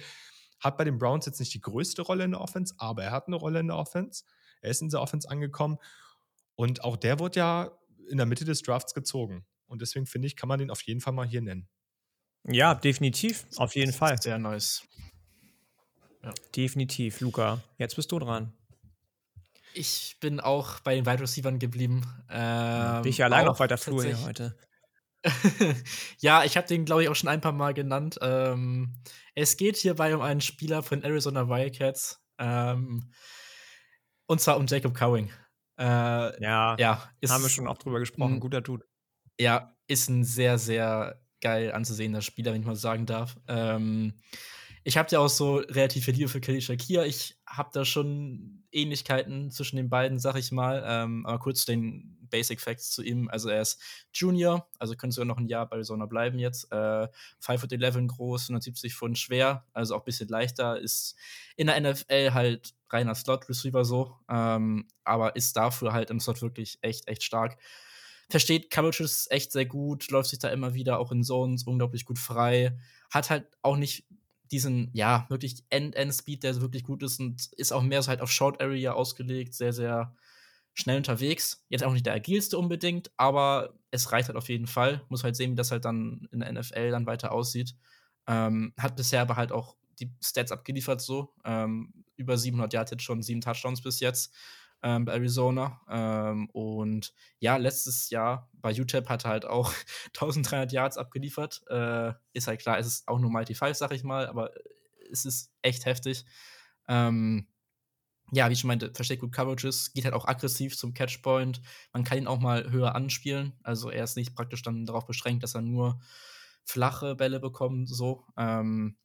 hat bei den Browns jetzt nicht die größte Rolle in der Offense, aber er hat eine Rolle in der Offense. Er ist in der Offense angekommen. Und auch der wird ja in der Mitte des Drafts gezogen. Und deswegen finde ich, kann man den auf jeden Fall mal hier nennen. Ja, definitiv. Auf jeden Fall. Sehr nice. Ja. Definitiv, Luca. Jetzt bist du dran. Ich bin auch bei den Wide Receivers geblieben. Ähm, bin ich allein auf weiter Flur hier heute. ja, ich habe den, glaube ich, auch schon ein paar Mal genannt. Ähm, es geht hierbei um einen Spieler von Arizona Wildcats. Ähm, und zwar um Jacob Cowing. Äh, ja, ja ist, haben wir schon auch drüber gesprochen. Guter Dude. Ja, ist ein sehr, sehr geil anzusehender Spieler, wenn ich mal sagen darf. Ähm, ich habe ja auch so relativ viel Liebe für Kelly Shakir. Ich habe da schon Ähnlichkeiten zwischen den beiden, sag ich mal. Ähm, aber kurz den Basic Facts zu ihm. Also er ist Junior, also könnte sogar noch ein Jahr bei Arizona bleiben jetzt. Äh, 5 foot 11 groß, 170 Pfund schwer, also auch ein bisschen leichter. Ist in der NFL halt reiner Slot-Receiver so, ähm, aber ist dafür halt im Slot wirklich echt, echt stark versteht Coverages echt sehr gut, läuft sich da immer wieder auch in Zones unglaublich gut frei, hat halt auch nicht diesen, ja, wirklich End-End-Speed, der wirklich gut ist und ist auch mehr so halt auf Short Area ausgelegt, sehr, sehr schnell unterwegs. Jetzt auch nicht der agilste unbedingt, aber es reicht halt auf jeden Fall. Muss halt sehen, wie das halt dann in der NFL dann weiter aussieht. Ähm, hat bisher aber halt auch die Stats abgeliefert so. Ähm, über 700 Yards jetzt schon, sieben Touchdowns bis jetzt ähm, bei Arizona. Ähm, und ja, letztes Jahr bei UTEP hat er halt auch 1300 Yards abgeliefert. Äh, ist halt klar, es ist auch nur Mighty Five, sag ich mal, aber es ist echt heftig. Ähm, ja, wie ich schon meinte, versteckt gut Coverages, geht halt auch aggressiv zum Catchpoint. Man kann ihn auch mal höher anspielen. Also er ist nicht praktisch dann darauf beschränkt, dass er nur flache Bälle bekommt, so. Ähm,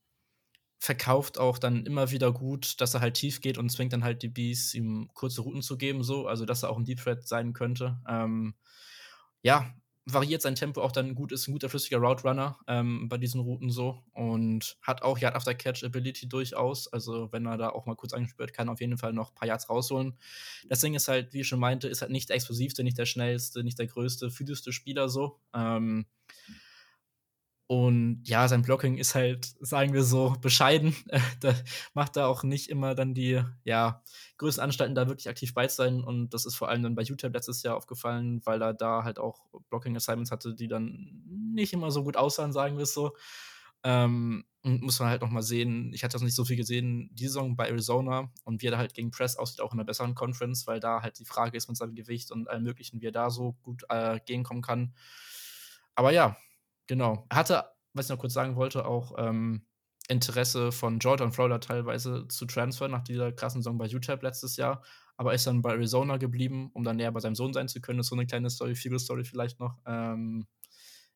verkauft auch dann immer wieder gut, dass er halt tief geht und zwingt dann halt die Bees, ihm kurze Routen zu geben, so, also dass er auch ein Deep Threat sein könnte. Ähm, ja, variiert sein Tempo auch dann gut, ist ein guter flüssiger Route Runner ähm, bei diesen Routen so und hat auch Yard after Catch Ability durchaus. Also, wenn er da auch mal kurz angespielt, kann auf jeden Fall noch ein paar Yards rausholen. Das Ding ist halt, wie ich schon meinte, ist halt nicht der explosivste, nicht der schnellste, nicht der größte, physischste Spieler so. Ähm, und ja, sein Blocking ist halt, sagen wir so, bescheiden. da macht er auch nicht immer dann die ja, größten Anstalten, da wirklich aktiv bei zu sein. Und das ist vor allem dann bei UTEP letztes Jahr aufgefallen, weil er da halt auch Blocking-Assignments hatte, die dann nicht immer so gut aussahen, sagen wir es so. Ähm, und muss man halt noch mal sehen, ich hatte das nicht so viel gesehen, die Saison bei Arizona und wie er da halt gegen Press aussieht, auch in einer besseren Conference, weil da halt die Frage ist mit seinem Gewicht und allem Möglichen, wie er da so gut äh, gegenkommen kann. Aber ja, Genau. Er hatte, was ich noch kurz sagen wollte, auch ähm, Interesse von und Florida teilweise zu transfer nach dieser krassen Saison bei UTEP letztes Jahr, aber ist dann bei Arizona geblieben, um dann näher bei seinem Sohn sein zu können. Das ist so eine kleine Story, Fiegel-Story vielleicht noch. Ähm,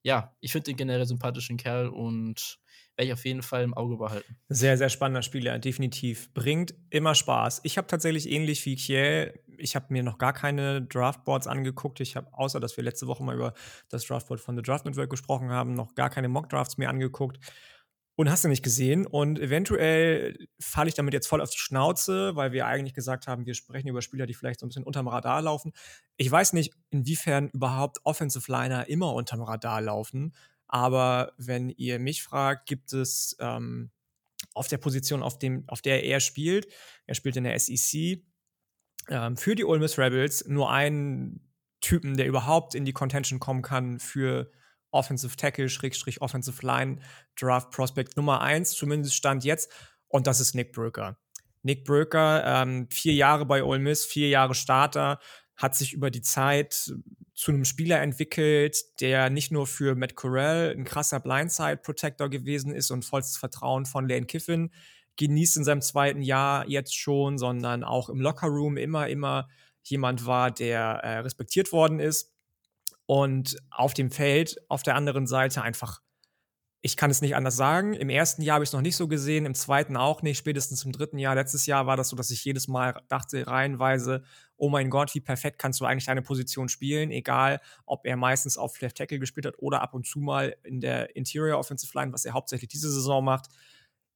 ja, ich finde den generell sympathischen Kerl und werde ich auf jeden Fall im Auge behalten. Sehr, sehr spannender Spieler, definitiv. Bringt immer Spaß. Ich habe tatsächlich ähnlich wie Kiel, ich habe mir noch gar keine Draftboards angeguckt. Ich habe, außer dass wir letzte Woche mal über das Draftboard von The Draft Network gesprochen haben, noch gar keine Mock-Drafts mehr angeguckt. Und hast du nicht gesehen. Und eventuell falle ich damit jetzt voll auf die Schnauze, weil wir eigentlich gesagt haben, wir sprechen über Spieler, die vielleicht so ein bisschen unterm Radar laufen. Ich weiß nicht, inwiefern überhaupt Offensive Liner immer unterm Radar laufen. Aber wenn ihr mich fragt, gibt es ähm, auf der Position, auf, dem, auf der er spielt, er spielt in der SEC, ähm, für die Ole Miss Rebels nur einen Typen, der überhaupt in die Contention kommen kann für Offensive Tackle, Schrägstrich Offensive Line, Draft Prospect Nummer 1, zumindest Stand jetzt. Und das ist Nick Bröker. Nick Bröker, ähm, vier Jahre bei Ole Miss, vier Jahre Starter, hat sich über die Zeit zu einem Spieler entwickelt, der nicht nur für Matt Corral ein krasser Blindside-Protector gewesen ist und vollstes Vertrauen von Lane Kiffin genießt in seinem zweiten Jahr jetzt schon, sondern auch im Lockerroom immer, immer jemand war, der äh, respektiert worden ist. Und auf dem Feld, auf der anderen Seite einfach ich kann es nicht anders sagen. Im ersten Jahr habe ich es noch nicht so gesehen, im zweiten auch nicht, spätestens im dritten Jahr. Letztes Jahr war das so, dass ich jedes Mal dachte, reihenweise, oh mein Gott, wie perfekt kannst du eigentlich deine Position spielen, egal ob er meistens auf Left Tackle gespielt hat oder ab und zu mal in der Interior Offensive Line, was er hauptsächlich diese Saison macht.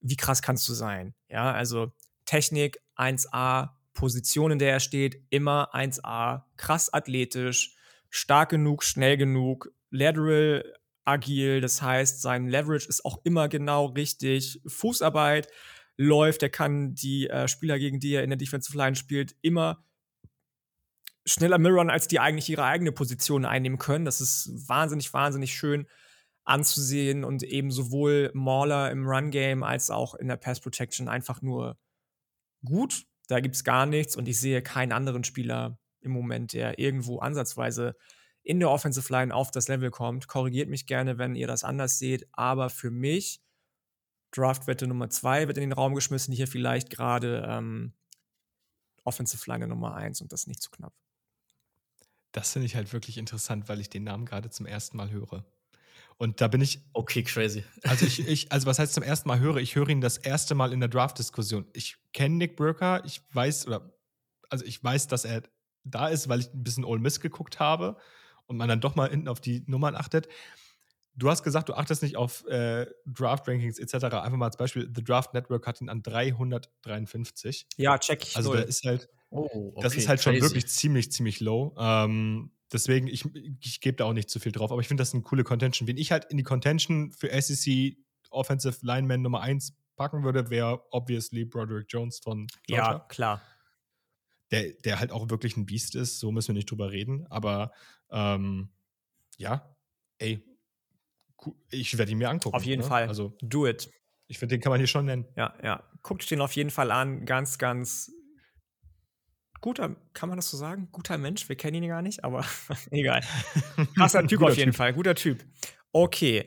Wie krass kannst du sein? Ja, also Technik 1A, Position, in der er steht, immer 1A, krass athletisch, stark genug, schnell genug, lateral agil, das heißt, sein Leverage ist auch immer genau richtig. Fußarbeit läuft, er kann die äh, Spieler, gegen die er in der Defensive Line spielt, immer schneller mirrorn, als die eigentlich ihre eigene Position einnehmen können. Das ist wahnsinnig, wahnsinnig schön anzusehen und eben sowohl Mauler im Run-Game als auch in der Pass-Protection einfach nur gut. Da gibt es gar nichts und ich sehe keinen anderen Spieler im Moment, der irgendwo ansatzweise in der Offensive Line auf das Level kommt. Korrigiert mich gerne, wenn ihr das anders seht, aber für mich Draftwette Nummer zwei wird in den Raum geschmissen, hier vielleicht gerade ähm, Offensive Line Nummer eins und das nicht zu knapp. Das finde ich halt wirklich interessant, weil ich den Namen gerade zum ersten Mal höre. Und da bin ich. Okay, crazy. Also, ich, ich, also was heißt zum ersten Mal höre? Ich höre ihn das erste Mal in der Draft-Diskussion. Ich kenne Nick Burker, ich weiß, oder also ich weiß, dass er da ist, weil ich ein bisschen Ole Miss geguckt habe und man dann doch mal hinten auf die Nummern achtet. Du hast gesagt, du achtest nicht auf äh, Draft-Rankings etc. Einfach mal als Beispiel, The Draft Network hat ihn an 353. Ja, check ich. Also, der ist halt, oh, okay, das ist halt crazy. schon wirklich ziemlich, ziemlich low. Ähm, deswegen, ich, ich gebe da auch nicht zu viel drauf, aber ich finde das eine coole Contention. Wen ich halt in die Contention für SEC Offensive Lineman Nummer 1 packen würde, wäre obviously Broderick Jones von Georgia. Ja, klar der, der halt auch wirklich ein Biest ist, so müssen wir nicht drüber reden. Aber ähm, ja, ey, ich werde ihn mir angucken. Auf jeden ne? Fall. Also, do it. Ich finde, den kann man hier schon nennen. Ja, ja. Guckt den auf jeden Fall an. Ganz, ganz guter, kann man das so sagen? Guter Mensch. Wir kennen ihn gar nicht, aber egal. Krasser Typ auf jeden typ. Fall. Guter Typ. Okay.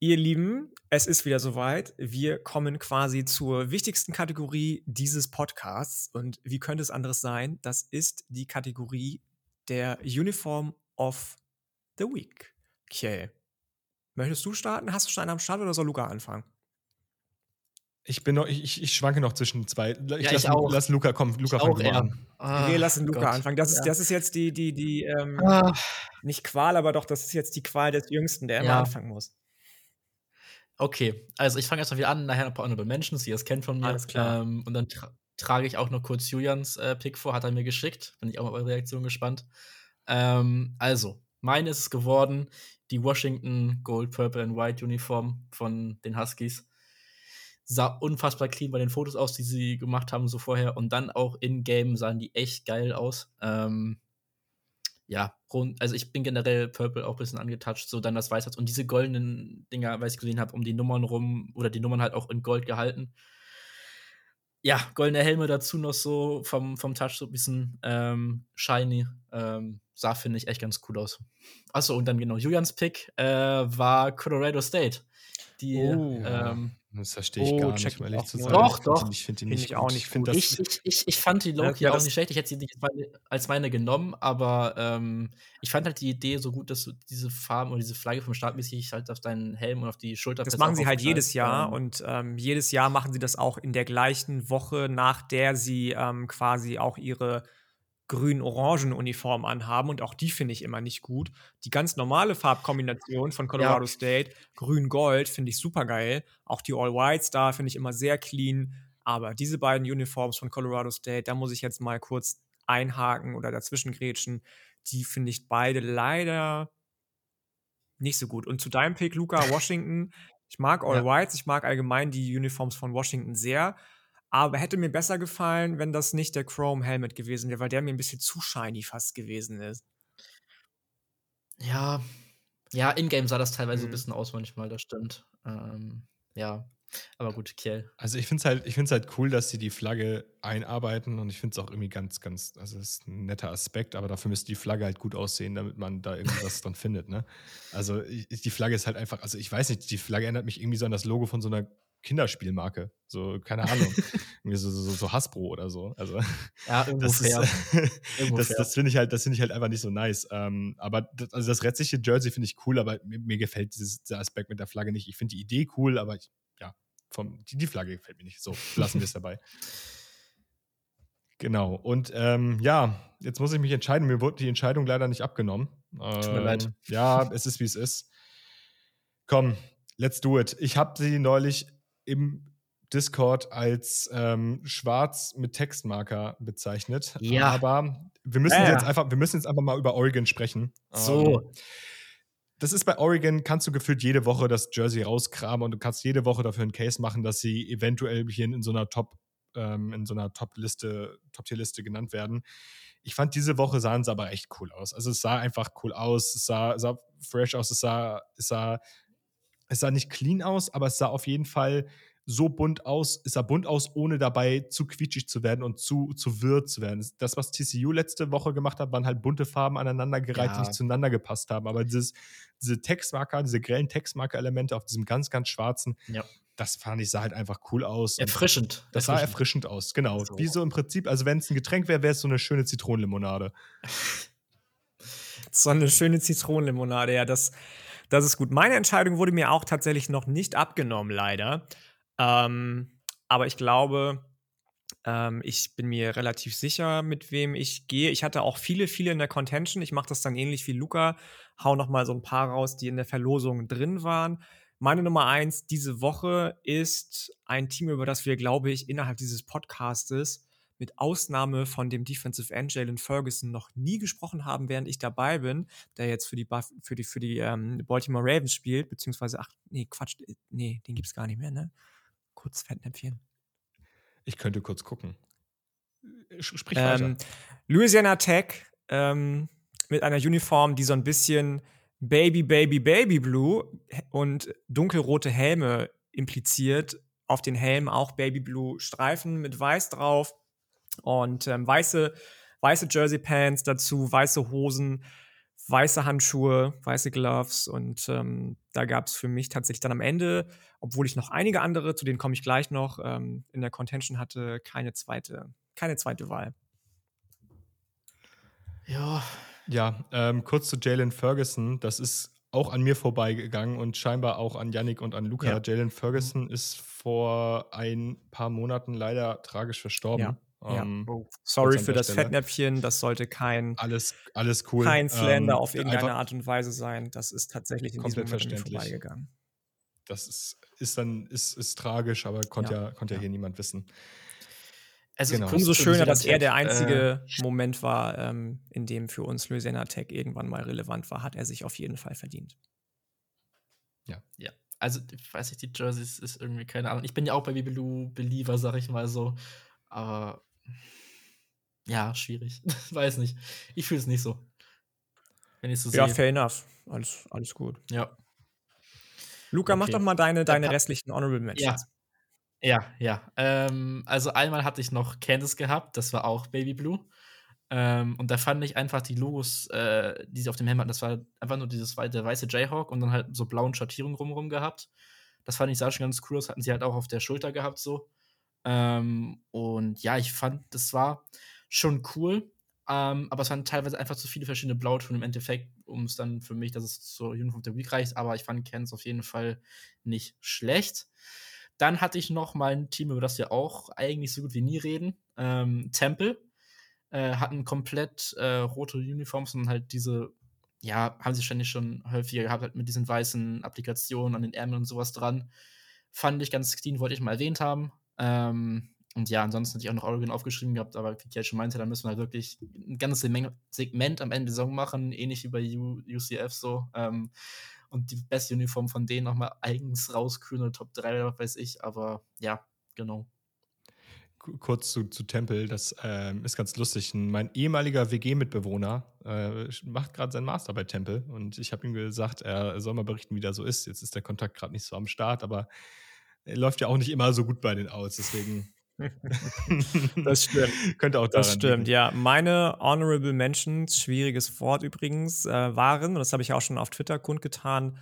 Ihr Lieben, es ist wieder soweit. Wir kommen quasi zur wichtigsten Kategorie dieses Podcasts. Und wie könnte es anderes sein? Das ist die Kategorie der Uniform of the Week. Okay. Möchtest du starten? Hast du schon einen am Start oder soll Luca anfangen? Ich bin noch, ich, ich schwanke noch zwischen zwei. Ich, ja, lass, ich lass, Luca kommen. Luca fängt auch, an. Ah, Wir lassen Luca Gott. anfangen. Das ist, ja. das ist jetzt die, die, die, ähm, ah. nicht Qual, aber doch, das ist jetzt die Qual des Jüngsten, der ja. immer anfangen muss. Okay, also ich fange erstmal wieder an, nachher noch ein paar Honorable Mentions, die ihr es kennt von mir. Alles klar. Ähm, und dann tra trage ich auch noch kurz Julians äh, Pick vor, hat er mir geschickt. Bin ich auch mal auf eure Reaktion gespannt. Ähm, also, meine ist es geworden, die Washington Gold, Purple and White Uniform von den Huskies. Sah unfassbar clean bei den Fotos aus, die sie gemacht haben, so vorher. Und dann auch in-game sahen die echt geil aus. Ähm, ja, rund, also ich bin generell Purple auch ein bisschen angetouched, so dann das Weißholz und diese goldenen Dinger, weil ich gesehen habe, um die Nummern rum oder die Nummern halt auch in Gold gehalten. Ja, goldene Helme dazu noch so vom, vom Touch so ein bisschen ähm, shiny. Ähm, sah, finde ich, echt ganz cool aus. Achso, und dann genau, Julians Pick äh, war Colorado State. Die, oh. ähm, das verstehe ich oh, gar nicht, weil ich zu sagen. Doch, doch. Ich finde die nicht find auch nicht gut. Ich, ich, ich, ich, fand die Loki ja, auch nicht schlecht. Ich hätte sie nicht als meine genommen, aber ähm, ich fand halt die Idee so gut, dass du diese Farben oder diese Flagge vom Startmäßig halt auf deinen Helm und auf die Schulter Das machen sie halt jedes Jahr ähm, und ähm, jedes Jahr machen sie das auch in der gleichen Woche, nach der sie ähm, quasi auch ihre grün-orangen Uniform anhaben und auch die finde ich immer nicht gut. Die ganz normale Farbkombination von Colorado ja. State, grün-gold, finde ich super geil. Auch die All-Whites da finde ich immer sehr clean. Aber diese beiden Uniforms von Colorado State, da muss ich jetzt mal kurz einhaken oder dazwischen grätschen. Die finde ich beide leider nicht so gut. Und zu deinem Pick, Luca, Washington. Ich mag All Whites, ich mag allgemein die Uniforms von Washington sehr. Aber hätte mir besser gefallen, wenn das nicht der Chrome Helmet gewesen wäre, weil der mir ein bisschen zu shiny fast gewesen ist. Ja, ja, in-game sah das teilweise mhm. ein bisschen aus manchmal, das stimmt. Ähm, ja, aber gut, Kiel. Also ich finde es halt, halt cool, dass sie die Flagge einarbeiten und ich finde es auch irgendwie ganz, ganz, also es ist ein netter Aspekt, aber dafür müsste die Flagge halt gut aussehen, damit man da irgendwas dran findet, ne? Also ich, die Flagge ist halt einfach, also ich weiß nicht, die Flagge erinnert mich irgendwie so an das Logo von so einer Kinderspielmarke. So, keine Ahnung. So, so, so Hasbro oder so. Also, ja, das. Ist, das, das finde ich halt, das finde ich halt einfach nicht so nice. Ähm, aber das, also das restliche Jersey finde ich cool, aber mir, mir gefällt dieses, dieser Aspekt mit der Flagge nicht. Ich finde die Idee cool, aber ich, ja, vom, die, die Flagge gefällt mir nicht. So, lassen wir es dabei. Genau. Und ähm, ja, jetzt muss ich mich entscheiden. Mir wurde die Entscheidung leider nicht abgenommen. Ähm, Tut mir leid. Ähm, ja, es ist wie es ist. Komm, let's do it. Ich habe sie neulich im Discord als ähm, schwarz mit Textmarker bezeichnet. Ja. Aber wir müssen ja. jetzt einfach, wir müssen jetzt einfach mal über Oregon sprechen. So. Ähm, das ist bei Oregon, kannst du gefühlt jede Woche das Jersey rauskramen und du kannst jede Woche dafür einen Case machen, dass sie eventuell hier in so einer Top, ähm, in so einer Top-Liste, Top-Tier-Liste genannt werden. Ich fand, diese Woche sahen sie aber echt cool aus. Also es sah einfach cool aus, es sah, sah fresh aus, es sah, es sah es sah nicht clean aus, aber es sah auf jeden Fall so bunt aus, es sah bunt aus, ohne dabei zu quietschig zu werden und zu, zu wirr zu werden. Das, was TCU letzte Woche gemacht hat, waren halt bunte Farben aneinandergereiht, ja. die nicht zueinander gepasst haben. Aber dieses, diese Textmarker, diese grellen Textmarker-Elemente auf diesem ganz, ganz schwarzen, ja. das fand ich, sah halt einfach cool aus. Erfrischend. Das sah erfrischend aus, genau. So. Wie so im Prinzip, also wenn es ein Getränk wäre, wäre es so eine schöne Zitronenlimonade. so eine schöne Zitronenlimonade, ja, das das ist gut. Meine Entscheidung wurde mir auch tatsächlich noch nicht abgenommen, leider. Ähm, aber ich glaube, ähm, ich bin mir relativ sicher, mit wem ich gehe. Ich hatte auch viele, viele in der Contention. Ich mache das dann ähnlich wie Luca. Hau noch mal so ein paar raus, die in der Verlosung drin waren. Meine Nummer eins diese Woche ist ein Team, über das wir, glaube ich, innerhalb dieses Podcastes mit Ausnahme von dem Defensive End Jalen Ferguson noch nie gesprochen haben, während ich dabei bin, der jetzt für die, Buff für die, für die ähm, Baltimore Ravens spielt, beziehungsweise, ach, nee, Quatsch, äh, nee, den gibt es gar nicht mehr, ne? Kurz Fettnäpfchen. Ich könnte kurz gucken. Sprich ähm, weiter. Louisiana Tech ähm, mit einer Uniform, die so ein bisschen Baby, Baby, Baby Blue und dunkelrote Helme impliziert. Auf den Helmen auch Baby Blue Streifen mit Weiß drauf. Und ähm, weiße, weiße Jersey-Pants dazu, weiße Hosen, weiße Handschuhe, weiße Gloves. Und ähm, da gab es für mich tatsächlich dann am Ende, obwohl ich noch einige andere, zu denen komme ich gleich noch, ähm, in der Contention hatte, keine zweite, keine zweite Wahl. Ja. Ja, ähm, kurz zu Jalen Ferguson. Das ist auch an mir vorbeigegangen und scheinbar auch an Yannick und an Luca. Ja. Jalen Ferguson ist vor ein paar Monaten leider tragisch verstorben. Ja. Ähm, oh. Sorry für das Stelle. Fettnäpfchen, das sollte kein alles, alles cool. Kein Slander ähm, auf irgendeine Art und Weise sein. Das ist tatsächlich in diesem Moment vorbeigegangen. Das ist, ist dann ist, ist tragisch, aber konnte ja, ja, konnt ja hier niemand wissen. Also genau. umso schöner, dass er der einzige äh, Moment war, ähm, in dem für uns Louisiana Tech irgendwann mal relevant war, hat er sich auf jeden Fall verdient. Ja. Ja. Also, ich weiß nicht, die Jerseys ist irgendwie keine Ahnung. Ich bin ja auch bei Bibelou Believer, sag ich mal so. Aber ja, schwierig. weiß nicht. Ich fühle es nicht so. Wenn ich so ja, sehe. fair enough. Alles, alles gut. Ja. Luca, okay. mach doch mal deine, deine restlichen Honorable Matches. Ja. Ja, ja. Ähm, also einmal hatte ich noch Candice gehabt, das war auch Baby Blue. Ähm, und da fand ich einfach die Logos, äh, die sie auf dem Helm hatten, das war einfach nur dieses der weiße Jayhawk und dann halt so blauen Schattierungen rumrum gehabt. Das fand ich sah schon ganz cool Das hatten sie halt auch auf der Schulter gehabt so. Ähm, und ja, ich fand, das war schon cool. Ähm, aber es waren teilweise einfach zu viele verschiedene Blautöne im Endeffekt, um es dann für mich, dass es zur Uniform der Week reicht. Aber ich fand Candice auf jeden Fall nicht schlecht. Dann hatte ich noch mal ein Team, über das wir auch eigentlich so gut wie nie reden. Ähm, Temple äh, hatten komplett äh, rote Uniforms und halt diese, ja, haben sie ständig schon häufiger gehabt, halt mit diesen weißen Applikationen an den Ärmeln und sowas dran. Fand ich ganz clean, wollte ich mal erwähnt haben. Ähm, und ja, ansonsten hatte ich auch noch Oregon aufgeschrieben gehabt, aber wie ich ja schon meinte, da müssen wir halt wirklich ein ganzes Segment am Ende der Saison machen, ähnlich wie bei UCF so. Ähm, und die beste Uniform von denen nochmal eigens rauskühlen oder Top 3 oder was weiß ich. Aber ja, genau. Kurz zu, zu Tempel, das äh, ist ganz lustig. Mein ehemaliger WG-Mitbewohner äh, macht gerade seinen Master bei Tempel und ich habe ihm gesagt, er soll mal berichten, wie das so ist. Jetzt ist der Kontakt gerade nicht so am Start, aber er läuft ja auch nicht immer so gut bei den aus. Deswegen das stimmt. Könnte auch daran Das stimmt, liegen. ja. Meine Honorable Mentions, schwieriges Wort übrigens, äh, waren, und das habe ich auch schon auf Twitter kundgetan,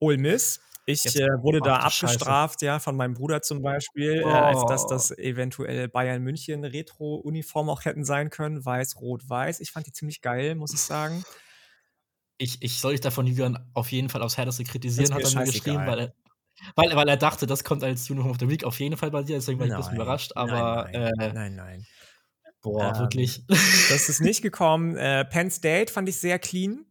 Ole Miss. Ich äh, wurde da abgestraft, Scheiße. ja, von meinem Bruder zum Beispiel, oh. äh, als dass das oh. eventuell Bayern München Retro-Uniform auch hätten sein können. Weiß, Rot, Weiß. Ich fand die ziemlich geil, muss ich sagen. Ich, ich soll dich davon Julian auf jeden Fall aufs Härteste kritisieren, hat er mir geschrieben, weil er, weil, weil er dachte, das kommt als Uniform of the Week auf jeden Fall bei dir, deswegen war ich ein bisschen überrascht, aber. Nein, nein, äh, nein. nein. Boah, ähm, wirklich. Das ist nicht gekommen. Äh, Penn State fand ich sehr clean.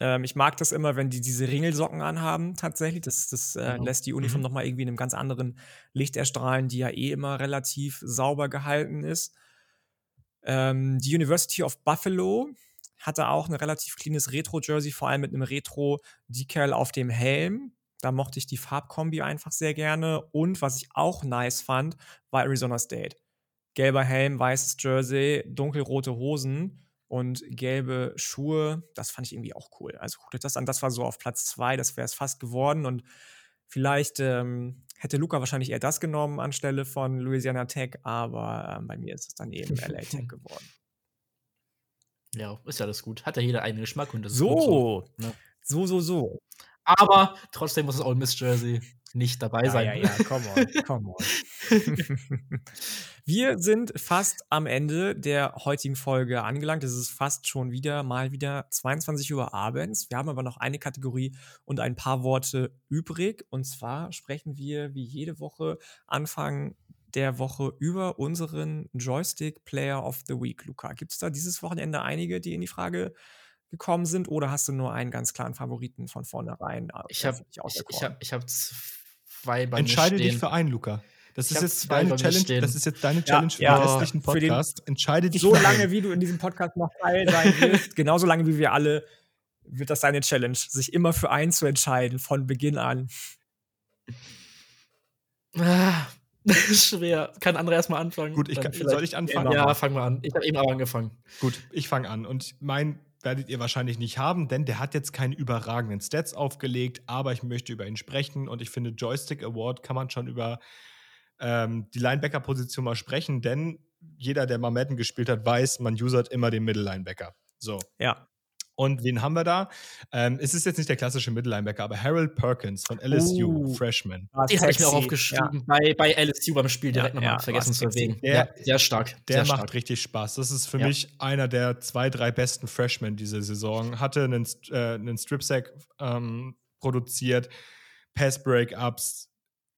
Ähm, ich mag das immer, wenn die diese Ringelsocken anhaben, tatsächlich. Das, das äh, mhm. lässt die Uniform mhm. nochmal irgendwie in einem ganz anderen Licht erstrahlen, die ja eh immer relativ sauber gehalten ist. Ähm, die University of Buffalo hatte auch ein relativ cleanes Retro-Jersey, vor allem mit einem Retro-Decal auf dem Helm. Da mochte ich die Farbkombi einfach sehr gerne. Und was ich auch nice fand, war Arizona State. Gelber Helm, weißes Jersey, dunkelrote Hosen und gelbe Schuhe. Das fand ich irgendwie auch cool. Also guckt euch das an. Das war so auf Platz zwei. Das wäre es fast geworden. Und vielleicht ähm, hätte Luca wahrscheinlich eher das genommen anstelle von Louisiana Tech. Aber ähm, bei mir ist es dann eben LA Tech geworden. Ja, ist ja alles gut. Hat ja jeder einen Geschmack und das so, ist so. Ne? So, so, so. Aber trotzdem muss das Old Miss Jersey nicht dabei ja, sein. Ja, ja, come on, come on. Wir sind fast am Ende der heutigen Folge angelangt. Es ist fast schon wieder mal wieder 22 Uhr abends. Wir haben aber noch eine Kategorie und ein paar Worte übrig. Und zwar sprechen wir wie jede Woche Anfang der Woche über unseren Joystick Player of the Week. Luca, gibt es da dieses Wochenende einige, die in die Frage gekommen sind oder hast du nur einen ganz klaren Favoriten von vornherein? Äh, ich habe ich hab, ich hab zwei bei Entscheide dich für einen, Luca. Das ist, jetzt deine Challenge, das ist jetzt deine Challenge ja, für den restlichen Podcast. Entscheide dich So lange, wie du in diesem Podcast noch Teil sein wirst, genauso lange wie wir alle, wird das deine Challenge, sich immer für einen zu entscheiden, von Beginn an. Ah, schwer. Kann André erstmal anfangen? Gut, ich kann, soll ich anfangen? Ja, fang mal an. Ich habe eben auch angefangen. Gut, ich fange an. Und mein werdet ihr wahrscheinlich nicht haben, denn der hat jetzt keine überragenden Stats aufgelegt, aber ich möchte über ihn sprechen und ich finde, Joystick Award kann man schon über ähm, die Linebacker-Position mal sprechen, denn jeder, der mal Madden gespielt hat, weiß, man usert immer den Middle-Linebacker. So. Ja. Und wen haben wir da? Ähm, es ist jetzt nicht der klassische Mittellinebacker, aber Harold Perkins von LSU, uh, Freshman. Den habe ich mir auch aufgeschrieben. Ja. Bei, bei LSU beim Spiel direkt ja, nochmal ja, vergessen zu erwähnen. Der, ja, sehr stark. Der sehr macht stark. richtig Spaß. Das ist für mich einer der zwei, drei besten Freshmen diese Saison. Hatte einen, äh, einen Strip-Sack ähm, produziert, Pass-Breakups,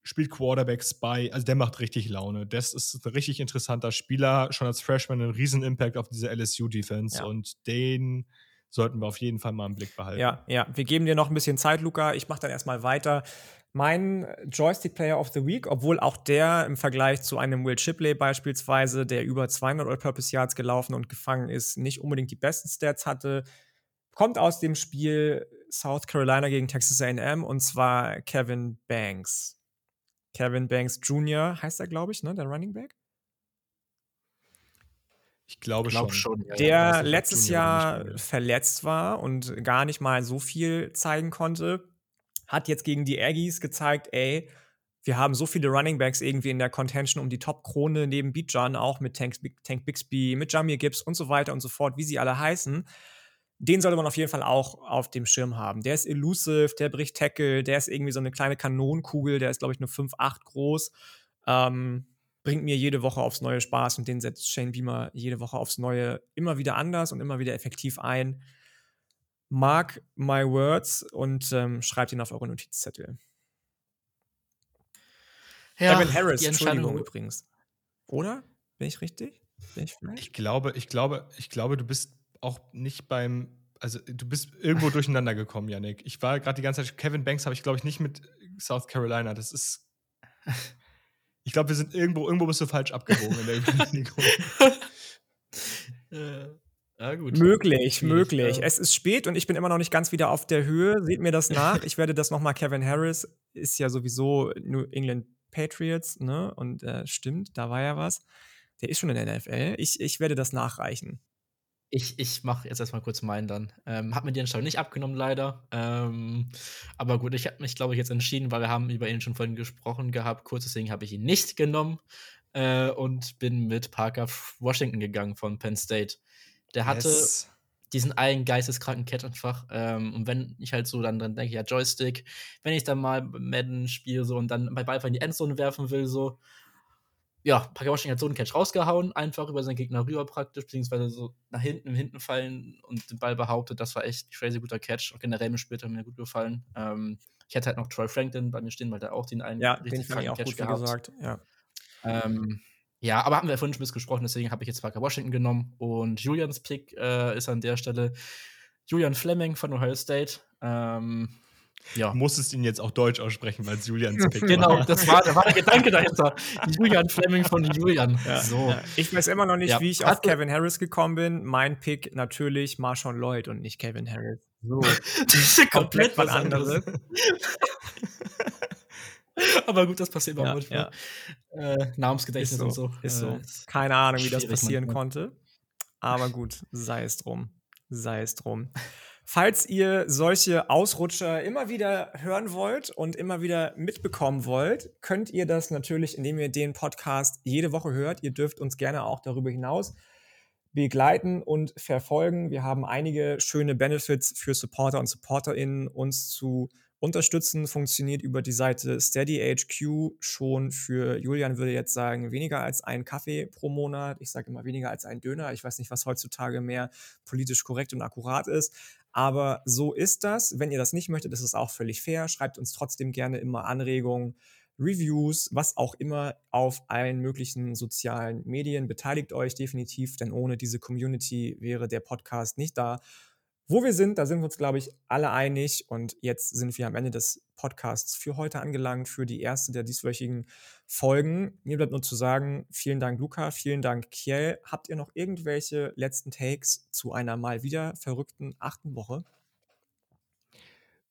spielt Quarterback Spy, also der macht richtig Laune. Das ist ein richtig interessanter Spieler, schon als Freshman einen riesen Impact auf diese LSU-Defense ja. und den sollten wir auf jeden Fall mal im Blick behalten. Ja, ja. Wir geben dir noch ein bisschen Zeit, Luca. Ich mache dann erstmal weiter. Mein Joystick Player of the Week, obwohl auch der im Vergleich zu einem Will Shipley beispielsweise, der über 200 All-Purpose Yards gelaufen und gefangen ist, nicht unbedingt die besten Stats hatte, kommt aus dem Spiel South Carolina gegen Texas A&M und zwar Kevin Banks. Kevin Banks Jr. heißt er, glaube ich, ne, der Running Back? Ich glaube ich glaub schon. schon ja, der letztes Jahr verletzt war und gar nicht mal so viel zeigen konnte, hat jetzt gegen die Aggies gezeigt, ey, wir haben so viele Running Backs irgendwie in der Contention um die Top-Krone neben Bijan, auch mit Tank, Tank Bixby, mit Jamir Gibbs und so weiter und so fort, wie sie alle heißen. Den sollte man auf jeden Fall auch auf dem Schirm haben. Der ist elusive, der bricht Tackle, der ist irgendwie so eine kleine Kanonenkugel, der ist, glaube ich, nur 5'8 groß. Ähm, bringt mir jede Woche aufs neue Spaß und den setzt Shane Beamer jede Woche aufs neue immer wieder anders und immer wieder effektiv ein. Mark my words und ähm, schreibt ihn auf eure Notizzettel. Ja, Evan Harris, Entschuldigung übrigens. Oder? Bin ich richtig? Bin ich, ich glaube, ich glaube, ich glaube, du bist auch nicht beim also du bist irgendwo durcheinander gekommen, Yannick. Ich war gerade die ganze Zeit, Kevin Banks habe ich, glaube ich, nicht mit South Carolina. Das ist. Ich glaube, wir sind irgendwo, irgendwo bist du falsch abgewogen in der Überlegung. äh, ja, gut. Möglich, Schwierig, möglich. Ja. Es ist spät und ich bin immer noch nicht ganz wieder auf der Höhe. Seht mir das nach. Ich werde das nochmal. Kevin Harris ist ja sowieso New England Patriots, ne? Und äh, stimmt, da war ja was. Der ist schon in der NFL. Ich, ich werde das nachreichen. Ich, ich mache jetzt erstmal kurz meinen dann. Ähm, hat mir die Entscheidung nicht abgenommen, leider. Ähm, aber gut, ich habe mich, glaube ich, jetzt entschieden, weil wir haben über ihn schon vorhin gesprochen gehabt. Kurz deswegen habe ich ihn nicht genommen äh, und bin mit Parker Washington gegangen von Penn State. Der hatte yes. diesen einen geisteskranken Catch einfach. Ähm, und wenn ich halt so dann, dann denke, ja, Joystick, wenn ich dann mal Madden spiele so und dann bei Ball in die Endzone werfen will, so, ja, Parker Washington hat so einen Catch rausgehauen, einfach über seinen Gegner rüber praktisch, beziehungsweise so nach hinten, im Hinten fallen und den Ball behauptet. Das war echt ein crazy guter Catch. Auch generell im Spiel hat mir gut gefallen. Ähm, ich hätte halt noch Troy Franklin bei mir stehen, weil der auch den einen ja, richtig den auch Catch gut gehabt. gesagt. Ja. Ähm, ja, aber haben wir vorhin schon gesprochen, deswegen habe ich jetzt Parker Washington genommen. Und Julians Pick äh, ist an der Stelle Julian Fleming von Ohio State. Ähm, ja. Du musstest ihn jetzt auch deutsch aussprechen, weil es Julians Pick genau, war. Genau, das war, da war der Gedanke dahinter. Julian Fleming von Julian. Ja. So. Ich weiß immer noch nicht, ja. wie ich auf Kevin Harris gekommen bin. Mein Pick natürlich Marshawn Lloyd und nicht Kevin Harris. So. das ist komplett was anderes. Aber gut, das passiert ja, manchmal. Ja. Äh, Namensgedächtnis so, und so. Ist so. Äh, Keine Ahnung, wie das passieren manchmal. konnte. Aber gut, sei es drum. Sei es drum. Falls ihr solche Ausrutscher immer wieder hören wollt und immer wieder mitbekommen wollt, könnt ihr das natürlich, indem ihr den Podcast jede Woche hört. Ihr dürft uns gerne auch darüber hinaus begleiten und verfolgen. Wir haben einige schöne Benefits für Supporter und SupporterInnen, uns zu unterstützen. Funktioniert über die Seite SteadyHQ schon für Julian würde jetzt sagen, weniger als ein Kaffee pro Monat. Ich sage immer weniger als ein Döner. Ich weiß nicht, was heutzutage mehr politisch korrekt und akkurat ist. Aber so ist das. Wenn ihr das nicht möchtet, ist es auch völlig fair. Schreibt uns trotzdem gerne immer Anregungen, Reviews, was auch immer auf allen möglichen sozialen Medien. Beteiligt euch definitiv, denn ohne diese Community wäre der Podcast nicht da. Wo wir sind, da sind wir uns, glaube ich, alle einig. Und jetzt sind wir am Ende des Podcasts für heute angelangt, für die erste der dieswöchigen Folgen. Mir bleibt nur zu sagen, vielen Dank, Luca, vielen Dank, Kiel. Habt ihr noch irgendwelche letzten Takes zu einer mal wieder verrückten achten Woche?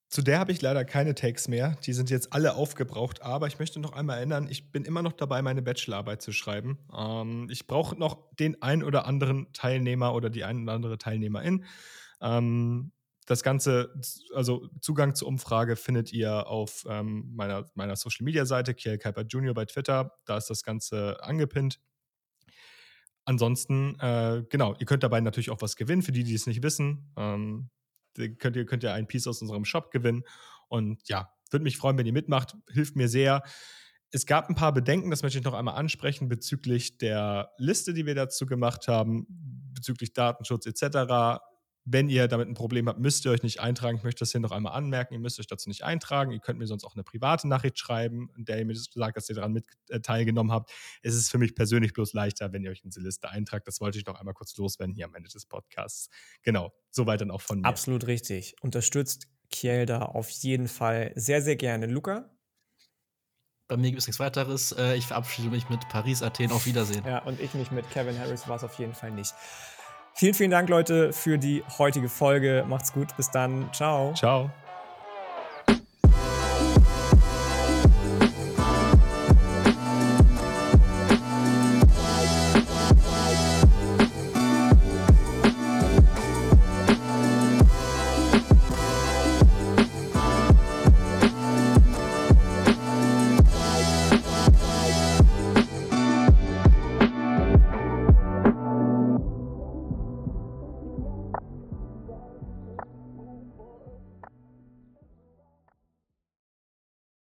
Zu der habe ich leider keine Takes mehr. Die sind jetzt alle aufgebraucht. Aber ich möchte noch einmal erinnern, ich bin immer noch dabei, meine Bachelorarbeit zu schreiben. Ähm, ich brauche noch den ein oder anderen Teilnehmer oder die ein oder andere Teilnehmerin. Ähm, das Ganze, also Zugang zur Umfrage findet ihr auf ähm, meiner, meiner Social Media Seite, Kiel Kuiper Junior bei Twitter. Da ist das Ganze angepinnt. Ansonsten, äh, genau, ihr könnt dabei natürlich auch was gewinnen, für die, die es nicht wissen. Ähm, könnt ihr, könnt ihr ein Piece aus unserem Shop gewinnen. Und ja, würde mich freuen, wenn ihr mitmacht. Hilft mir sehr. Es gab ein paar Bedenken, das möchte ich noch einmal ansprechen, bezüglich der Liste, die wir dazu gemacht haben, bezüglich Datenschutz etc. Wenn ihr damit ein Problem habt, müsst ihr euch nicht eintragen. Ich möchte das hier noch einmal anmerken. Ihr müsst euch dazu nicht eintragen. Ihr könnt mir sonst auch eine private Nachricht schreiben, in der ihr mir sagt, dass ihr daran mit äh, teilgenommen habt. Es ist für mich persönlich bloß leichter, wenn ihr euch in diese Liste eintragt. Das wollte ich noch einmal kurz loswerden hier am Ende des Podcasts. Genau, soweit dann auch von mir. Absolut richtig. Unterstützt Kiel da auf jeden Fall sehr, sehr gerne. Luca? Bei mir gibt es nichts weiteres. Äh, ich verabschiede mich mit Paris, Athen. Auf Wiedersehen. Ja, und ich mich mit Kevin Harris war es auf jeden Fall nicht. Vielen, vielen Dank, Leute, für die heutige Folge. Macht's gut. Bis dann. Ciao. Ciao.